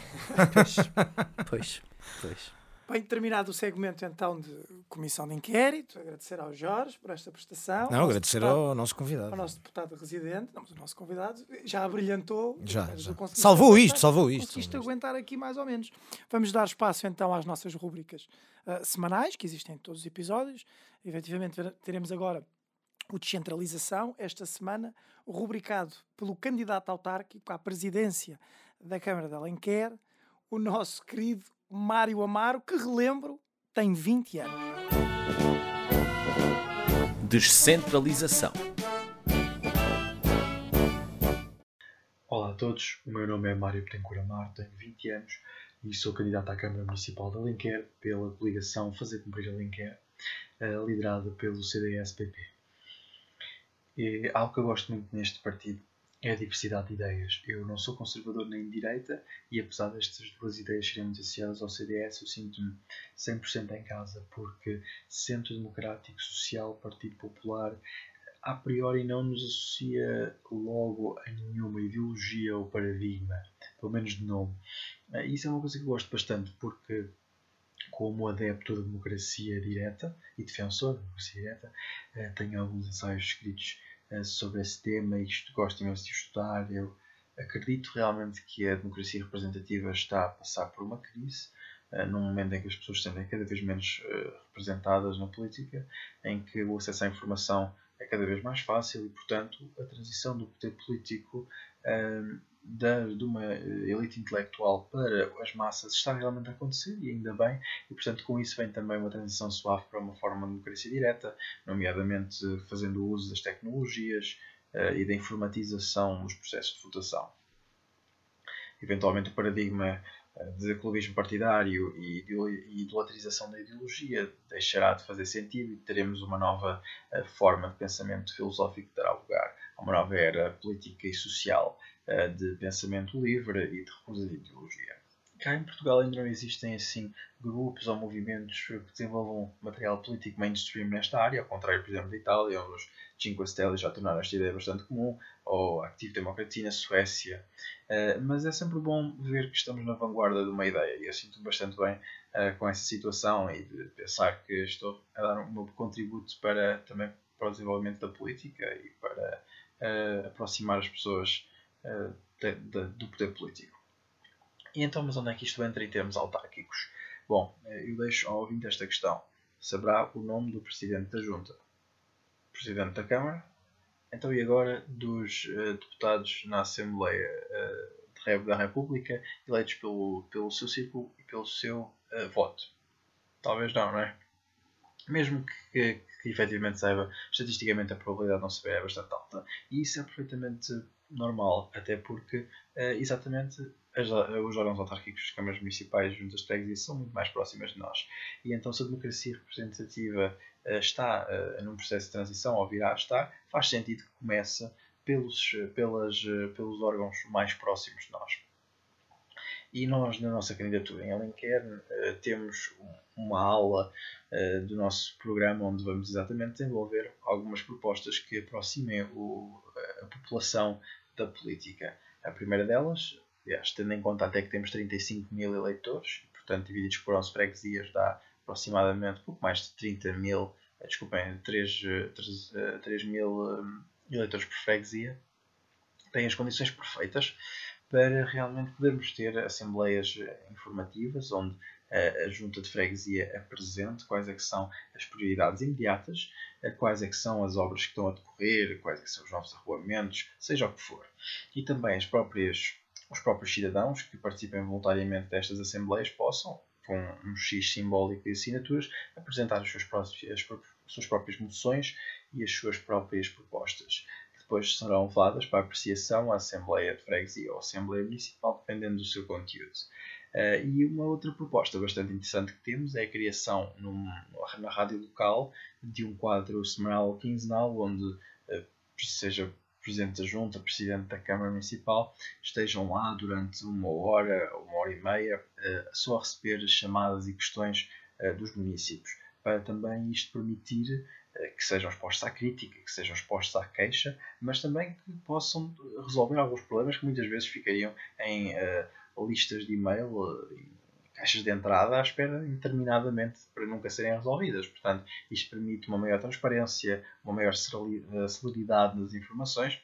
Pois, pois, pois. Bem, terminado o segmento então de comissão de inquérito, agradecer ao Jorge por esta prestação. Não, ao agradecer deputado- ao nosso convidado. ao nosso deputado residente, não, mas o nosso convidado já brilhantou. Já, já. Salvou aguentar- isto, salvou isto, Conseguiste aguentar aqui mais ou menos. Vamos dar espaço então às nossas rubricas ah, semanais, que existem em todos os episódios. Efetivamente teremos agora o Descentralização, esta semana, rubricado pelo candidato autárquico à presidência da Câmara de Alenquer, o nosso querido Mário Amaro, que relembro, tem 20 anos. Descentralização. Olá a todos, o meu nome é Mário Betancourt Amar, tenho 20 anos e sou candidato à Câmara Municipal de Alenquer pela coligação Fazer Cumprir Alenquer, eh, liderada pelo CDS-PP. E algo que eu gosto muito neste partido é a diversidade de ideias. Eu não sou conservador nem de direita e apesar destas duas ideias serem muito associadas ao CDS, eu sinto-me 100% em casa porque Centro Democrático Social, Partido Popular, a priori não nos associa logo a nenhuma ideologia ou paradigma, pelo menos de nome. Isso é uma coisa que eu gosto bastante porque como adepto da democracia direta e defensor da democracia direta, eh, tenho alguns ensaios escritos sobre esse tema e gosto imenso de estudar. Eu acredito realmente que a democracia representativa está a passar por uma crise, uh, num momento em que as pessoas se sentem cada vez menos uh, representadas na política, em que o acesso à informação é cada vez mais fácil e, portanto, a transição do poder político da, de uma elite intelectual para as massas está realmente a acontecer e ainda bem, e portanto com isso vem também uma transição suave para uma forma de democracia direta, nomeadamente fazendo uso das tecnologias uh, e da informatização nos processos de votação. Eventualmente o paradigma uh, de clubismo partidário e idolatrização da ideologia deixará de fazer sentido e teremos uma nova forma de pensamento filosófico que dará lugar a uma nova era política e social eh, de pensamento livre e de recusa de ideologia. Cá em Portugal ainda não existem assim grupos ou movimentos que desenvolvam material político mainstream nesta área, ao contrário, por exemplo, da Itália, onde os Cinque Stelle já tornaram esta ideia bastante comum, ou a Active Democracy na Suécia. Uh, mas é sempre bom ver que estamos na vanguarda de uma ideia e eu sinto-me bastante bem uh, com essa situação e de pensar que estou a dar um meu contributo para, também para o desenvolvimento da política e para aproximar as pessoas uh, de, de, do poder político. E então, mas onde é que isto entra em termos autárquicos? Bom, eh, eu deixo ao ouvinte esta questão. Saberá o nome do Presidente da Junta? Presidente da Câmara? Então, e agora dos uh, deputados na Assembleia uh, da República eleitos pelo, pelo seu círculo e pelo seu voto? Talvez não, não é? Mesmo que, que, efetivamente saiba, estatisticamente a probabilidade de não saber é bastante alta. E isso é perfeitamente normal, até porque uh, exatamente as, os órgãos autárquicos, as câmaras municipais, juntas de freguesia, são muito mais próximas de nós. E então, se a democracia representativa uh, está num processo de transição, ou virá a estar, faz sentido que comece pelos, pelas, pelos órgãos mais próximos de nós. E nós, na nossa candidatura em Alenquer, temos uma aula do nosso programa onde vamos exatamente desenvolver algumas propostas que aproximem o, a população da política. A primeira delas, aliás, tendo em conta até que temos 35 mil eleitores, portanto, divididos por 11 freguesias, dá aproximadamente pouco mais de 30 mil, eh, desculpem, 3, 3, 3 mil eh, eleitores por freguesia, tem as condições perfeitas para realmente podermos ter assembleias eh, informativas, onde a junta de freguesia apresente quais é que são as prioridades imediatas, quais é que são as obras que estão a decorrer, quais é que são os novos arruamentos, seja o que for. E também as próprias, os próprios cidadãos que participem voluntariamente destas assembleias possam, com um X simbólico de assinaturas, apresentar as suas, próprias, as suas próprias moções e as suas próprias propostas depois serão levadas para apreciação à Assembleia de Freguesia ou Assembleia Municipal, dependendo do seu conteúdo. Uh, e uma outra proposta bastante interessante que temos é a criação num, na rádio local de um quadro semanal ou quinzenal onde uh, seja Presidente da Junta, Presidente da Câmara Municipal estejam lá durante uma hora uma hora e meia uh, só a receber chamadas e questões dos municípios para também isto permitir que sejam expostos à crítica, que sejam expostos à queixa, mas também que possam resolver alguns problemas que muitas vezes ficariam em uh, listas de e-mail e caixas de entrada à espera interminadamente para nunca serem resolvidas. Portanto, isto permite uma maior transparência, uma maior celeridade nas informações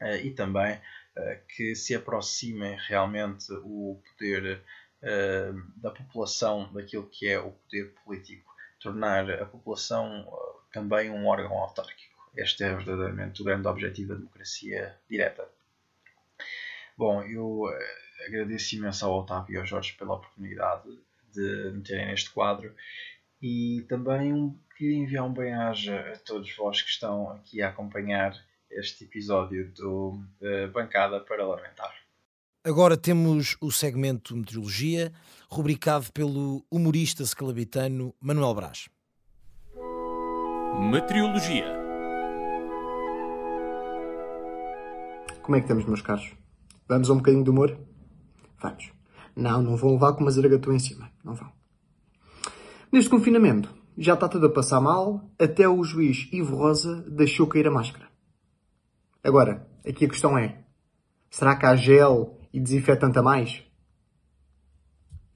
eh, e também eh, que se aproximem realmente o poder eh, da população daquilo que é o poder político, tornar a população também um órgão autárquico. Este é verdadeiramente o grande objetivo da democracia direta. Bom, eu agradeço imenso ao Otávio e ao Jorge pela oportunidade de me terem neste quadro e também queria enviar um bem-aja a todos vós que estão aqui a acompanhar este episódio do uh, Bancada Parlamentar. Agora temos o segmento Meteorologia, rubricado pelo humorista scalabitano Manuel Brás. Meteorologia. Como é que estamos, meus caros? Vamos a um bocadinho de humor? Vamos. Não, não vão levar com uma zaragatua em cima. Não vão. Neste confinamento, já está tudo a passar mal, até o juiz Ivo Rosa deixou cair a máscara. Agora, aqui a questão é: será que há gel e desinfetante a mais?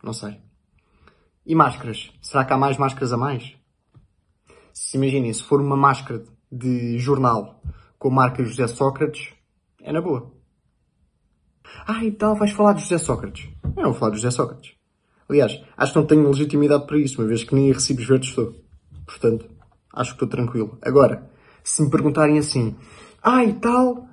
Não sei. E máscaras? Será que há mais máscaras a mais? Se imaginem, se for uma máscara de jornal com a marca José Sócrates, é na boa. Ah, e tal, vais falar de José Sócrates. Eu não vou falar de José Sócrates. Aliás, acho que não tenho legitimidade para isso, uma vez que nem em recibos verdes estou. Portanto, acho que estou tranquilo. Agora, se me perguntarem assim, ah, e tal,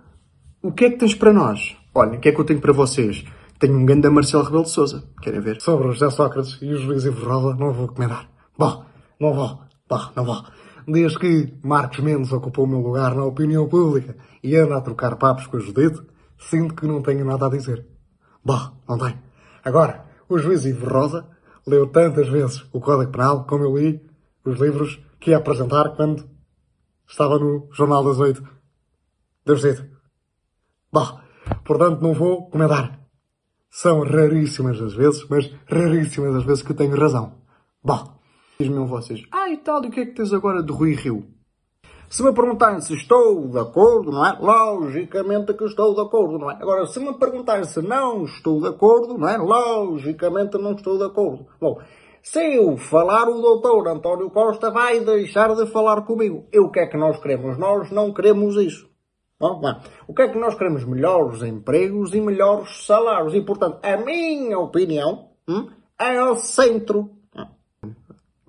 o que é que tens para nós? Olha, o que é que eu tenho para vocês? Tenho um grande Marcelo Rebelo de Souza. Querem ver? Sobre o José Sócrates e o juiz Ivo não vou comentar. Bom, não vou. Bom, não vou. Desde que Marcos Mendes ocupou o meu lugar na opinião pública e anda a trocar papos com a Judite, sinto que não tenho nada a dizer. Bom, não tenho. Agora, o juiz Ivo Rosa leu tantas vezes o Código Penal como eu li os livros que ia apresentar quando estava no Jornal das Oito. Deus dizer. Bom, portanto não vou comentar. São raríssimas as vezes, mas raríssimas as vezes que tenho razão. Bom, diz-me vocês, ah e tal, e o que é que tens agora de Rui Rio? Se me perguntarem se estou de acordo, não é? Logicamente que estou de acordo, não é? Agora, se me perguntarem se não estou de acordo, não é? Logicamente não estou de acordo. Bom, se eu falar, o doutor António Costa vai deixar de falar comigo. E o que é que nós queremos? Nós não queremos isso. Bom, bom. O que é que nós queremos? Melhores empregos e melhores salários. E, portanto, a minha opinião hum, é o centro.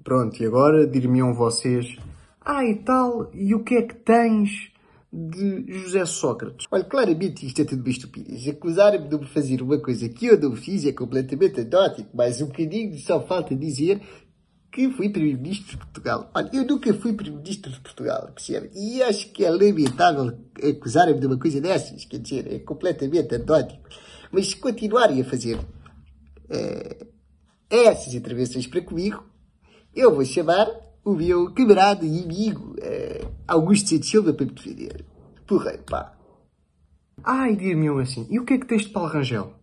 Pronto, e agora dir-me-ão vocês ah, e tal, e o que é que tens de José Sócrates? Olha, claramente isto é tudo bem estupidez. Acusar-me de fazer uma coisa que eu não fiz é completamente anótico, mas um bocadinho só falta dizer que fui Primeiro-Ministro de Portugal. Olha, eu nunca fui Primeiro-Ministro de Portugal, percebe? E acho que é lamentável acusar-me de uma coisa dessas, quer dizer, é completamente anótico. Mas se continuarem a fazer uh, essas intervenções para comigo, eu vou chamar o meu camarada e amigo uh, Augusto Silva para me defender. Porra, pá. Ai, dir-me assim, e o que é que tens de Paulo Rangel?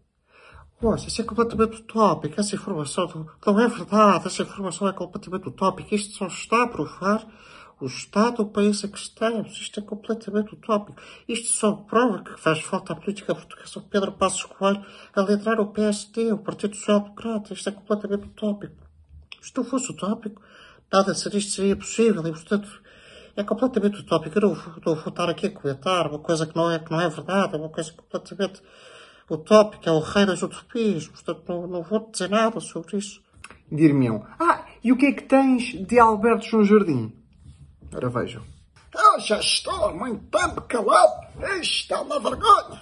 Poxa, isso é completamente utópico, essa informação não é verdade, essa informação é completamente utópica, isto só está a provar o estado do país a que estamos, isto é completamente utópico, isto só prova que faz falta à política portuguesa Pedro Passos Coelho a letrar o PSD, o Partido Social Democrata, isto é completamente utópico. Se não fosse utópico, nada disto seria possível e, portanto, é completamente utópico. Eu não, não vou estar aqui a comentar uma coisa que não é, que não é verdade, é uma coisa completamente utópica, é o rei das utopias, portanto, não, não vou dizer nada sobre isso. Dir-me-ão, ah, e o que é que tens de Alberto João Jardim? Ora vejam. Eu já estou há muito tempo calado. Isto é uma vergonha.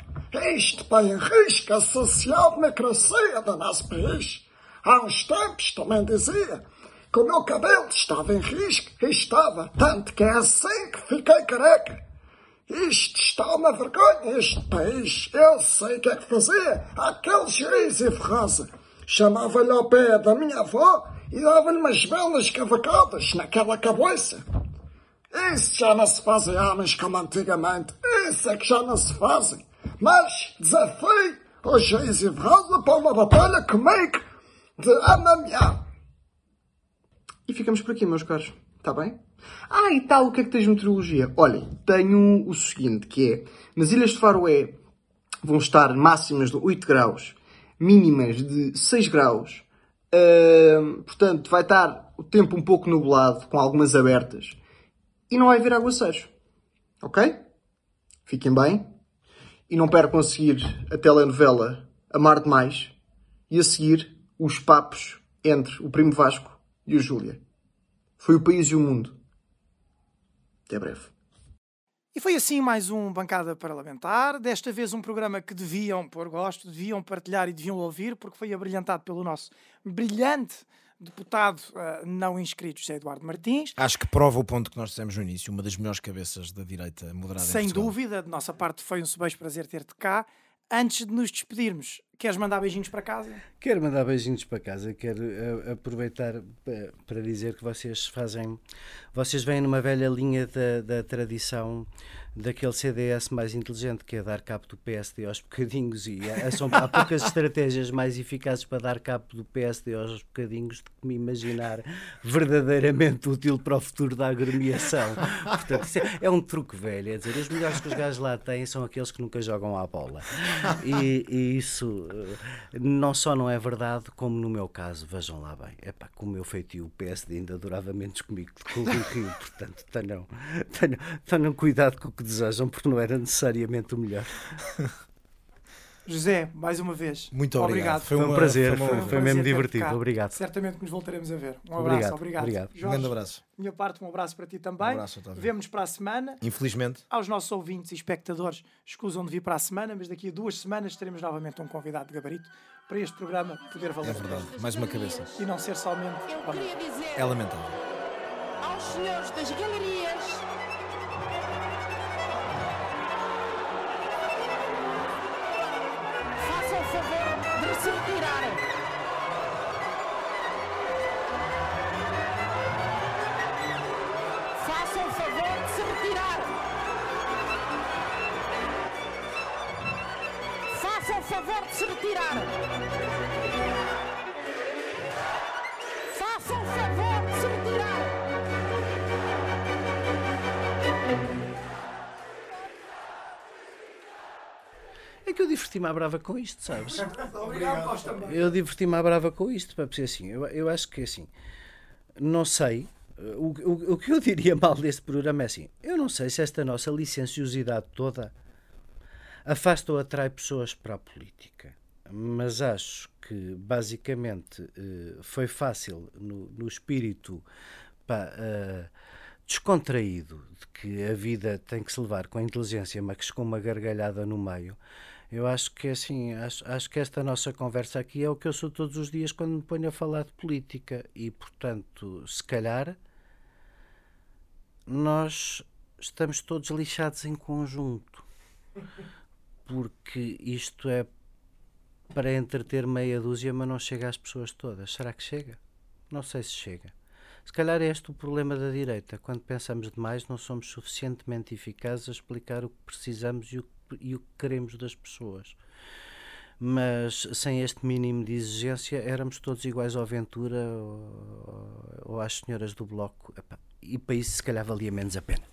Isto põe em risco a social-democracia do nosso país. Há uns tempos também dizia que o meu cabelo estava em risco e estava, tanto que é assim que fiquei careca. Isto está uma vergonha, este país. Eu sei o que é que fazia. Aquele juiz e Ferrosa chamava-lhe ao pé da minha avó e dava-lhe umas belas cavacadas naquela cabeça. Isso já não se fazem homens como antigamente. Isso é que já não se fazem. Mas desafio o juiz e Ferrosa para uma batalha comigo de amamear. E ficamos por aqui, meus caros. Está bem? Ah, e tal, o que é que tens de meteorologia? Olhem, tenho o seguinte, que é, nas Ilhas de Faroé vão estar máximas de 8 graus, mínimas de 6 graus. Uh, portanto, vai estar o tempo um pouco nublado, com algumas abertas. E não vai haver aguaceiros. Ok? Fiquem bem. E não percam a seguir a telenovela Amar Demais. E a seguir os papos entre o Primo Vasco e o Júlia. Foi o país e o mundo. Até breve. E foi assim mais um Bancada Parlamentar. Desta vez um programa que deviam pôr gosto, deviam partilhar e deviam ouvir, porque foi abrilhantado pelo nosso brilhante deputado uh, não inscrito José Eduardo Martins. Acho que prova o ponto que nós dissemos no início, uma das melhores cabeças da direita moderada Sem dúvida, de nossa parte foi um beijo prazer ter-te cá. Antes de nos despedirmos, queres mandar beijinhos para casa? Quero mandar beijinhos para casa, quero uh, aproveitar uh, para dizer que vocês fazem, vocês vêm numa velha linha da, da tradição daquele CDS mais inteligente, que é dar cabo do PSD aos bocadinhos, e há, são, há poucas estratégias mais eficazes para dar cabo do PSD aos bocadinhos do que me imaginar verdadeiramente útil para o futuro da agremiação. Portanto, é, é, um truque velho, é dizer, os melhores que os gajos lá têm são aqueles que nunca jogam à bola. E, e isso eh, não só não é verdade, como no meu caso, vejam lá bem, é pá, com o meu feitio o PSD ainda durava menos comigo do que o Rio, portanto, tenham, tenham, tenham cuidado com o que desejam, porque não era necessariamente o melhor. José, mais uma vez. Muito obrigado. obrigado. Foi, um prazer, foi, foi, foi mesmo divertido. Obrigado. Certamente que nos voltaremos a ver. Um abraço, obrigado. obrigado. obrigado. Jorge, um grande abraço. Minha parte, um abraço para ti também. Um abraço, Otávio. Vemos para a semana. Infelizmente. Aos nossos ouvintes e espectadores, escusam de vir para a semana, mas daqui a duas semanas teremos novamente um convidado de gabarito para este programa poder valer. É verdade, mais uma cabeça. E não ser somente. Eu queria dizer. É lamentável. Aos senhores das galerias diverti-me à brava com isto, sabes? Obrigado, eu diverti-me à brava com isto, para ser assim. Eu, eu acho que assim, não sei. O, o, o que eu diria mal deste programa é assim: eu não sei se esta nossa licenciosidade toda afasta ou atrai pessoas para a política, mas acho que basicamente eh, foi fácil no, no espírito pá, uh, descontraído de que a vida tem que se levar com a inteligência, mas com uma gargalhada no meio. Eu acho que assim, acho, acho que esta nossa conversa aqui é o que eu sou todos os dias quando me ponho a falar de política e, portanto, se calhar nós estamos todos lixados em conjunto. Porque isto é para entreter meia dúzia, mas não chega às pessoas todas. Será que chega? Não sei se chega. Se calhar é este o problema da direita. Quando pensamos demais, não somos suficientemente eficazes a explicar o que precisamos e o que e o que queremos das pessoas. Mas sem este mínimo de exigência, éramos todos iguais ao Ventura ou, ou às senhoras do Bloco. E para isso, se calhar, valia menos a pena.